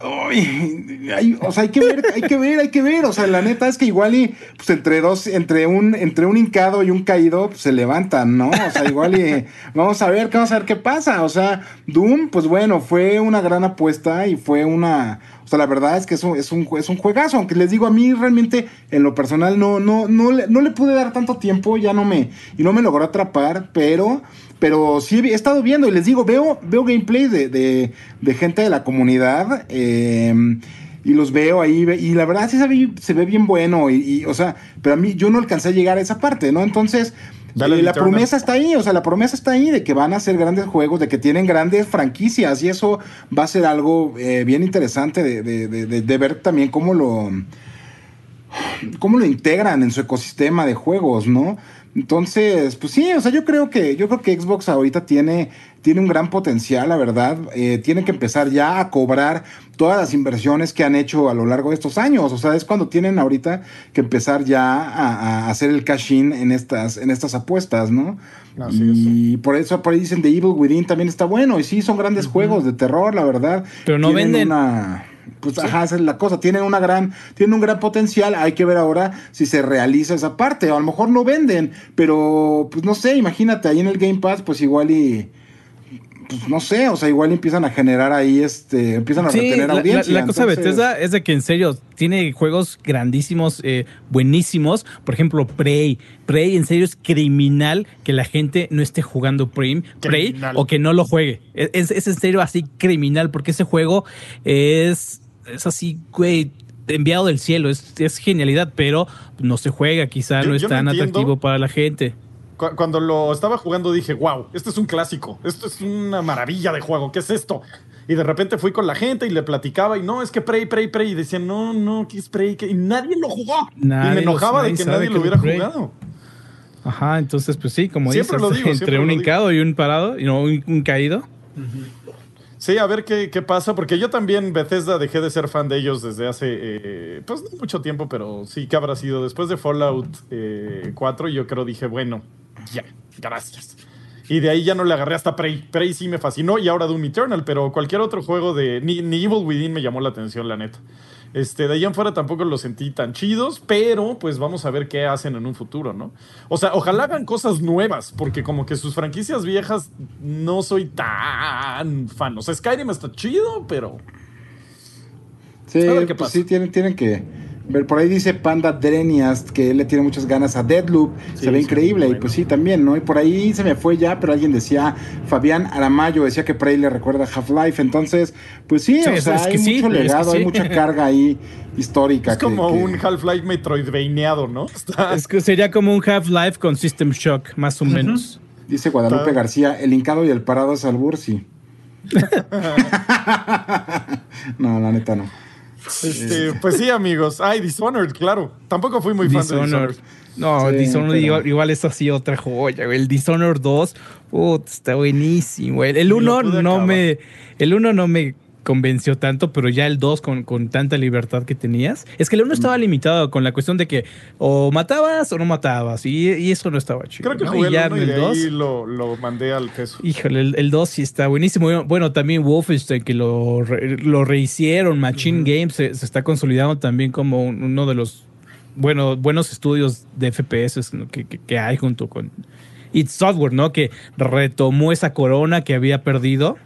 Uy, hay, o sea, hay que ver, hay que ver, hay que ver. O sea, la neta es que igual y pues entre dos, entre un, entre un hincado y un caído, pues, se levantan, ¿no? O sea, igual y vamos a ver, vamos a ver qué pasa. O sea, Doom, pues bueno, fue una gran apuesta y fue una. O sea, la verdad es que es un, es un, es un juegazo. Aunque les digo, a mí realmente, en lo personal, no, no, no, le, no le pude dar tanto tiempo, ya no me, y no me logró atrapar, pero pero sí he estado viendo y les digo, veo, veo gameplay de, de, de gente de la comunidad eh, y los veo ahí y la verdad sí se ve, se ve bien bueno y, y, o sea, pero a mí yo no alcancé a llegar a esa parte, ¿no? Entonces, eh, la promesa está ahí, o sea, la promesa está ahí de que van a hacer grandes juegos, de que tienen grandes franquicias y eso va a ser algo eh, bien interesante de, de- de- de- de ver también cómo lo cómo lo integran en su ecosistema de juegos, ¿no? Entonces, pues sí, o sea, yo creo que, yo creo que Xbox ahorita tiene, tiene un gran potencial, la verdad. Eh, tiene que empezar ya a cobrar todas las inversiones que han hecho a lo largo de estos años. O sea, es cuando tienen ahorita que empezar ya a, a hacer el cash-in en estas, en estas apuestas, ¿no? Así y por eso por ahí dicen The Evil Within también está bueno. Y sí, son grandes juegos de terror, la verdad. Pero no Tienen venden. una- pues ajá, esa es la cosa. Tienen una gran, tienen un gran potencial. Hay que ver ahora si se realiza esa parte. A lo mejor no venden, pero pues no sé, imagínate, ahí en el Game Pass, pues igual y. Pues no sé, o sea, igual empiezan a generar ahí, este, empiezan a Sí, retener la, la- audiencia. la cosa de Bethesda es de que en serio tiene juegos grandísimos, eh, buenísimos. Por ejemplo, Prey. Prey en serio es criminal que la gente no esté jugando Prey, Prey o que no lo juegue. Es, es- es en serio así criminal porque ese juego es, es así, güey. Enviado del cielo, es, es genialidad, pero no se juega, quizá Yo- no es tan entiendo. atractivo para la gente. Cu- Cuando lo estaba jugando dije, wow, esto es un clásico, esto es una maravilla de juego, ¿qué es esto? Y de repente fui con la gente y le platicaba y no, es que Prey, Prey, Prey. Y decían, no, no, ¿qué es Prey? ¿Qué? Y nadie lo jugó. Nadie y me enojaba de que nadie lo hubiera Prey. jugado. Ajá, entonces, pues sí, como Siempre dices, lo digo, *laughs* entre siempre un lo digo. hincado y un parado, y no un, un caído. Sí, a ver qué, qué pasa, porque yo también, Bethesda, dejé de ser fan de ellos desde hace, eh, pues no mucho tiempo, pero sí que habrá sido. Después de Fallout eh, 4, yo creo dije, bueno, ya, gracias. Y de ahí ya no le agarré hasta Prey. Prey sí me fascinó y ahora Doom Eternal, pero cualquier otro juego de... Ni, ni Evil Within me llamó la atención, la neta. Este, de ahí en fuera tampoco los sentí tan chidos, pero pues vamos a ver qué hacen en un futuro, ¿no? O sea, ojalá hagan cosas nuevas, porque como que sus franquicias viejas no soy tan fan. O sea, Skyrim está chido, pero Sí, qué pues pasa. sí, tienen, tienen que. Ver, Por ahí dice Panda Drenias que él le tiene muchas ganas a Deadloop. Sí, se ve sí, increíble. Y pues sí, también, ¿no? Y por ahí se me fue ya, pero alguien decía, Fabián Aramayo decía que ahí le recuerda a Half-Life. Entonces, pues sí, Sí, o sea, es que hay sí, mucho es que legado, hay mucha carga ahí histórica. Es que- como que- un Half-Life Metroidvaniado, ¿no? *laughs* Está- Es que sería como un Half-Life con System Shock, más o menos. Dice Guadalupe Está- García, el hincado y el parado es albur, sí. *laughs* *laughs* no, la neta no. Este, pues sí, amigos. Ay, Dishonored, claro. Tampoco fui muy fan de Dishonored. No, Sí, Dishonored pero- igual, igual es así otra joya, güey. El Dishonored 2, puta, está buenísimo. güey. El Ni lo 1 pude no acabar. me. El 1 no me convenció tanto, pero ya el 2 con, con tanta libertad que tenías. Es que el 1 estaba limitado con la cuestión de que o matabas o no matabas. Y, y eso no estaba chido. Creo que ¿no? jugué y ya el 1 y de el 2. ahí lo, lo mandé al queso. Híjole, el, el 2 sí está buenísimo. Bueno, también Wolfenstein, que lo, re- lo rehicieron. Machine Games se, se está consolidando también como un- uno de los bueno, buenos estudios de FPS ¿no? que, que- que hay junto con It Software, ¿no? Que retomó esa corona que había perdido.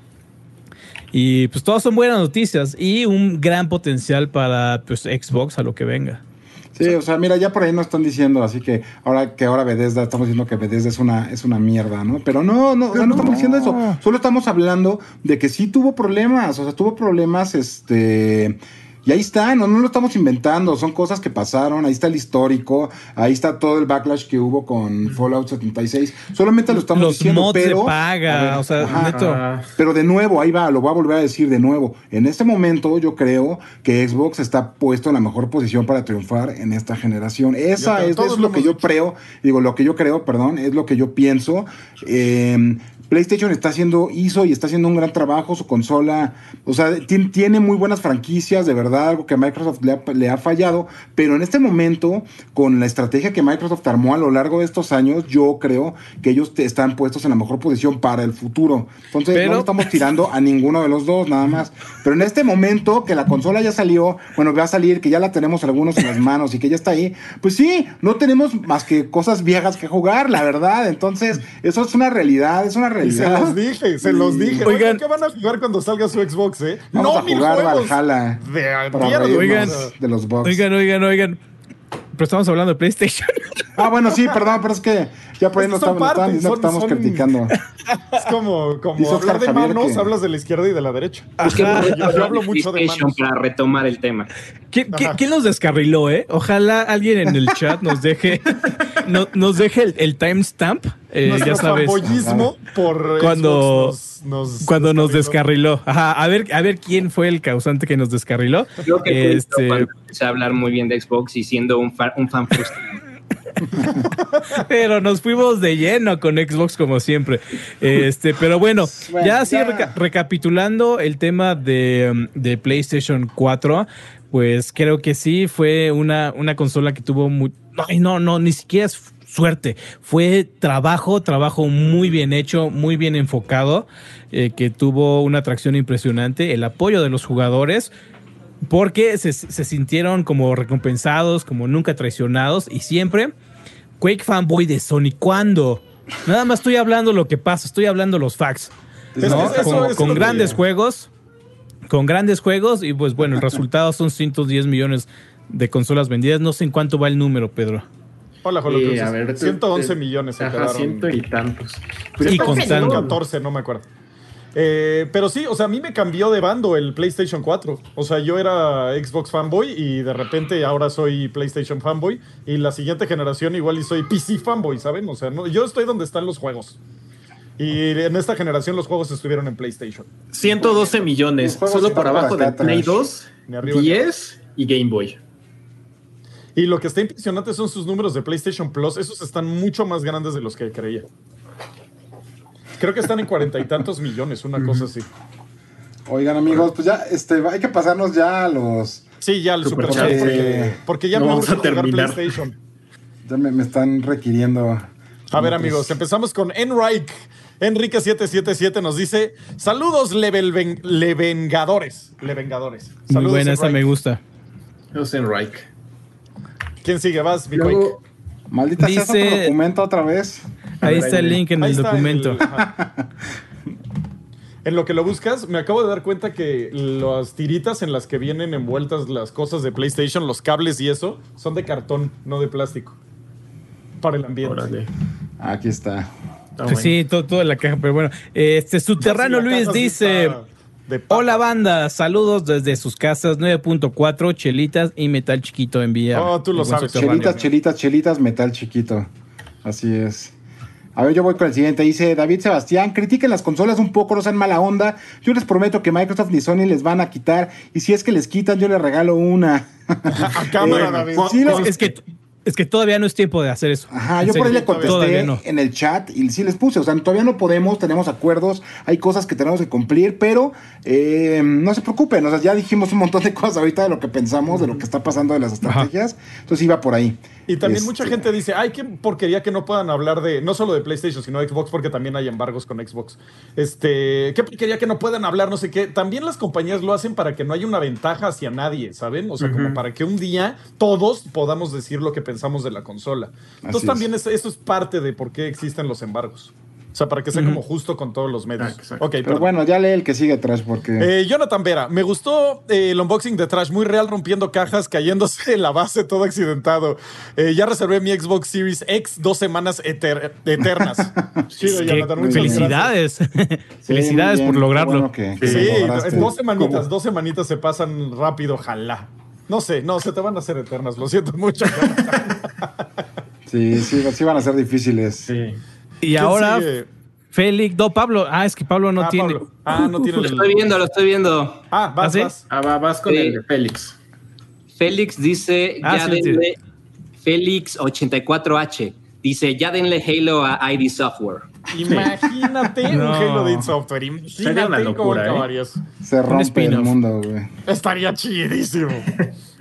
Y pues todas son buenas noticias y un gran potencial para pues, Xbox a lo que venga. Sí, o sea, mira, ya por ahí nos están diciendo, así que ahora que ahora Bethesda, estamos diciendo que Bethesda es una, es una mierda, ¿no? Pero no, no, o sea, no estamos diciendo eso. Solo estamos hablando de que sí tuvo problemas, o sea, tuvo problemas, este... Y ahí está, no, no lo estamos inventando, son cosas que pasaron, ahí está el histórico, ahí está todo el backlash que hubo con Fallout 76. Solamente lo estamos Los diciendo, mods pero... paga, ver, o sea, ajá. neto. Pero de nuevo, ahí va, lo voy a volver a decir de nuevo. En este momento yo creo que Xbox está puesto en la mejor posición para triunfar en esta generación. Esa es, lo lo que yo creo, digo, lo que yo creo, perdón, es lo que yo pienso. Eh, PlayStation está haciendo, hizo y está haciendo un gran trabajo, su consola, o sea, ti- tiene muy buenas franquicias, de verdad, algo que a Microsoft le ha, le ha fallado, pero en este momento, con la estrategia que Microsoft armó a lo largo de estos años, yo creo que ellos te- están puestos en la mejor posición para el futuro. Entonces, Pero- no estamos *laughs* tirando a ninguno de los dos, nada más. Pero en este momento, que la consola ya salió, bueno, va a salir, que ya la tenemos algunos en las manos y que ya está ahí, pues sí, no tenemos más que cosas viejas que jugar, la verdad. Entonces, eso es una realidad, es una Y se realidad. los dije, se los dije. Oigan. Oigan, ¿qué van a jugar cuando salga su Xbox, eh? Vamos no, a jugar juegos Valhalla de para mierda. reírnos Oigan. de los bugs. Oigan, oigan, oigan. Pero estamos hablando de PlayStation. Ah, bueno, sí, perdón, pero es que ya por ahí Es nos que son estaban, nos estaban partes, diciendo que son- estamos son- criticando. Es como, como hablar de manos, que- hablas de la izquierda y de la derecha. Ajá. Yo hablo mucho de PlayStation manos. para retomar el tema. ¿Quién, quién- quién nos descarriló, eh? Ojalá alguien en el chat nos deje, no- nos deje el, el timestamp. eh, Nuestro ya sabes. por Cuando- Xbox nos, nos Cuando nos descarriló. descarriló. Ajá, a ver, a ver quién fue el causante que nos descarriló. Creo que Este, cuando empecé a hablar muy bien de Xbox y siendo un, fa- un fan frustrado. *laughs* pero nos fuimos de lleno con Xbox como siempre. Este, pero bueno, Bueno, ya así ya. reca- recapitulando el tema de, um, de PlayStation 4, pues creo que sí fue una, una consola que tuvo muy... Ay, no, no, ni siquiera es suerte. Fue trabajo, trabajo muy bien hecho, muy bien enfocado, eh, que tuvo una atracción impresionante, el apoyo de los jugadores porque se, se sintieron como recompensados, como nunca traicionados y siempre Quake fanboy de Sony. ¿Cuándo? Nada más estoy hablando lo que pasa, estoy hablando los facts. Es que eso- con eso con lo grandes juegos, con grandes juegos y pues bueno, el *laughs* resultado son 110 millones de consolas vendidas. No sé en cuánto va el número, Pedro. Hola, Jolo Eh, Cruces. a ver, tú- 111 te- millones se Ajá, quedaron. ciento y tantos. Y contando. 14, no me acuerdo. Eh, pero sí, o sea, a mí me cambió de bando el PlayStation 4. O sea, yo era Xbox fanboy y de repente ahora soy PlayStation fanboy. Y la siguiente generación igual y soy PC fanboy, ¿saben? O sea, no, yo estoy donde están los juegos. Y en esta generación los juegos estuvieron en PlayStation. 112 millones, solo por abajo de Play atrás. 2, Ni arriba ni 10 y Game Boy. Y lo que está impresionante son sus números de PlayStation Plus. Esos están mucho más grandes de los que creía. Creo que están en cuarenta y tantos millones, una cosa así. Oigan, amigos, pues ya este, hay que pasarnos ya a los. Sí, ya el Super Super Chat, porque, porque ya No me vamos a jugar terminar. PlayStation. Ya me, me están requiriendo. A ver, amigos, empezamos con Enrique. Enrique777 nos dice: Saludos, Level Levengadores. Levengadores. Muy Saludos, buena, esa Enrique. me gusta. Rosenreich. ¿Quién sigue? Vas. Luego, Maldita sea Dice- otro documento otra vez. Ahí está el link en Ahí el documento. *laughs* En lo que lo buscas, me acabo de dar cuenta que las tiritas en las que vienen envueltas las cosas de PlayStation, los cables y eso, son de cartón, no de plástico. Para el ambiente. Órale. Aquí está. Pues bueno. sí, todo, todo en la caja, pero bueno. Este Subterráneo Luis dice. Hola banda, saludos desde sus casas 9.4, chelitas y metal chiquito envía. Oh, tú lo sabes. Chelitas, chelitas, chelitas, metal chiquito. Así es. A ver, yo voy con el siguiente. Dice David Sebastián, critiquen las consolas un poco, no sean mala onda. Yo les prometo que Microsoft ni Sony les van a quitar. Y si es que les quitan, yo les regalo una. *laughs* A cámara, Eh, David. sí, es que, es que todavía no es tiempo de hacer eso. Ajá, yo por ahí le contesté no. en el chat y sí les puse, o sea, todavía no podemos, tenemos acuerdos, hay cosas que tenemos que cumplir, pero eh, no se preocupen, o sea, ya dijimos un montón de *laughs* cosas ahorita de lo que pensamos, de lo que está pasando de las estrategias, entonces iba por ahí. Y también Este, mucha gente dice, ay, qué porquería que no puedan hablar de, no solo de PlayStation, sino de Xbox, porque también hay embargos con Xbox. Este, qué porquería que no puedan hablar, no sé qué. También las compañías lo hacen para que no haya una ventaja hacia nadie, ¿saben? O sea, como para que un día todos podamos decir lo que pensamos de la consola. Entonces Así también es- eso es parte de por qué existen los embargos. O sea, para que sea como justo con todos los medios. Ah, exacto. ok, Pero perdón. bueno, ya lee el que sigue atrás porque... Eh, Jonathan Vera, me gustó eh, el unboxing de Trash, muy real, rompiendo cajas, cayéndose en la base, todo accidentado. Eh, ya reservé mi Xbox Series X dos semanas eter- eternas. *laughs* Chido, Que- Jonathan, felicidades. Sí, *laughs* felicidades por bien, lograrlo. qué bueno que- que gracias. lo Sí, dos semanitas, ¿Cómo? dos semanitas se pasan rápido, ojalá. No sé, no, se te van a hacer eternas, lo siento mucho. *laughs* Sí, sí, sí van a ser difíciles. Sí. Y ¿Quién ahora, sigue? Félix, no, Pablo. Ah, es que Pablo no ah, tiene. Pablo. Ah, no tiene Lo el... estoy viendo, lo estoy viendo. Ah, vas, ¿Ah, sí? vas. Ah, va, vas con Sí. el de Félix. Félix dice, Ah, ya sí, sí. denle, Félix84H, dice, ya denle Halo a ID Software. Imagínate un. *laughs* Halo de software. Sería Imagínate una cómo locura, ¿eh? Se rompe el mundo, güey. Estaría chidísimo. *laughs*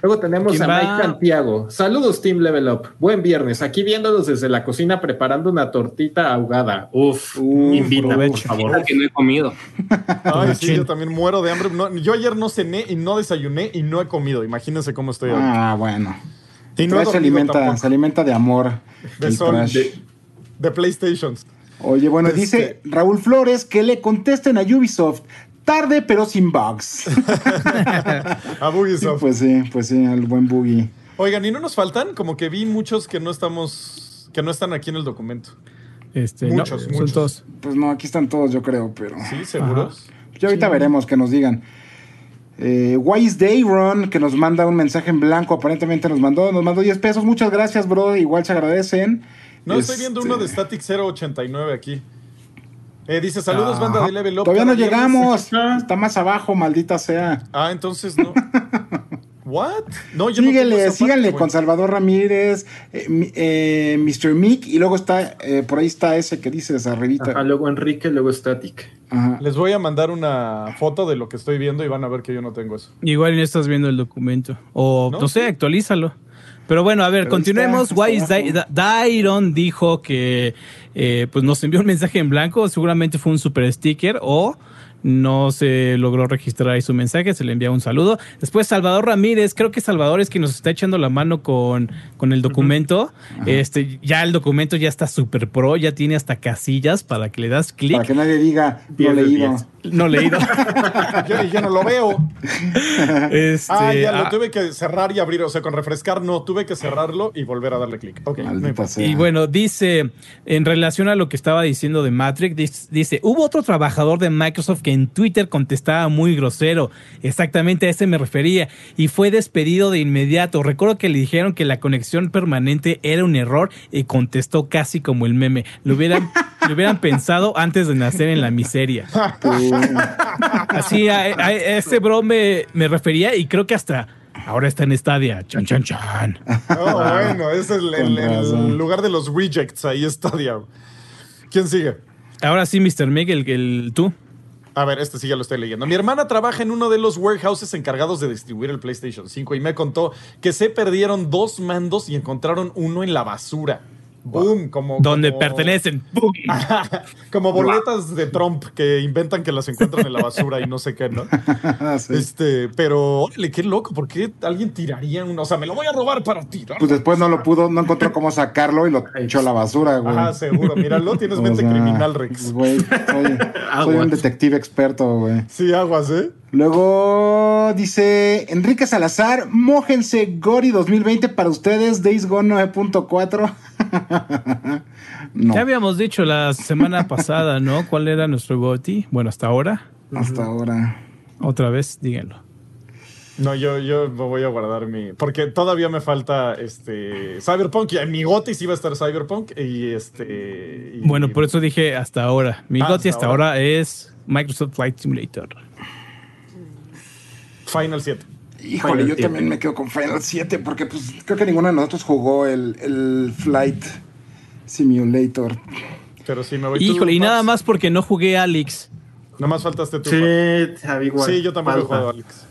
Luego tenemos ¿Quién a va? Mike Santiago. Saludos, Team Level Up. Buen viernes. Aquí viéndolos desde la cocina preparando una tortita ahogada. Uf, Uf, invita, por favor. Que no he comido. *laughs* Ay, sí, yo también muero de hambre. No, yo ayer no cené y no desayuné y no he comido. Imagínense cómo estoy hoy. Ah, bueno. y no se alimenta, se alimenta de amor. De sol, de PlayStations. Oye, bueno, Este- dice Raúl Flores que le contesten a Ubisoft. Tarde, pero sin bugs. *laughs* A Ubisoft. pues sí, pues sí, al buen Boogie. Oigan, ¿y no nos faltan? Como que vi muchos que no estamos, que no están aquí en el documento. Este, Muchos, no, muchos. Son todos. Pues no, aquí están todos, yo creo, pero. ¿Sí? ¿Seguros? Ya ahorita veremos que nos digan. Eh, Wise Dayron, que nos manda un mensaje en blanco, aparentemente nos mandó, nos mandó 10 pesos. Muchas gracias, bro. Igual se agradecen. No, estoy viendo Este, uno de Static 089 aquí. Eh, dice, saludos, ajá. banda de Level Up. Todavía no cada viernes". llegamos. Está más abajo, maldita sea. Ah, entonces no. *laughs* ¿What? No, yo no Síguele, esa síganle con Salvador Ramírez, eh, mi- eh, Mr. Mick, y luego está, eh, por ahí está ese que dices arribita. Ajá, luego Enrique, luego Static. Ajá. Les voy a mandar una foto de lo que estoy viendo y van a ver que yo no tengo eso. Igual no estás viendo el documento. O ¿No? no, sé, actualízalo. Pero bueno, a ver, Pero continuemos. Wise Dairon dijo que eh, pues nos envió un mensaje en blanco. Seguramente fue un super sticker o no se logró registrar ahí su mensaje. Se le envía un saludo. Después Salvador Ramírez. Creo que Salvador es quien nos está echando la mano con, con el documento. Este, ya el documento ya está super pro. Ya tiene hasta casillas para que le das clic. Para que nadie diga, no leído. No leído. *laughs* Yo, yo no lo veo. Este, ah, ya lo ah, tuve que cerrar y abrir. O sea, con refrescar no, tuve que cerrarlo y volver a darle clic. Ok. no Maldita importa. sea. Y bueno, dice, en relación a lo que estaba diciendo de Matrix, dice, hubo otro trabajador de Microsoft que en Twitter contestaba muy grosero. Exactamente a ese me refería. Y fue despedido de inmediato. Recuerdo que le dijeron que la conexión permanente era un error y contestó casi como el meme. Lo hubieran, lo hubieran pensado antes de nacer en la miseria. *laughs* Así, a, a ese bro me, me refería y creo que hasta ahora está en Stadia. Chan, chan, chan. Oh, bueno, ese es el, lugar de los rejects. Ahí está, diablo. ¿Quién sigue? Ahora sí, Mr. Miguel, el, el, tú. A ver, este sí ya lo estoy leyendo. Mi hermana trabaja en uno de los warehouses encargados de distribuir el PlayStation 5 y me contó que se perdieron dos mandos y encontraron uno en la basura. Boom, como. Donde como- pertenecen. ¡Bum! *laughs* Como boletas de Trump que inventan que las encuentran en la basura y no sé qué, ¿no? Ah, *laughs* sí. Este, pero, órale, qué loco, ¿por qué alguien tiraría uno? O sea, me lo voy a robar para tirar. Pues después no lo pudo, no encontró cómo sacarlo y lo echó a la basura, güey. Ajá, seguro, míralo, tienes *laughs* O mente sea, criminal, Rex. güey, soy, soy un detective experto, güey. Sí, aguas, ¿eh? Luego dice Enrique Salazar, mójense Gori 2020 para ustedes, Days Gone 9.4. *laughs* no, Ya habíamos dicho la semana *laughs* pasada, ¿no? ¿Cuál era nuestro GOTI? Bueno, hasta ahora. hasta ahora. Otra vez, díganlo. No, yo, yo me voy a guardar mi. Porque todavía me falta este Cyberpunk. Y en mi gotis iba a estar Cyberpunk. Y este. y- Bueno, por eso dije hasta ahora. Mi Ah, GOTI hasta hasta ahora. es Microsoft Flight Simulator. Final 7. Híjole, Final yo 7. también me quedo con Final 7 porque pues creo que ninguno de nosotros jugó el, el Flight Simulator. Pero sí, me voy. ¿Tú, Híjole, y nada más porque no jugué Alex. Nada más faltaste tú. Sí, igual. Sí, yo también he jugado, Alex.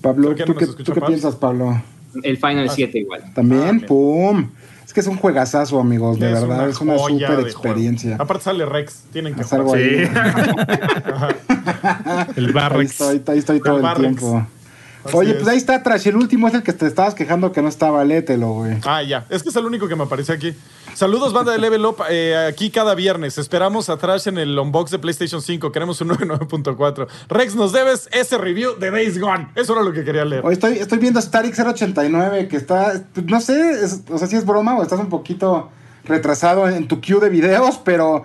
Pablo, ¿Por qué ¿tú no qué, tú piensas, Pablo? El Final 7 igual. ¿También? Ah. ¡Pum! Es que es un juegazazo, amigos, de verdad. es una super experiencia. juego. Aparte sale Rex. Tienen que Hacer jugar. algo Sí. *laughs* ahí. *laughs* El Ahí Barrex. estoy, ahí estoy todo el Barrex. tiempo. Así Oye, es. pues ahí está Trash. El último es el que te estabas quejando que no estaba. Léetelo, güey. Ah, ya. Es que es el único que me aparece aquí. Saludos, banda de Level Up. eh, aquí cada viernes. Esperamos atrás en el unbox de PlayStation 5. Queremos un 99.4. Rex, nos debes ese review de Days Gone. Eso era lo que quería leer. Hoy estoy, estoy viendo Static 089 que está. No sé, es- o sea, si es broma o estás un poquito retrasado en tu queue de videos, pero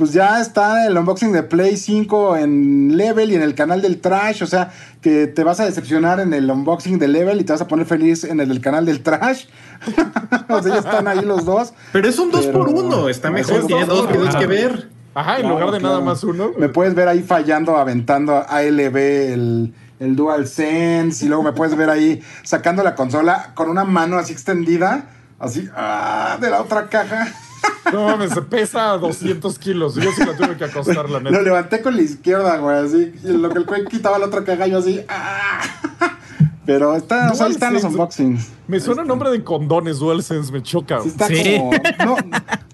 pues ya está el unboxing de Play 5 en Level y en el canal del Trash. O sea, que te vas a decepcionar en el unboxing de Level y te vas a poner feliz en el del canal del Trash. *laughs* o sea, ya están ahí los dos. Pero es un 2 Pero- por 1 está Es mejor, tiene dos videos que ver. Ajá, en Claro, lugar de nada más uno. Me puedes ver ahí fallando, aventando a ALB el, el Dual Sense y luego me puedes ver ahí sacando la consola con una mano así extendida, así ah, de la otra caja. No mames, se pesa 200 kilos. Yo sí la tuve que acostar, la Lo neta. levanté con la izquierda, güey, así. Y en lo que el güey quitaba la otra caja, yo así. ah. Pero está, o sea, ahí están los unboxings. Me suena nombre de condones DualSense, me choca. Sí, está Sí. como. No,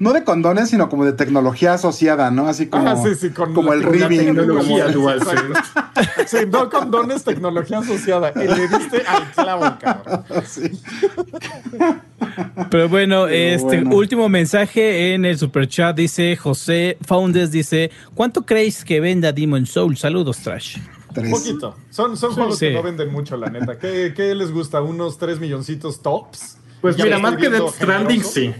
no de condones, sino como de tecnología asociada, ¿no? Así como. Ah, sí, sí, con como la- el ribbing. tecnología como-. *laughs* Sí, no condones, tecnología asociada. Y le diste al clavo, cabrón. Sí. Pero bueno, Pero este bueno. último mensaje en el super chat dice José Founders dice, ¿cuánto creéis que venda Demon Soul? Saludos, Trash. Tres. Poquito. Son, son Sí, juegos sí. que no venden mucho, la neta. ¿Qué, qué les gusta? ¿Unos 3 milloncitos tops? Pues mira, *laughs* más que Death Stranding, sí.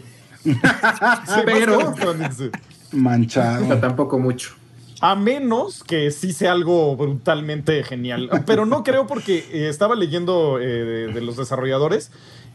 Pero- Death Stranding, sí. Manchado. Pero tampoco mucho. A menos que sí sea algo brutalmente genial. Pero no creo porque eh, estaba leyendo eh, de, de los desarrolladores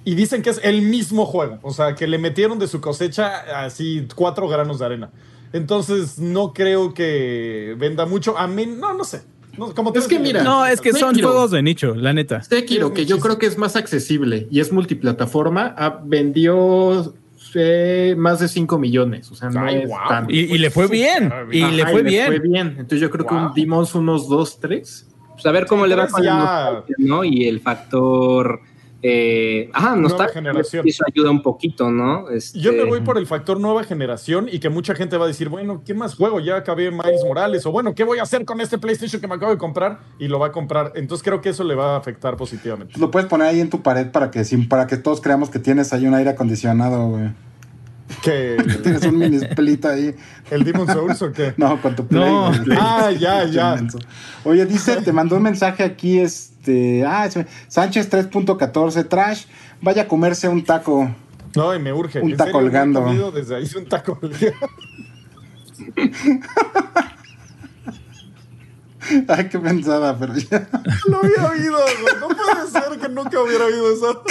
y dicen que es el mismo juego. O sea, que le metieron de su cosecha así cuatro granos de arena. Entonces no creo que venda mucho. A mí, no, no sé. No, como Es que mira, No, es que son juegos de nicho, la neta. Sekiro, que yo creo que es más accesible y es multiplataforma, ah, vendió eh, más de 5 millones. O sea, no Ay, es wow. tanto. Y, y le fue bien. Y Ajá, le fue bien. fue bien. Entonces yo creo que un Demons unos 2, 3. Pues a ver cómo Sí, le va con ya- ¿no? Y el factor. Eh, ajá, nostalgia. generación. Eso ayuda un poquito, ¿no? Este, Yo me voy por el factor nueva generación y que mucha gente va a decir, bueno, ¿qué más juego? Ya acabé Miles Morales o bueno, ¿qué voy a hacer con este PlayStation que me acabo de comprar? Y lo va a comprar. Entonces creo que eso le va a afectar positivamente. Lo puedes poner ahí en tu pared para que, sin- para que todos creamos que tienes ahí un aire acondicionado, güey. Que *laughs* Tienes un mini split ahí. el Demon Souls o qué? No, con tu play. No. Ah, ya, ya. Oye, dice, te mandó un mensaje aquí, este. Ah, es- Sánchez 3.14 Trash. Vaya a comerse un taco. No, y me urge. Un taco colgando. Desde ahí un taco. *laughs* Ay, qué pensada, pero ya. *laughs* Lo había oído. No puede ser que nunca hubiera oído eso.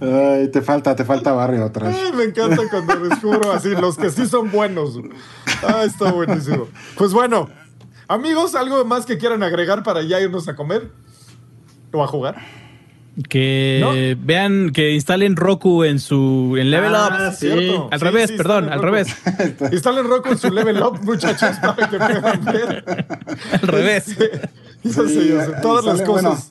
Ay, te falta, te falta barrio, Trash. Ay, me encanta cuando descubro así, los que sí son buenos. Ah, está buenísimo. Pues bueno, amigos, ¿algo más que quieran agregar para ya irnos a comer? ¿O a jugar? Que vean, que instalen Roku en su en Level Ah, Up. sí. Al Sí, revés, sí, perdón, al Roku. revés. *laughs* Instalen Roku en su level up, muchachos, para que puedan ver. *laughs* Al revés. Yo sé, Sí, yo sé, ahí Todas las cosas. bueno,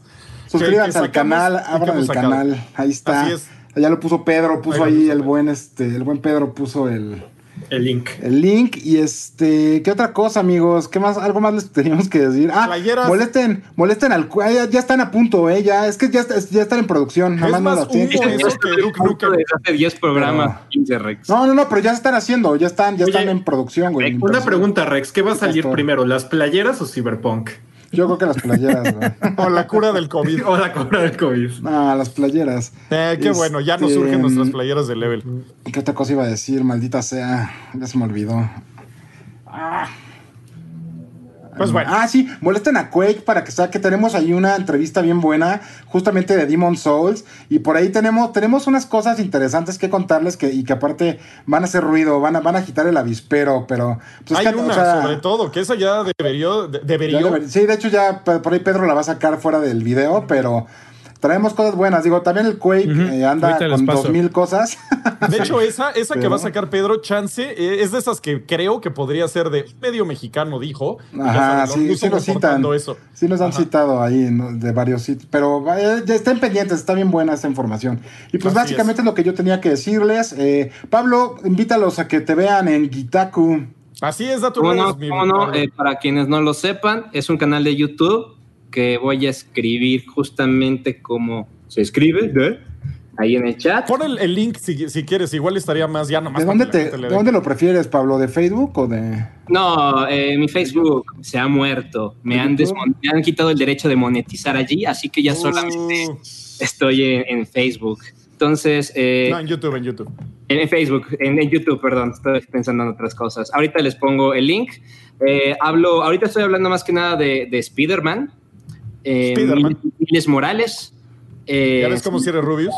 Suscríbanse al canal, abran el canal. Ahí está. Así es. Ya lo puso Pedro, puso ahí, el buen este, el buen Pedro puso el, el link. El link y este, ¿qué otra cosa, amigos? ¿Qué más? Algo más les teníamos que decir. Ah, Playeras. molesten, molesten al ah, ya, ya están a punto, eh, ya, es que ya, está- ya están en producción, nada más no las tienen hace 10 programas, Pero- 15 Rex. No, no, no, pero ya se están haciendo, ya están, ya Oye, están en producción, güey. Una pregunta, Rex. ¿Qué va a salir Esto. primero, las playeras o Cyberpunk? Yo creo que las playeras, güey. *laughs* O la cura del COVID. O la cobra del COVID. Ah, las playeras. Eh, qué bueno, ya nos Este, surgen nuestras playeras de level. ¿Qué otra cosa iba a decir? Maldita sea, ya se me olvidó. Pues bueno. Ah, sí, molesten a Quake para que sea que tenemos ahí una entrevista bien buena, justamente de Demon Souls. Y por ahí tenemos, tenemos unas cosas interesantes que contarles que, y que aparte van a hacer ruido, van a, van a agitar el avispero, pero. pues, es Hay o una, sea, sobre todo, que esa ya debería. de- ya debería deber- sí, de hecho, ya por ahí Pedro la va a sacar fuera del video, pero. Traemos cosas buenas, digo, también el Quake eh, anda con dos mil cosas. *laughs* De hecho, esa, esa que va a sacar Pedro Chance eh, es de esas que creo que podría ser de medio mexicano, dijo. Ajá, saben, sí, sí lo citan. Eso. Sí nos han Ajá. citado ahí ¿no? de varios sitios, pero eh, estén pendientes, está bien buena esta información. Y pues Así básicamente es. lo que yo tenía que decirles. Eh, Pablo, invítalos a que te vean en Gitaku. Así es, dato ¿Cómo redes, no? mi ¿Cómo no? Pablo. Eh, para quienes no lo sepan, es un canal de YouTube que voy a escribir justamente como se escribe, ¿eh? ahí en el chat. Pon el, el link si, si quieres, igual estaría más ya nomás. ¿De dónde, que la te, gente le ¿de dé. dónde lo prefieres, Pablo? ¿De Facebook o de...? No, eh, mi Facebook se ha muerto. Me ¿De han, me han quitado el derecho de monetizar allí, así que ya solamente Uh, estoy en, en Facebook. Entonces, eh, no, en YouTube, en YouTube. En, en Facebook, en, en YouTube, perdón, estoy pensando en otras cosas. Ahorita les pongo el link. Eh, hablo, ahorita estoy hablando más que nada de, de Spider-Man. Eh, Spider-Man. Miles- Miles Morales. eh, ¿Ya ves cómo si eres Rubius?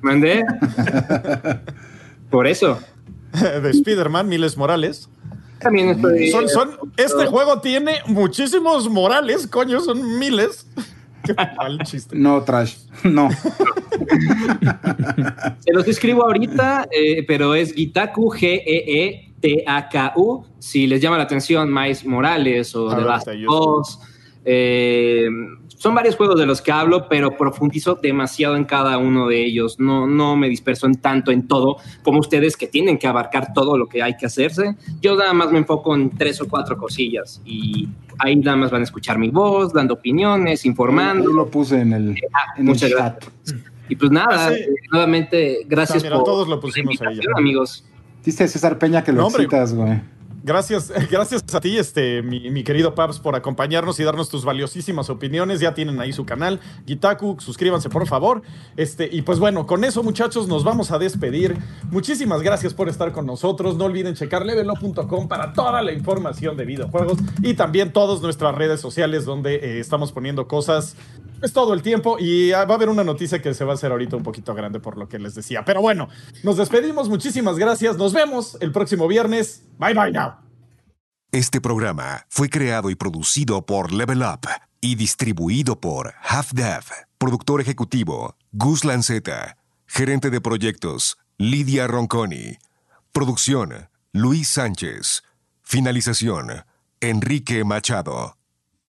Mandé. *laughs* Por eso. de Spider-Man, Miles Morales. También estoy. Son, son, este juego tiene muchísimos morales, coño, son miles. *laughs* Qué mal chiste. No, Trash. No. *laughs* Se los escribo ahorita, eh, pero es Gitaku, G-E-E-T-A-K-U. Si les llama la atención Miles Morales o The Last of Us, eh, son varios juegos de los que hablo, pero profundizo demasiado en cada uno de ellos. No, no me disperso en tanto en todo como ustedes que tienen que abarcar todo lo que hay que hacerse. Yo nada más me enfoco en tres o cuatro cosillas y ahí nada más van a escuchar mi voz, dando opiniones, informando. lo puse en el, Ah, en el muchas chat. gracias. Y pues nada, Ah, sí. eh, nuevamente, gracias mira, por todos lo la pusimos ahí amigos. Dice César Peña que lo No, excitas, güey. Gracias, *laughs* gracias a ti, este, mi, querido Pabs, por acompañarnos y darnos tus valiosísimas opiniones. Ya tienen ahí su canal, Gitaku, suscríbanse por favor. Este, y pues bueno, con eso, muchachos, nos vamos a despedir. Muchísimas gracias por estar con nosotros. No olviden checar levelo.com para toda la información de videojuegos y también todas nuestras redes sociales donde eh, estamos poniendo cosas pues todo el tiempo. Y ah, va a haber una noticia que se va a hacer ahorita un poquito grande por lo que les decía. Pero bueno, nos despedimos. Muchísimas gracias. Nos vemos el próximo viernes. Bye bye now. Este programa fue creado y producido por Level Up y distribuido por Half-Dev. Productor ejecutivo, Gus Lanceta. Gerente de proyectos, Lidia Ronconi. Producción, Luis Sánchez. Finalización, Enrique Machado.